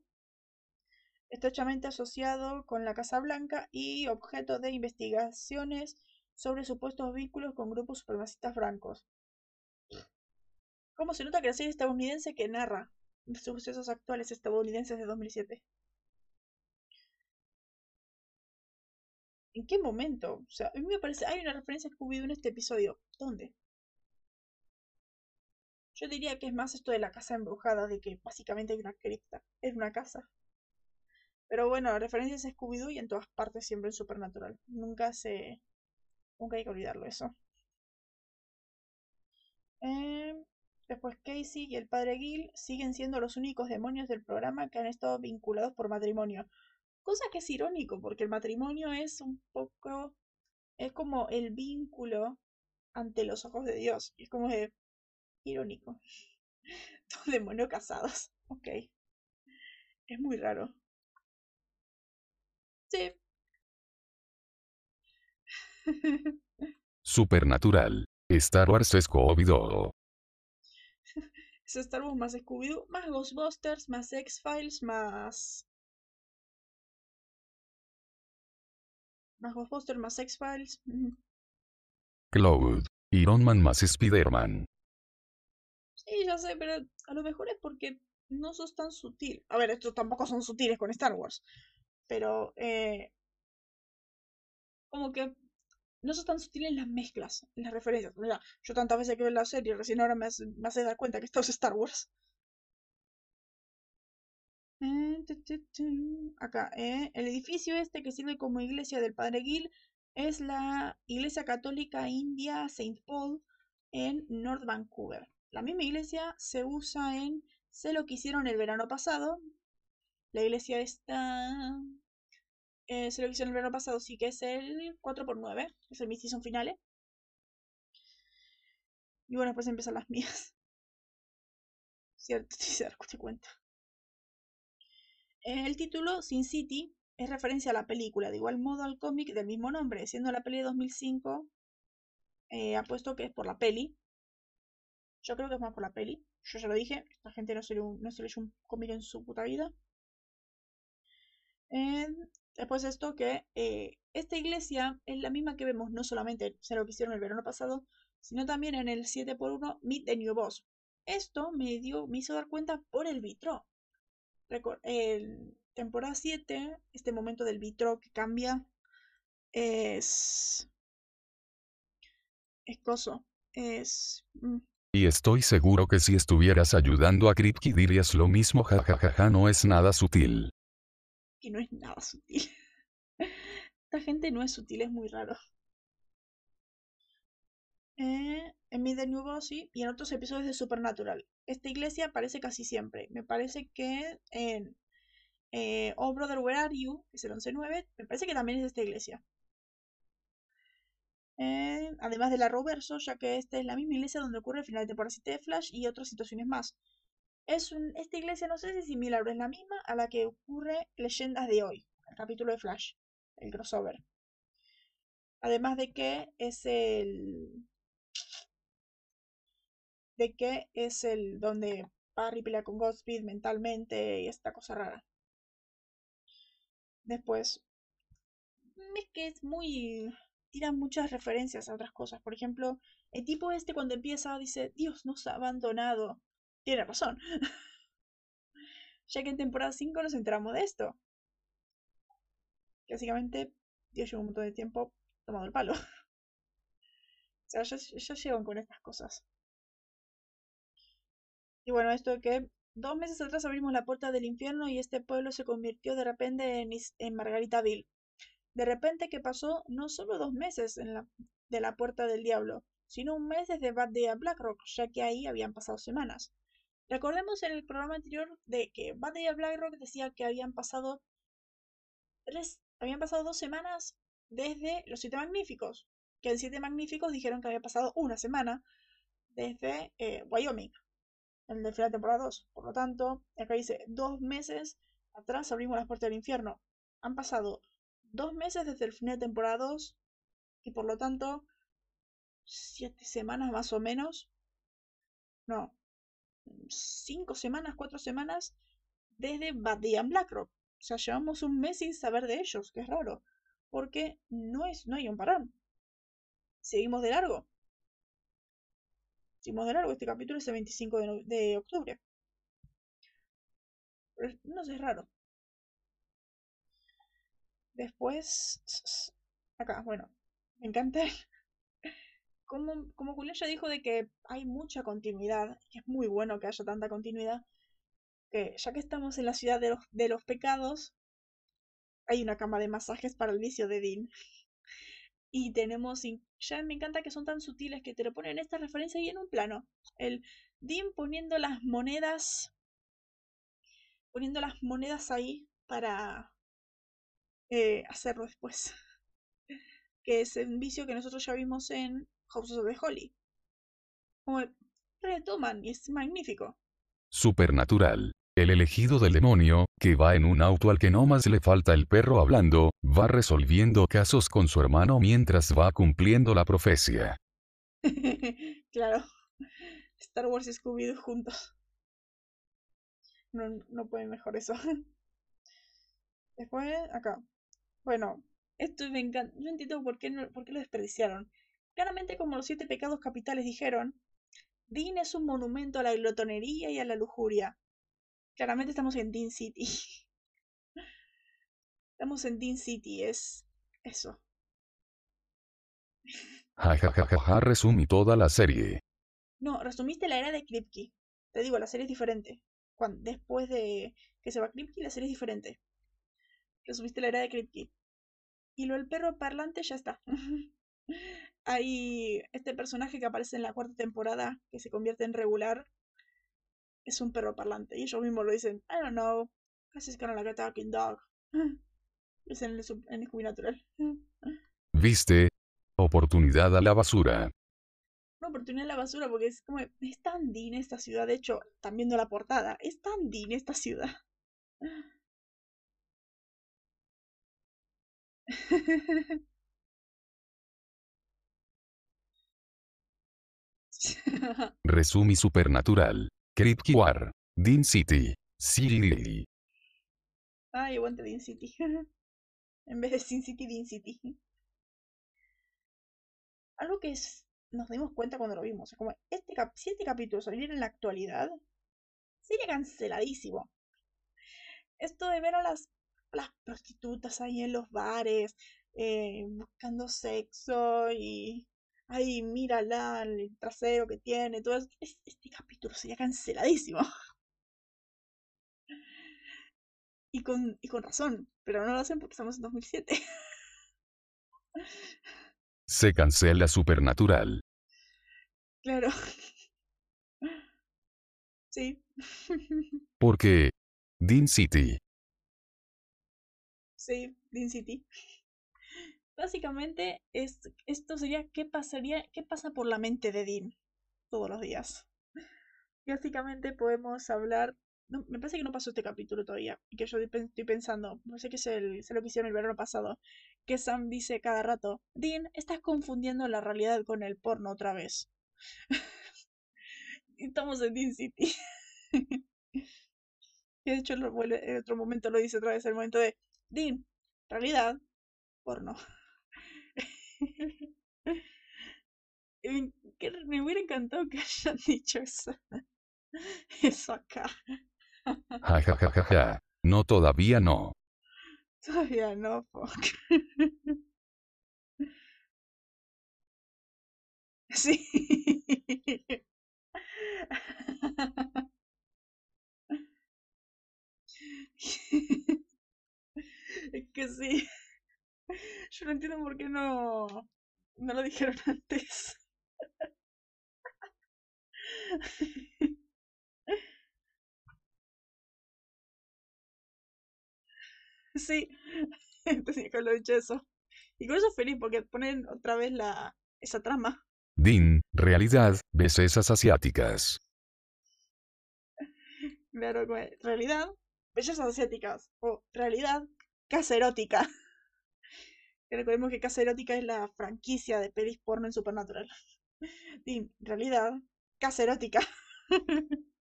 estrechamente asociado con la Casa Blanca y objeto de investigaciones sobre supuestos vínculos con grupos supremacistas francos. ¿Cómo se nota que la serie estadounidense que narra sucesos actuales estadounidenses de 2007? ¿En qué momento? O sea, a mí me parece, hay una referencia a Scooby-Doo en este episodio. ¿Dónde? Yo diría que es más esto de la casa embrujada, de que básicamente hay una cripta, es una casa. Pero bueno, la referencia es Scooby-Doo y en todas partes siempre es supernatural. Nunca se, Nunca hay que olvidarlo eso. Em, después Casey y el padre Gil siguen siendo los únicos demonios del programa que han estado vinculados por matrimonio. Cosa que es irónico, porque el matrimonio es un poco... es como el vínculo ante los ojos de Dios. es como de... irónico. Dos demonios casados. Ok. Es muy raro. Sí, Supernatural. Star Wars Scooby-Doo. Es Star Wars más Scooby-Doo, más Ghostbusters, más X-Files, más... Más Ghostbusters, más X-Files. Cloud. Iron Man más Spider-Man. Sí, ya sé, pero a lo mejor es porque no sos tan sutil. A ver, estos tampoco son sutiles con Star Wars. Pero, eh, como que no son tan sutiles las mezclas, las referencias. Mira, yo tantas veces que veo la serie, recién ahora me hace, dar cuenta que esto es Star Wars. Acá, eh, el edificio este que sirve como iglesia del Padre Gil es la Iglesia Católica India St. Paul en North Vancouver. La misma iglesia se usa en Sé lo que hicieron el verano pasado. La iglesia está eh, se lo hicieron el verano pasado, sí que es el 4x9, es el mi season finales. Y bueno, pues empiezan las mías. Cierto, si se te cuenta. El título, Sin City, es referencia a la película, de igual modo al cómic del mismo nombre, siendo la peli de 2005, eh, apuesto que es por la peli. Yo creo que es más por la peli. Yo ya lo dije, la gente no se, no se un cómic en su puta vida. Eh, después esto que eh, esta iglesia es la misma que vemos no solamente en lo que hicieron el verano pasado, sino también en el 7x1 Meet the New Boss. Esto me, dio, me hizo dar cuenta por el vitro. En temporada 7, este momento del vitro que cambia es... Es coso. Es... Mm, y estoy seguro que si estuvieras ayudando a Kripke dirías lo mismo jajajaja no es nada sutil. Y no es nada sutil. Esta gente no es sutil, es muy raro. Eh, en mi de nuevo sí, y en otros episodios de Supernatural. Esta iglesia aparece casi siempre. Me parece que en eh, Oh Brother Where Are You, que es el 11-9, me parece que también es de esta iglesia. Eh, además de la Roverso, ya que esta es la misma iglesia donde ocurre el final de temporada 7 de Flash y otras situaciones más. Es esta iglesia no sé si es similar o es la misma a la que ocurre Leyendas de hoy, el capítulo de Flash, el crossover. Además de que es el de que es el donde Barry pelea con Godspeed mentalmente y esta cosa rara. Después, es que es muy tira muchas referencias a otras cosas. Por ejemplo, el tipo este cuando empieza dice, Dios nos ha abandonado. Tiene razón. ya que en temporada 5 nos enteramos de esto. Básicamente, Dios lleva un montón de tiempo tomando el palo. o sea, ya, ya llegan con estas cosas. Y bueno, esto de que dos meses atrás abrimos la puerta del infierno y este pueblo se convirtió de repente en, en Margaritaville. De repente que pasó no solo dos meses de la puerta del diablo, sino un mes desde Bad Day a Blackrock, ya que ahí habían pasado semanas. Recordemos en el programa anterior de que Day a Blackrock decía que habían pasado habían pasado dos semanas desde los siete magníficos, que en siete magníficos dijeron que había pasado una semana desde eh, Wyoming, el final de temporada 2. Por lo tanto, acá dice dos meses atrás abrimos las puertas del infierno. Han pasado dos meses desde el final de temporada 2 y por lo tanto siete semanas más o menos. No, cinco semanas, cuatro semanas desde Bad Blackrock. O sea, llevamos un mes sin saber de ellos, que es raro, porque no, es, no hay un parón. Seguimos de largo. Seguimos de largo, este capítulo es el 25 de, de octubre. no sé, es raro. Después, acá, bueno, me encanta como, como Julián ya dijo de que hay mucha continuidad, y es muy bueno que haya tanta continuidad, que ya que estamos en la ciudad de los, de los pecados, hay una cama de masajes para el vicio de Dean. Y tenemos, ya me encanta que son tan sutiles que te lo ponen esta referencia y en un plano. El Dean poniendo las monedas, poniendo las monedas ahí para eh, hacerlo después. Que es un vicio que nosotros ya vimos en House of the Holy. Como retoman y es magnífico. Supernatural. El elegido del demonio, que va en un auto al que no más le falta el perro hablando, va resolviendo casos con su hermano mientras va cumpliendo la profecía. claro. Star Wars y scooby juntos. No, no puede mejor eso. Después, acá. Bueno, esto me encanta. No entiendo por qué, por qué lo desperdiciaron. Claramente, como los siete pecados capitales dijeron, Dean es un monumento a la glotonería y a la lujuria. Claramente estamos en Dean City. Estamos en Dean City, es eso. Ja, resumí toda la serie. No, resumiste la era de Kripke. Te digo, la serie es diferente. Cuando, después de que se va Kripke, la serie es diferente. Resumiste la era de Kripke. Y lo del perro parlante ya está. Hay este personaje que aparece en la cuarta temporada, que se convierte en regular, es un perro parlante. Y ellos mismos lo dicen, I don't know, casi es like a talking dog. Es en el, en el natural. ¿Viste? Oportunidad a la basura. Una oportunidad a la basura porque es como, es tan din esta ciudad. De hecho, están viendo la portada, es tan din esta ciudad. Resumi Supernatural. Kripke War. Dean City. City. Ay, aguante Dean City. en vez de Sin City, Dean City. Algo que es, nos dimos cuenta cuando lo vimos. Es como, este cap si este capítulo saliera en la actualidad, sería canceladísimo. Esto de ver a las, las prostitutas ahí en los bares, eh, buscando sexo y ay, mírala, el trasero que tiene, todo eso. Este capítulo sería canceladísimo. Y con, y con razón, pero no lo hacen porque estamos en 2007. Se cancela Supernatural. Claro. Sí. Porque. Dean City. Sí, Dean City. Básicamente, es, esto sería qué pasaría, qué pasa por la mente de Dean todos los días. Básicamente podemos hablar no, me parece que no pasó este capítulo todavía. Y que yo estoy pensando, no sé qué es, el, lo que hicieron el verano pasado. Que Sam dice cada rato: Dean, estás confundiendo la realidad con el porno otra vez. Estamos en Dean City. y de hecho, en otro momento lo dice otra vez: el momento de Dean, realidad, porno. me hubiera encantado que hayan dicho eso, eso acá. Ja, ja, ja, ja, ja. No, todavía no. Todavía no, fuck. Sí. Es que sí. Yo no entiendo por qué no, no lo dijeron antes. Sí, tenía que haber dicho eso. Y con eso feliz porque ponen otra vez la esa trama. Din, realidad, bellezas asiáticas. Claro, realidad, bellezas asiáticas. O realidad, casa erótica. Recordemos que Casa Erótica es la franquicia de pelis porno en Supernatural. Din, realidad, casa erótica.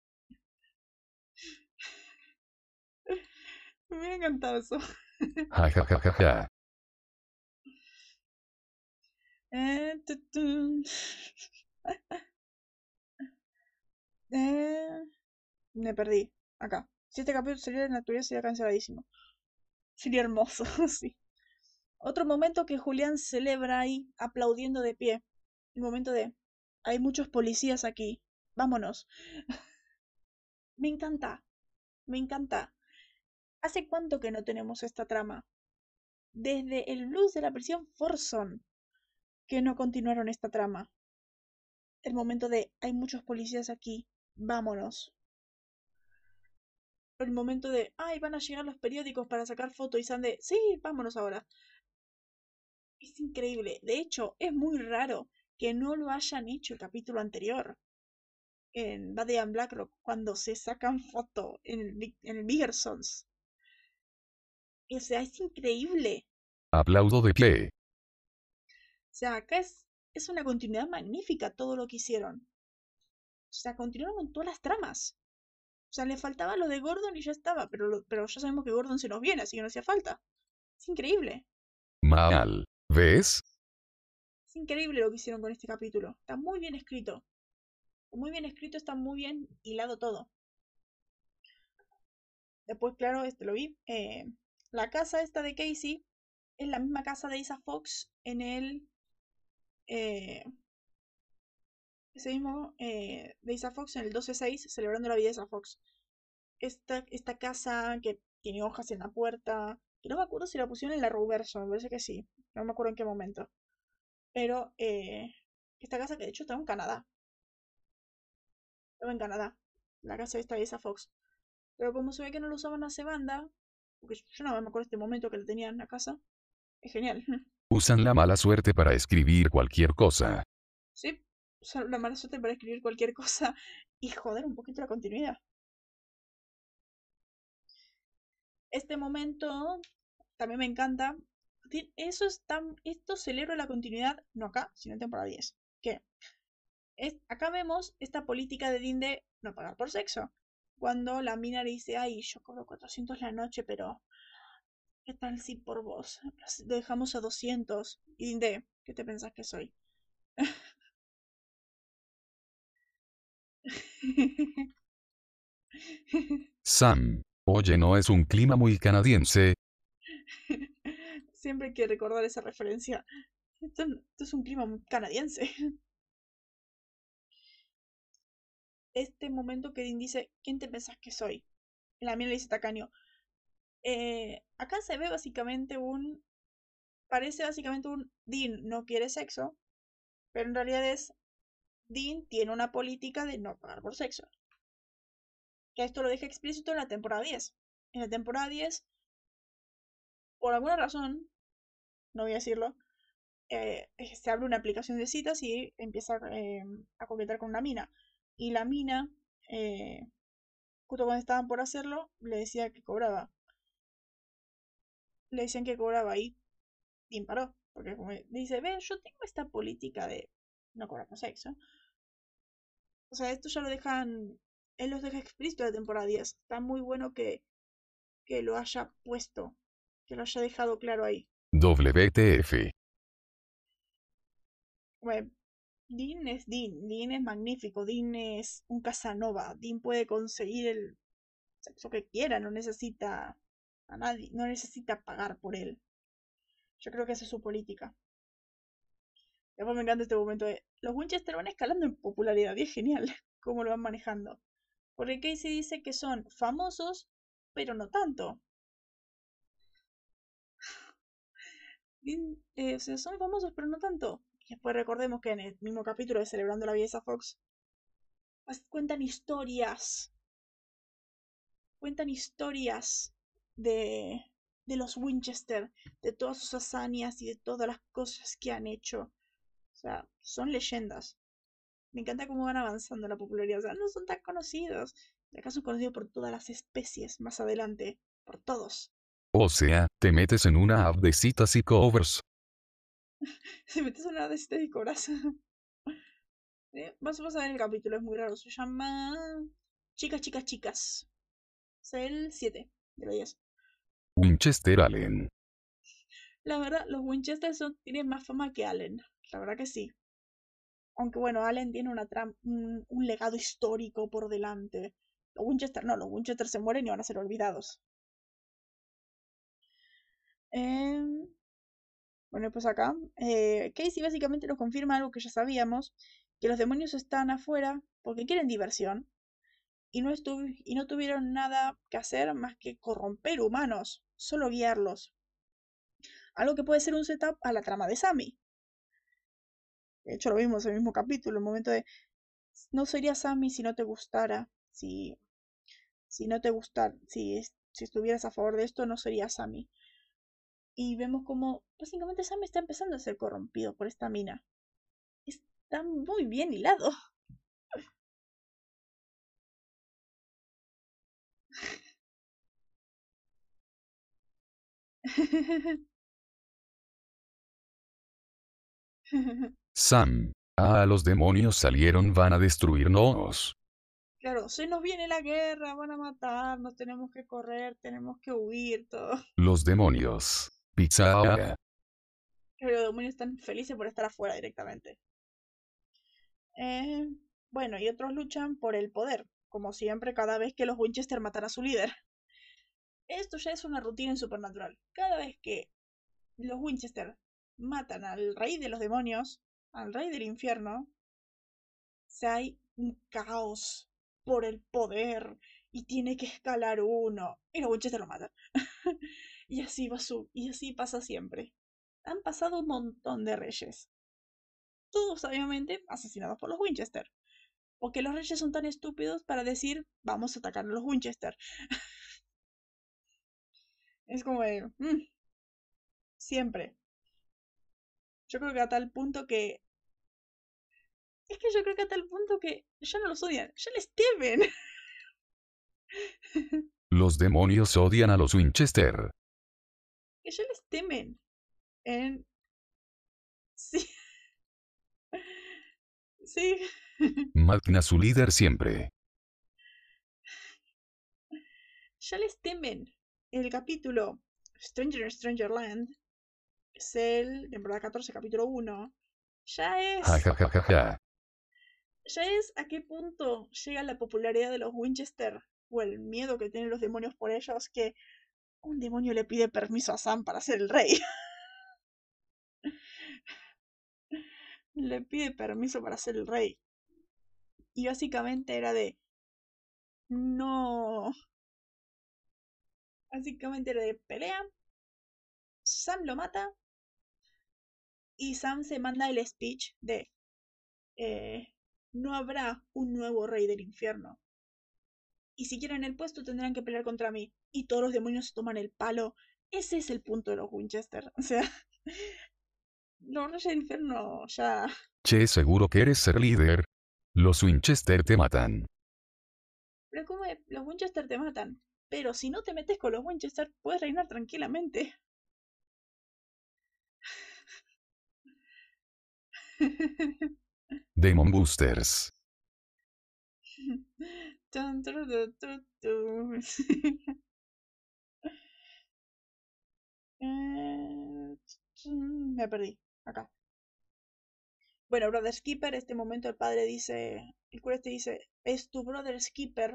Me hubiera encantado eso. Eh, eh, me perdí. Acá. Si este capítulo sería de naturaleza sería canceladísimo. Sería hermoso, sí. Otro momento que Julián celebra ahí, aplaudiendo de pie. El momento de. Hay muchos policías aquí. Vámonos. me encanta. Me encanta. ¿Hace cuánto que no tenemos esta trama? Desde el blues de la prisión Forson que no continuaron esta trama. El momento de hay muchos policías aquí, vámonos. El momento de ay, van a llegar los periódicos para sacar fotos y de sí, vámonos ahora. Es increíble. De hecho, es muy raro que no lo hayan hecho el capítulo anterior en Buddy and Blackrock cuando se sacan fotos en el, en el Biggersons. O sea, es increíble. Aplaudo de pie. O sea, acá es, es una continuidad magnífica todo lo que hicieron. O sea, continuaron con todas las tramas. O sea, le faltaba lo de Gordon y ya estaba, pero, pero ya sabemos que Gordon se nos viene, así que no hacía falta. Es increíble. Mal. ¿Ves? Es increíble lo que hicieron con este capítulo. Está muy bien escrito. Muy bien escrito, está muy bien hilado todo. Después, claro, este lo vi. Eh, la casa esta de Casey es la misma casa de Isa Fox en el... Eh, ese mismo eh, de Isa Fox en el 12-6, celebrando la vida de Isa Fox. Esta, esta casa que tiene hojas en la puerta, que no me acuerdo si la pusieron en la Roverso, me parece que sí, no me acuerdo en qué momento. Pero eh, esta casa que de hecho estaba en Canadá. Estaba en Canadá, la casa esta de Isa Fox. Pero como se ve que no lo usaban hace banda, porque yo no me acuerdo este momento que lo tenían en la casa. Es genial. Usan la mala suerte para escribir cualquier cosa. Sí, usan la mala suerte para escribir cualquier cosa y joder un poquito la continuidad. Este momento también me encanta. Eso es tan, esto celebra la continuidad, no acá, sino en temporada 10. Que es, acá vemos esta política de Dinde no pagar por sexo cuando la mina le dice, ay, yo cobro 400 la noche, pero ¿Qué tal si por vos lo dejamos a 200? Y Dinde, ¿qué te pensás que soy? Sam. Oye, ¿no es un clima muy canadiense? Siempre hay que recordar esa referencia. Esto, es un clima canadiense. Este momento que Dean dice, ¿quién te pensás que soy? La mía le dice Tacaño. Eh, acá se ve básicamente un... Parece básicamente un Dean no quiere sexo, pero en realidad es Dean tiene una política de no pagar por sexo. Que esto lo deja explícito en la temporada 10. En la temporada 10, por alguna razón, no voy a decirlo, eh, se abre una aplicación de citas y empieza eh, a coquetar con una mina. Y la mina, eh, justo cuando estaban por hacerlo, le decía que cobraba. Le decían que cobraba y paró. Porque dice, ve, yo tengo esta política de no cobrar por sexo. O sea, esto ya lo dejan, él los deja explícito de temporada 10. Está muy bueno que, que lo haya puesto, que lo haya dejado claro ahí. WTF. Bueno, Dean es Dean, Dean es magnífico, Dean es un Casanova, Dean puede conseguir el sexo que quiera, no necesita a nadie, no necesita pagar por él. Yo creo que es su política. Después me encanta este momento de los Winchester van escalando en popularidad y es genial cómo lo van manejando. Porque Casey dice que son famosos, pero no tanto. Eh, son famosos, pero no tanto. Y después recordemos que en el mismo capítulo de Celebrando la Belleza Fox cuentan historias. Cuentan historias de, de los Winchester, de todas sus hazañas y de todas las cosas que han hecho. O sea, son leyendas. Me encanta cómo van avanzando la popularidad. O sea, no son tan conocidos. Acá son conocidos por todas las especies más adelante. Por todos. O sea, te metes en una app de citas y covers. Se metes en una de citas y cobras. eh, vas, a ver el capítulo, es muy raro. Se llama Chicas, chicas, chicas. Es el 7 de la 10. Winchester Allen. La verdad, los Winchester son, tienen más fama que Allen. La verdad que sí. Aunque bueno, Allen tiene una un, un, legado histórico por delante. Los Winchester no, los Winchester se mueren y van a ser olvidados. Eh, bueno, pues acá, eh, Casey básicamente nos confirma algo que ya sabíamos, que los demonios están afuera porque quieren diversión y no, y no tuvieron nada que hacer más que corromper humanos, solo guiarlos. Algo que puede ser un setup a la trama de Sammy. De hecho, lo vimos en el mismo capítulo, el momento de no sería Sammy si no te gustara, si, si no te gustara, si, si estuvieras a favor de esto, no sería Sammy y vemos como básicamente Sam está empezando a ser corrompido por esta mina. Está muy bien hilado. Sam, ah, los demonios salieron, van a destruirnos. Claro, se nos viene la guerra, van a matarnos, tenemos que correr, tenemos que huir, todo. Los demonios. Pizza. Pero los demonios están felices por estar afuera directamente. Eh, bueno, y otros luchan por el poder, como siempre cada vez que los Winchester matan a su líder. Esto ya es una rutina en Supernatural. Cada vez que los Winchester matan al rey de los demonios, al rey del infierno, se hay un caos por el poder y tiene que escalar uno. Y los Winchester lo matan. Y así va su, y así pasa siempre. Han pasado un montón de reyes. Todos, obviamente, asesinados por los Winchester. Porque los reyes son tan estúpidos para decir, vamos a atacar a los Winchester. es como de, mm, siempre. Yo creo que a tal punto que... Es que yo creo que a tal punto que ya no los odian, ya les temen. los demonios odian a los Winchester que ya les temen. En... Sí. sí. Magna su líder siempre. Ya les temen. El capítulo Stranger in Stranger Land, Cell, temporada 14, capítulo 1, ya es. Ja, ja, ja, ja, ja. Ya es a qué punto llega la popularidad de los Winchester o el miedo que tienen los demonios por ellos que un demonio le pide permiso a Sam para ser el rey. le pide permiso para ser el rey. Y básicamente era de... No. Básicamente era de pelea. Sam lo mata. Y Sam se manda el speech de... eh, no habrá un nuevo rey del infierno. Y si quieren el puesto tendrán que pelear contra mí. Y todos los demonios toman el palo. Ese es el punto de los Winchester. O sea, los reyes del infierno ya... Che, seguro que eres ser líder. Los Winchester te matan. Pero como los Winchester te matan. Pero si no te metes con los Winchester, puedes reinar tranquilamente. Demon Boosters. Tun, tru, tu, tu, tu. Eh, mm, Me perdí. Acá. Bueno, Brother Skipper, este momento el padre dice, el cura este dice, es tu Brother Skipper,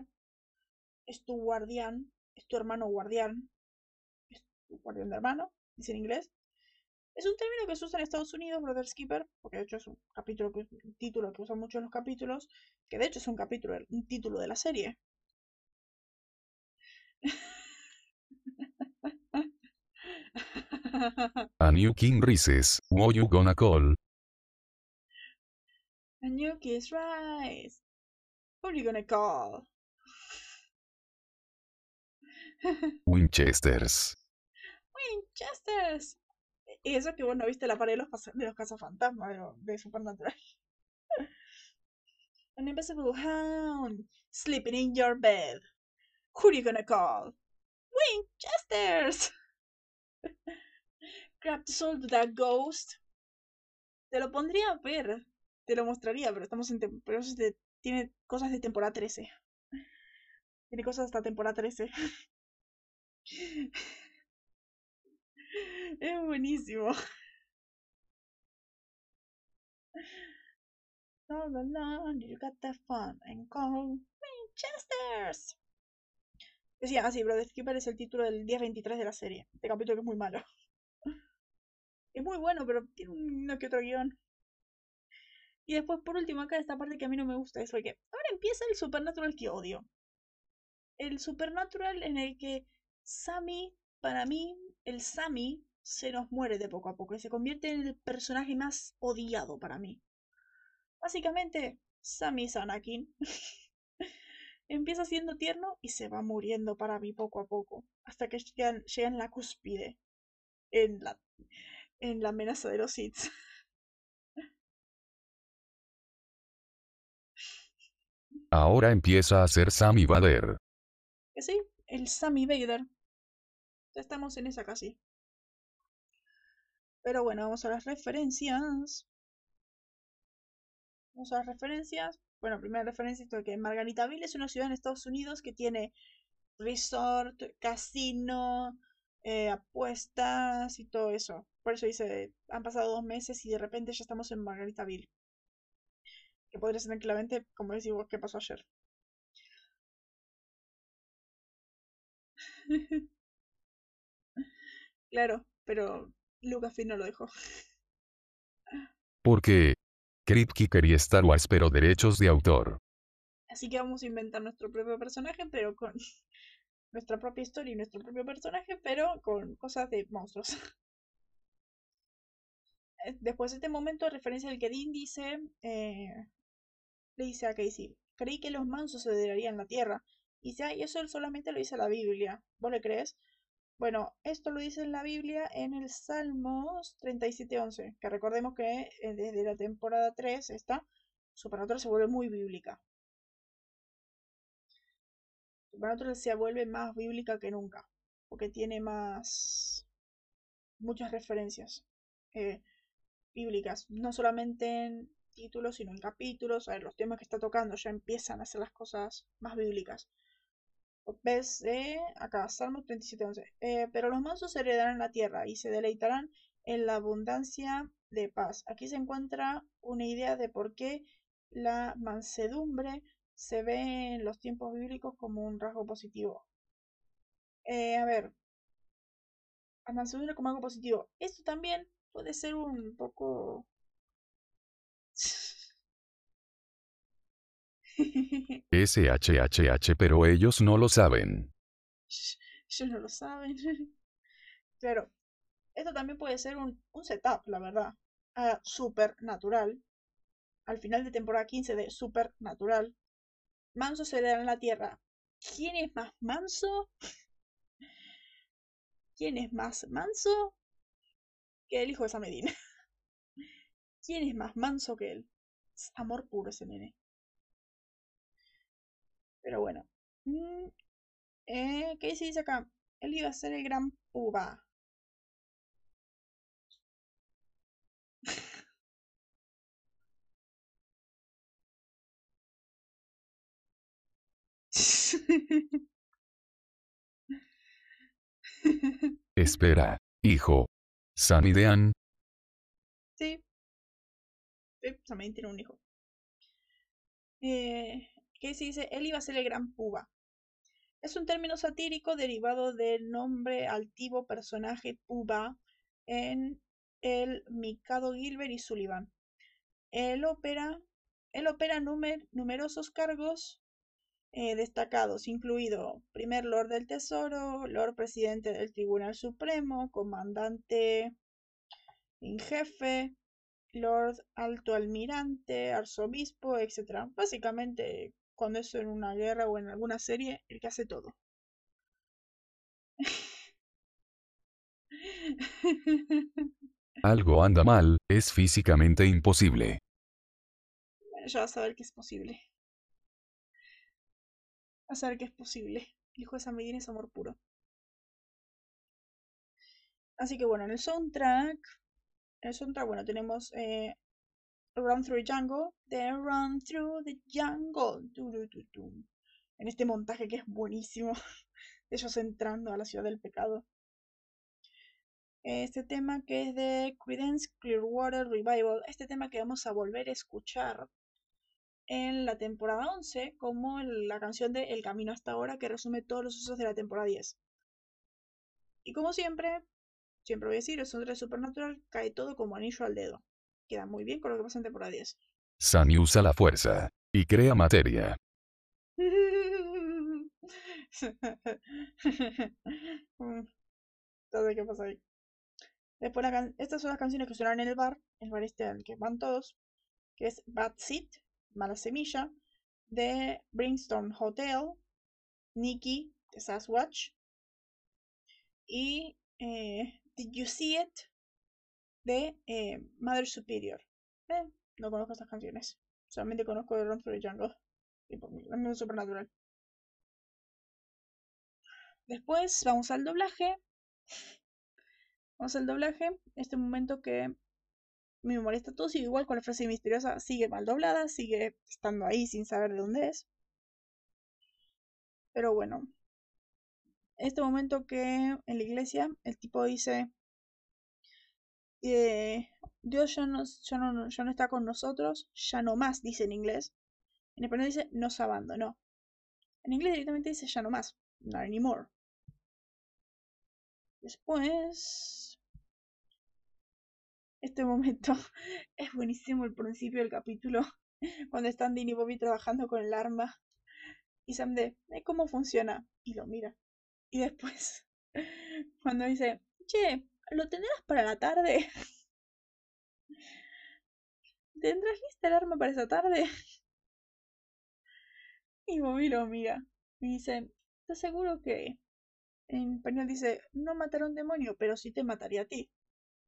es tu guardián, es tu hermano guardián, es tu guardián de hermano, dice en inglés. Es un término que se usa en Estados Unidos, Brother Skipper, porque de hecho es un capítulo que, un título que usan mucho en los capítulos, que de hecho es un capítulo, un título de la serie. A New King Rises, what you gonna call? A new kiss rise. Who are you gonna call? Winchesters. Winchesters. Y eso que vos no viste la pared de los, de los cazafantasmas de, Supernatural. An invisible hound sleeping in your bed. Who are you gonna call? Winchesters. Grab the soul to that ghost. Te lo pondría a ver. Te lo mostraría, pero estamos en pero tiene cosas de temporada 13. Tiene cosas hasta temporada 13. Es buenísimo. All alone, you got the fun and call Winchesters. Decía así, Brother Skipper es el título del día 23 de la serie. Este capítulo que es muy malo. Es muy bueno, pero tiene uno que otro guion. Y después, por último, acá esta parte que a mí no me gusta es que ahora empieza el Supernatural que odio. El Supernatural en el que Sammy, para mí, el Sammy se nos muere de poco a poco y se convierte en el personaje más odiado para mí. Básicamente, Sammy es Anakin. Empieza siendo tierno y se va muriendo para mí poco a poco, hasta que llega, llega en la cúspide, en la, en la amenaza de los Sith. Ahora empieza a ser Sammy Vader. Que sí, el Sammy Vader. Ya estamos en esa casi. Pero bueno, vamos a las referencias. Vamos a las referencias. Bueno, primera referencia de que Margaritaville es una ciudad en Estados Unidos que tiene resort, casino, eh, apuestas y todo eso. Por eso dice, han pasado dos meses y de repente ya estamos en Margaritaville. Que podría ser tranquilamente, como decís vos, ¿qué pasó ayer? Claro, pero Lucasfilm no lo dejó. Porque. Kripke quería Star Wars pero derechos de autor. Así que vamos a inventar nuestro propio personaje, pero con nuestra propia historia y nuestro propio personaje, pero con cosas de monstruos. Eh, Después de este momento, referencia al que Dean dice, eh, le dice a Casey, creí que los mansos se la tierra. Y dice, ay, eso solamente lo dice la Biblia. ¿Vos le crees? Bueno, esto lo dice en la Biblia en el Salmos 37.11, que recordemos que eh, desde la temporada 3 esta Supernatural se vuelve muy bíblica. Supernatural se vuelve más bíblica que nunca, porque tiene más muchas referencias eh, bíblicas, no solamente en títulos, sino en capítulos, a ver, los temas que está tocando ya empiezan a ser las cosas más bíblicas. Ves eh, acá, Salmo 37.11. Eh, pero los mansos heredarán la tierra y se deleitarán en la abundancia de paz. Aquí se encuentra una idea de por qué la mansedumbre se ve en los tiempos bíblicos como un rasgo positivo. Eh, a ver, la mansedumbre como algo positivo. Esto también puede ser un poco... SHHH, pero ellos no lo saben. Ellos no lo saben. Pero esto también puede ser un, un setup, la verdad. A Supernatural. Al final de temporada 15 de Supernatural. Manso se le da en la tierra. ¿Quién es más manso? ¿Quién es más manso que el hijo de Samedina? ¿Quién es más manso que él? Es amor puro ese nene. Pero bueno. Mm, eh, ¿Qué se dice acá? Él iba a ser el gran puba. Espera, hijo. Samidean. Sí. Sí, también tiene un hijo. Eh, ¿Qué se dice? Él iba a ser el gran puba. Es un término satírico derivado del nombre altivo personaje Puba en el Mikado Gilbert y Sullivan. Él opera, él opera numerosos cargos eh, destacados, incluido primer Lord del Tesoro, Lord Presidente del Tribunal Supremo, Comandante en Jefe, Lord Alto Almirante, Arzobispo, etc. Básicamente, cuando es en una guerra o en alguna serie, el que hace todo. Algo anda mal, es físicamente imposible. Bueno, ya vas a ver que es posible a saber que es posible. El hijo de San Medina es amor puro. Así que bueno, en el soundtrack, en el soundtrack, bueno, tenemos eh, Run Through Jungle, The Run Through the Jungle, en este montaje que es buenísimo, ellos entrando a la ciudad del pecado. Este tema que es de Credence Clearwater Revival, este tema que vamos a volver a escuchar en la temporada 11 como la canción de El Camino hasta ahora que resume todos los usos de la temporada 10. Y como siempre, siempre voy a decir, el de Supernatural cae todo como anillo al dedo. Queda muy bien con lo que pasa en temporada 10. Sani usa la fuerza y crea materia. qué pasa ahí. Después estas son las canciones que suenan en el bar, el bar este al que van todos, que es Bad Seat, Mala Semilla, de Brimstone Hotel, Nikki de Sasquatch y eh, Did You See It de eh, Mother Superior. Eh, no conozco estas canciones, solamente conozco The Run Through the Jungle, es supernatural. Después vamos al doblaje. Vamos al doblaje. Este momento que me molesta todo, sigue igual con la frase misteriosa, sigue mal doblada, sigue estando ahí sin saber de dónde es. Pero bueno, este momento que en la iglesia el tipo dice, eh, Dios ya no, ya, no, está con nosotros, ya no más, dice en inglés. En español dice, nos abandonó. En inglés directamente dice, ya no más, not anymore. Después este momento es buenísimo el principio del capítulo, cuando están Dean y Bobby trabajando con el arma. Y Sam de, ¿cómo funciona? Y lo mira. Y después, cuando dice, che, ¿lo tendrás para la tarde? ¿Tendrás lista el arma para esa tarde? Y Bobby lo mira. Y dice, ¿estás seguro que? En español dice, no matar a un demonio, pero sí te mataría a ti.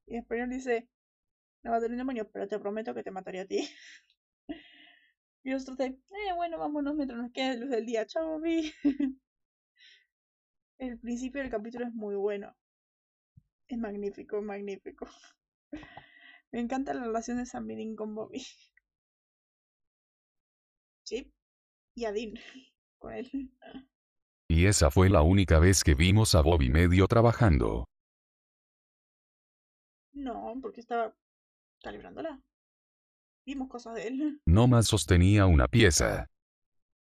Y en español dice, no a tener demonio, pero te prometo que te mataría a ti. y nosotros de, eh, bueno, vámonos mientras nos quede luz del día. Chao, vi. El principio del capítulo es muy bueno. Es magnífico, magnífico. Me encanta la relación de Sam con Bobby. Sí. Y Adin con él. Y esa fue la única vez que vimos a Bobby medio trabajando. No, porque estaba calibrándola. Vimos cosas de él. No más sostenía una pieza.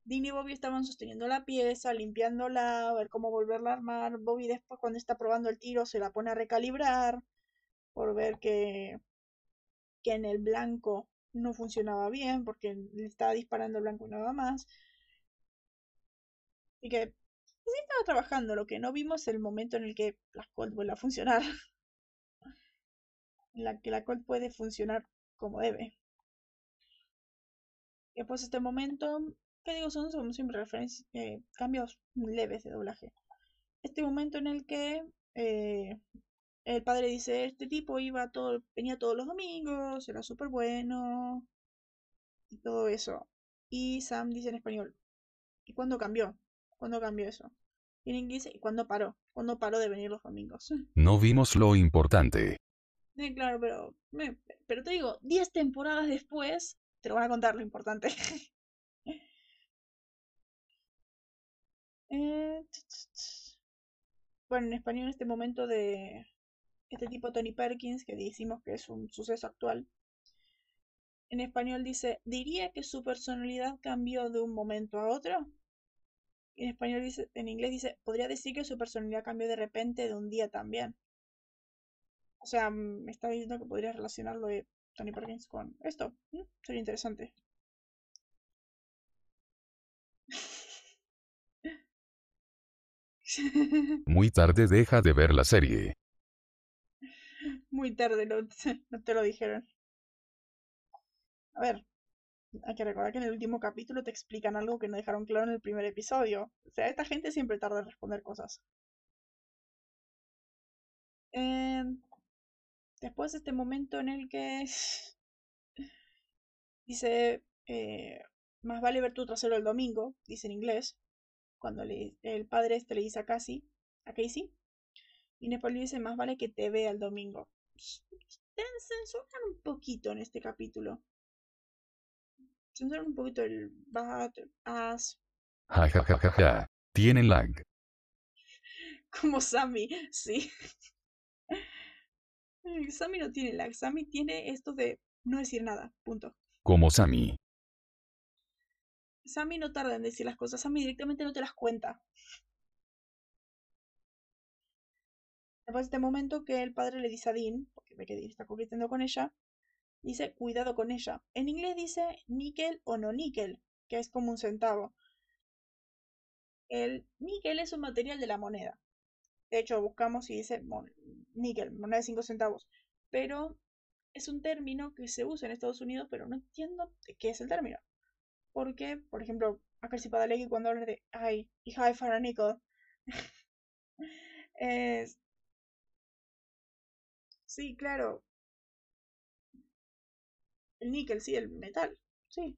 Dean y Bobby estaban sosteniendo la pieza, limpiándola, a ver cómo volverla a armar. Bobby después cuando está probando el tiro se la pone a recalibrar por ver que, que en el blanco no funcionaba bien porque le estaba disparando el blanco y nada más. Así que sí estaba trabajando, lo que no vimos es el momento en el que la Colt vuelve a funcionar. en la que la Colt puede funcionar como debe. Y después este momento, que digo, son, son siempre referencias, eh, cambios leves de doblaje. Este momento en el que eh, el padre dice, este tipo iba todo, venía todos los domingos, era súper bueno, y todo eso. Y Sam dice en español, ¿y cuándo cambió? ¿Cuándo cambió eso? Y en inglés, ¿y cuándo paró? ¿Cuándo paró de venir los domingos? No vimos lo importante. Claro, pero, me- pero te digo, 10 temporadas después te lo van a contar lo importante. Eh. Bueno, en español este momento de este tipo Tony Perkins, que decimos que es un suceso actual, en español dice, diría que su personalidad cambió de un momento a otro. En español dice, en inglés dice, podría decir que su personalidad cambió de repente de un día también. O sea, mm, me está diciendo que podría relacionarlo de Tony Perkins con esto. ¿Mm? Sería interesante. Muy tarde deja de ver la serie. Muy tarde, no, no te lo dijeron. A ver, hay que recordar que en el último capítulo te explican algo que no dejaron claro en el primer episodio. O sea, esta gente siempre tarda en responder cosas. Em, después este momento en el que dice, eh, más vale ver tu trasero el domingo, dice en inglés, cuando le- el padre este le dice a Casey, a Casey, y en español dice, más vale que te vea el domingo. Deben censurar un poquito en este capítulo. Censurar un poquito el bat, as, Ja ja ja ja ja. Tienen lag. como Sammy, sí. Mm, Sammy no tiene lag, Sammy tiene esto de no decir nada, punto. Como Sammy. Sammy no tarda en decir las cosas, Sammy directamente no te las cuenta. Después de este momento que el padre le dice a Dean, porque ve que Dean está coqueteando con ella, dice cuidado con ella. En inglés dice níquel o no níquel, que es como un centavo. El níquel es un material de la moneda. De hecho, buscamos y dice níquel, moneda de 5 centavos. Pero es un término que se usa en Estados Unidos, pero no entiendo qué es el término. Porque, por ejemplo, acá el Padalegui cuando habla de ay, y high for a nickel, es. Sí, claro. El níquel, sí, el metal. Sí.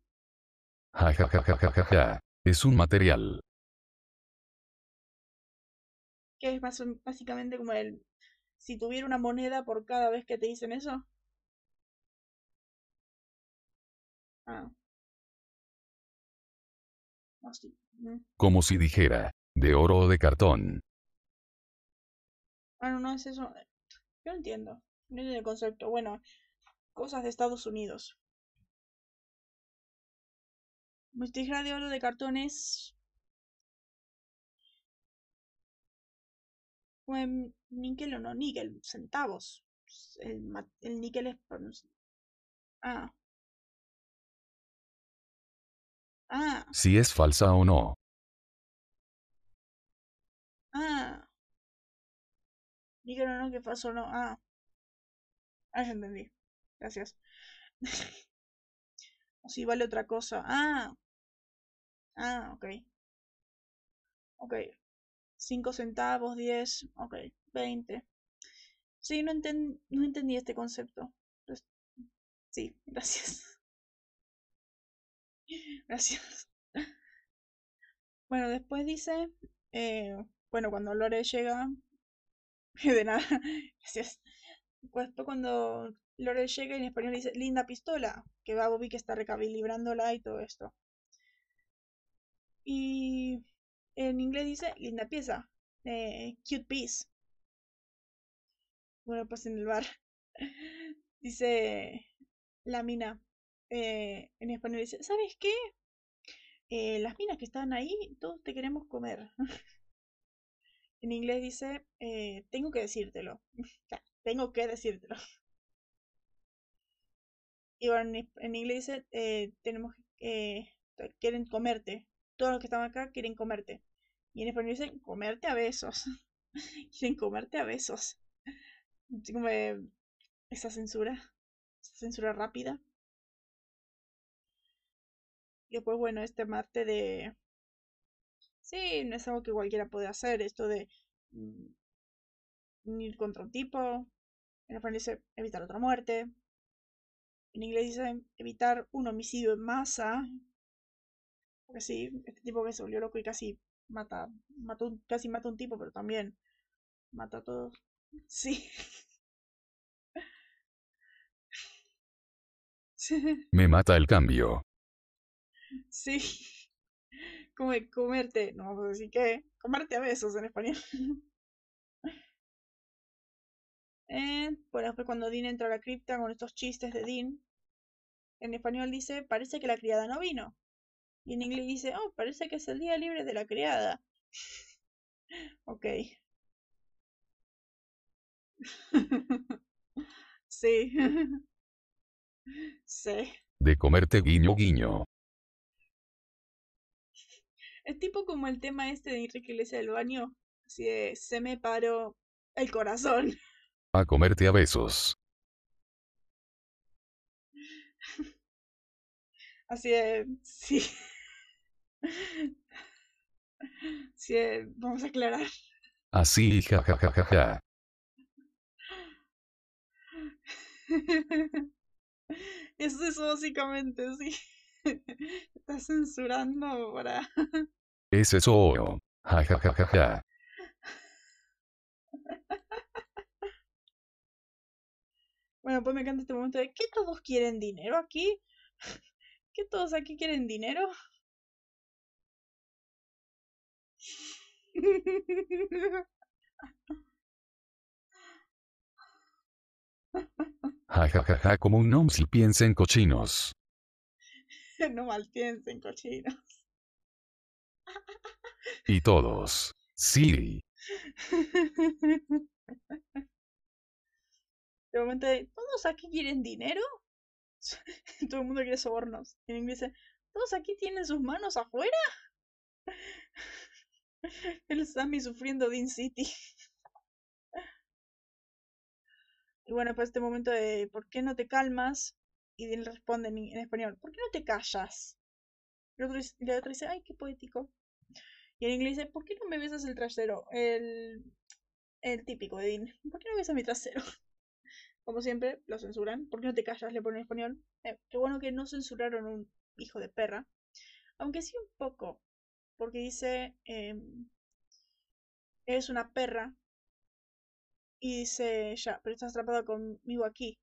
Ja ja ja ja ja ja ja. Es un material. Que es más, básicamente como el. Si tuviera una moneda por cada vez que te dicen eso. Ah. Como si dijera. De oro o de cartón. Ah, no, no es eso. Yo no entiendo. No entiendo el concepto. Bueno, cosas de Estados Unidos. Mi tijera de oro de cartón es. Em, níquel o no níquel, centavos. El, el níquel es. Ah. Ah, Si es falsa o no. ah. O no, que pasó no. Ah. Ah, ya entendí. Gracias. O si vale otra cosa. Ah. Ah, ok. Ok. 5 centavos, 10. Ok. 20. Sí, no, enten- no entendí este concepto. Pues, sí, gracias. Gracias. Bueno, después dice, eh, bueno, cuando Lore llega, de nada, gracias. Pues después cuando Lore llega en español dice, linda pistola, que va Bobby que está recalibrándola y todo esto. Y en inglés dice linda pieza, eh, cute piece. Bueno, pues en el bar dice la mina, eh, en español dice, ¿sabes qué? Eh, las minas que están ahí, todos te queremos comer. en inglés dice, eh, tengo que decírtelo. tengo que decírtelo. Y bueno, en, inglés dice, tenemos quieren comerte. Todos los que están acá quieren comerte. Y en español dice, comerte a besos. quieren comerte a besos. Como esa censura, esa censura rápida. Y después, bueno, este mate de... Sí, no es algo que cualquiera puede hacer, esto de mm, ir contra un tipo. En español dice evitar otra muerte. En inglés dice evitar un homicidio en masa. Porque sí, este tipo que se volvió loco y casi mata, mató, casi mata a un tipo, pero también mata a todos. Sí. Me mata el cambio. Sí. Como comerte, no vamos a decir que, comerte a besos en español. eh, bueno, después cuando Dean entra a la cripta con estos chistes de Dean, en español dice, parece que la criada no vino. Y en inglés dice, oh, parece que es el día libre de la criada. ok. sí. sí. De comerte guiño guiño. Es tipo como el tema este de Enrique Iglesias del baño. Así de, se me paró el corazón. A comerte a besos. Así de, sí. Sí, vamos a aclarar. Así, jajajaja. Eso es básicamente, sí. Estás censurando para. Es eso. Ja, ja, ja, ja, ja. Bueno, pues me encanta este momento de ¿qué todos quieren dinero aquí? ¿Qué todos aquí quieren dinero? Ja, ja, ja, ja, como un nom si piensa en cochinos. no mal piensen cochinos. Y todos. Sí. De momento, ¿todos aquí quieren dinero? Todo el mundo quiere sobornos. En inglés ¿todos aquí tienen sus manos afuera? El Sammy sufriendo Dean City. Y bueno, pues este momento de ¿por qué no te calmas? Y Dean responde en, español, ¿por qué no te callas? Y el otro, dice, ay, qué poético. Y en inglés dice, ¿por qué no me besas el trasero? El, el típico de. ¿Por qué no besas mi trasero? Como siempre, lo censuran. ¿Por qué no te callas? Le ponen en español. Eh, qué bueno que no censuraron un hijo de perra. Aunque sí un poco. Porque dice, eh, eres una perra. Y dice, ya, pero estás atrapado conmigo aquí.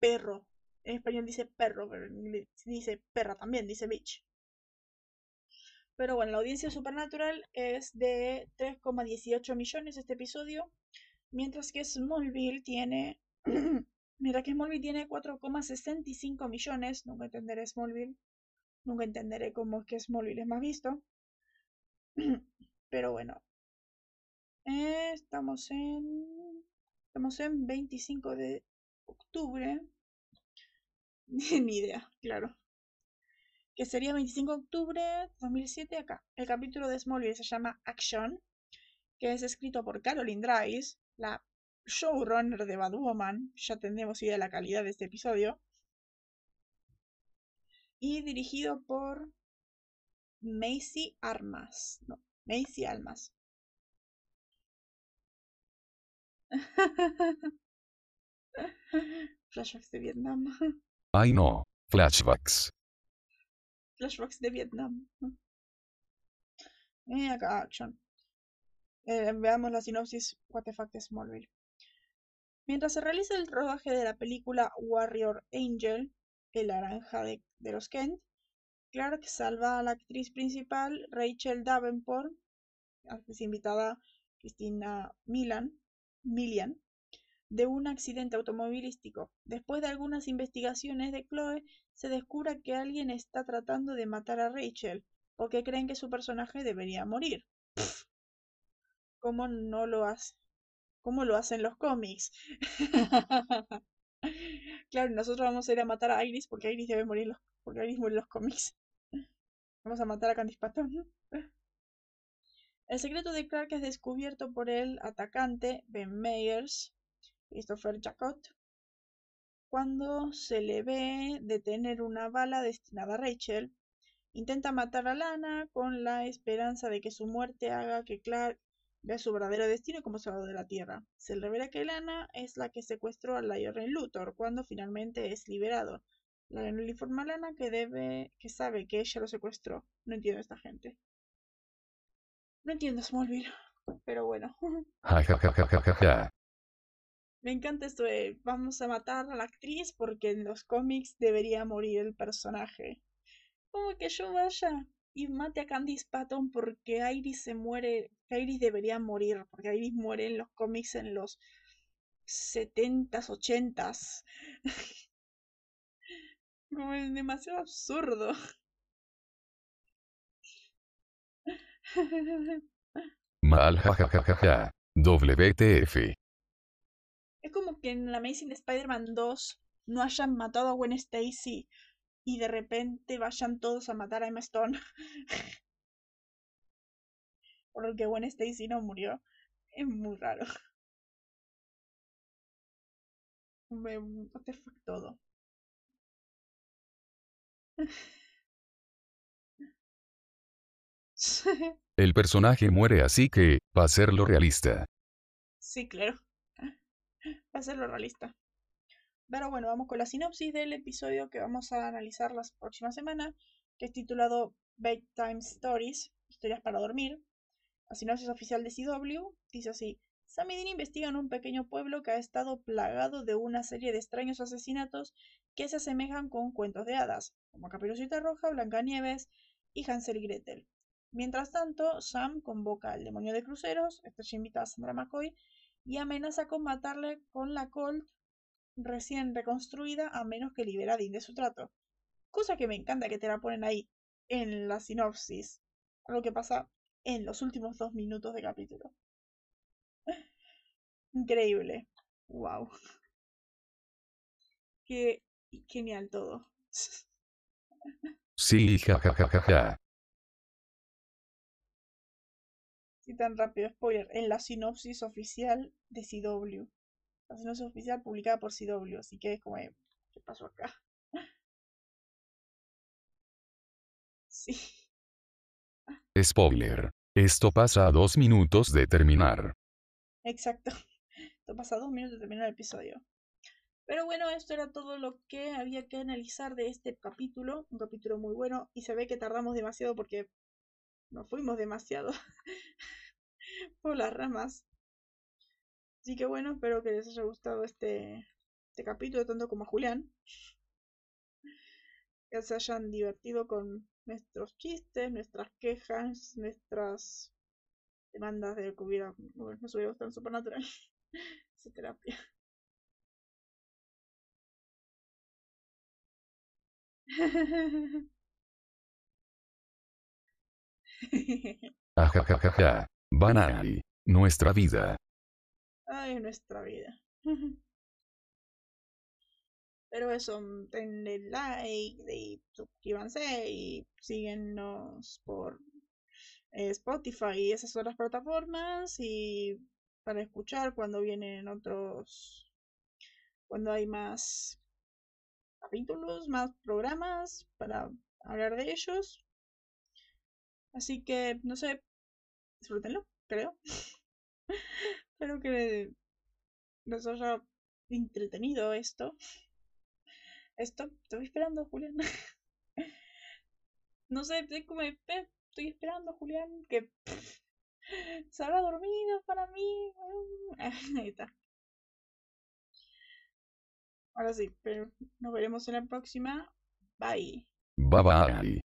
Perro. En español dice perro, pero en inglés dice perra también, dice bitch. Pero bueno, la audiencia supernatural es de 3,18 millones este episodio. Mientras que Smallville tiene. Mira que Smallville tiene 4,65 millones. Nunca entenderé Smallville. Nunca entenderé cómo es que Smallville es más visto. Pero bueno. estamos en. Estamos en 25 de octubre. Ni idea, claro. Que sería 25 de octubre de 2007 acá. El capítulo de Smallville se llama Action. Que es escrito por Caroline Dries, la showrunner de Bad Woman. Ya tendremos idea de la calidad de este episodio. Y dirigido por Macy Armas. No, Macy Almas. Flashbacks de Vietnam. Ay no, flashbacks. Flashbacks de Vietnam. Eh, acá, action. Eh, veamos la sinopsis fuck de Smallville. Mientras se realiza el rodaje de la película Warrior Angel, el naranja de, los Kent, Clark salva a la actriz principal, Rachel Davenport, es invitada Cristina Milan, Milian, de un accidente automovilístico. Después de algunas investigaciones de Chloe, se descubre que alguien está tratando de matar a Rachel, porque creen que su personaje debería morir. ¿Cómo no lo hace? ¿Cómo lo hacen los cómics? claro, nosotros vamos a ir a matar a Iris porque Iris debe morir, porque Iris muere en los cómics. Vamos a matar a Candice Patton. El secreto de Clark es descubierto por el atacante Ben Meyers, Christopher Jacot, cuando se le ve detener una bala destinada a Rachel. Intenta matar a Lana con la esperanza de que su muerte haga que Clark vea su verdadero destino como salvador de la Tierra. Se revela que Lana es la que secuestró a Lionel Luthor cuando finalmente es liberado. Lionel informa a Lana que debe, que sabe que ella lo secuestró. No entiendo a esta gente. No entiendo Smallville, pero bueno. Me encanta esto de vamos a matar a la actriz porque en los cómics debería morir el personaje. Como que yo vaya y mate a Candice Patton porque Iris se muere, Iris debería morir, porque Iris muere en los cómics en los 70s, 80s. Como es demasiado absurdo. Mal jajajaja. WTF. Como que en la Amazing Spider-Man 2 no hayan matado a Gwen Stacy y de repente vayan todos a matar a Emma Stone. Por lo que Gwen Stacy no murió. Es muy raro. Me, what the fuck todo. El personaje muere así que, va a ser lo realista. Sí, claro. Va a ser lo realista. Pero bueno, vamos con la sinopsis del episodio que vamos a analizar la próxima semana, que es titulado Bedtime Stories, historias para dormir. La sinopsis oficial de CW dice así. Sam y Dean investigan un pequeño pueblo que ha estado plagado de una serie de extraños asesinatos que se asemejan con cuentos de hadas, como Caperucita Roja, Blancanieves y Hansel y Gretel. Mientras tanto, Sam convoca al demonio de cruceros, estrella invitada a Sandra McCoy, y amenaza con matarle con la Colt recién reconstruida a menos que libera a Dean de su trato. Cosa que me encanta que te la ponen ahí en la sinopsis. Lo que pasa en los últimos dos minutos de capítulo. Increíble. Wow. Qué genial todo. Sí, jajajaja. Sí, tan rápido, spoiler. En la sinopsis oficial de CW. La sinopsis oficial publicada por CW. Así que es como, ¿qué pasó acá? Sí. Spoiler. Esto pasa a dos minutos de terminar. Exacto. Esto pasa a dos minutos de terminar el episodio. Pero bueno, esto era todo lo que había que analizar de este capítulo. Un capítulo muy bueno. Y se ve que tardamos demasiado porque nos fuimos demasiado por las ramas. Así que bueno, espero que les haya gustado este, este capítulo, tanto como a Julián. Que se hayan divertido con nuestros chistes, nuestras quejas, nuestras demandas de que hubiera, no nos hubiera gustado en Supernatural. Esa terapia. Ajajajaja. Banali. Nuestra vida. Ay, nuestra vida. Pero eso, denle like y suscríbanse y síguenos por eh, Spotify y esas otras plataformas y para escuchar cuando vienen otros, cuando hay más capítulos, más programas para hablar de ellos. Así que, no sé, disfrútenlo, creo. Espero que les haya entretenido esto. Esto, estoy esperando, Julián. no sé, estoy como, estoy esperando, Julián, que se habrá dormido para mí. Ahí está. Ahora sí, pero nos veremos en la próxima. Bye. Bye bye.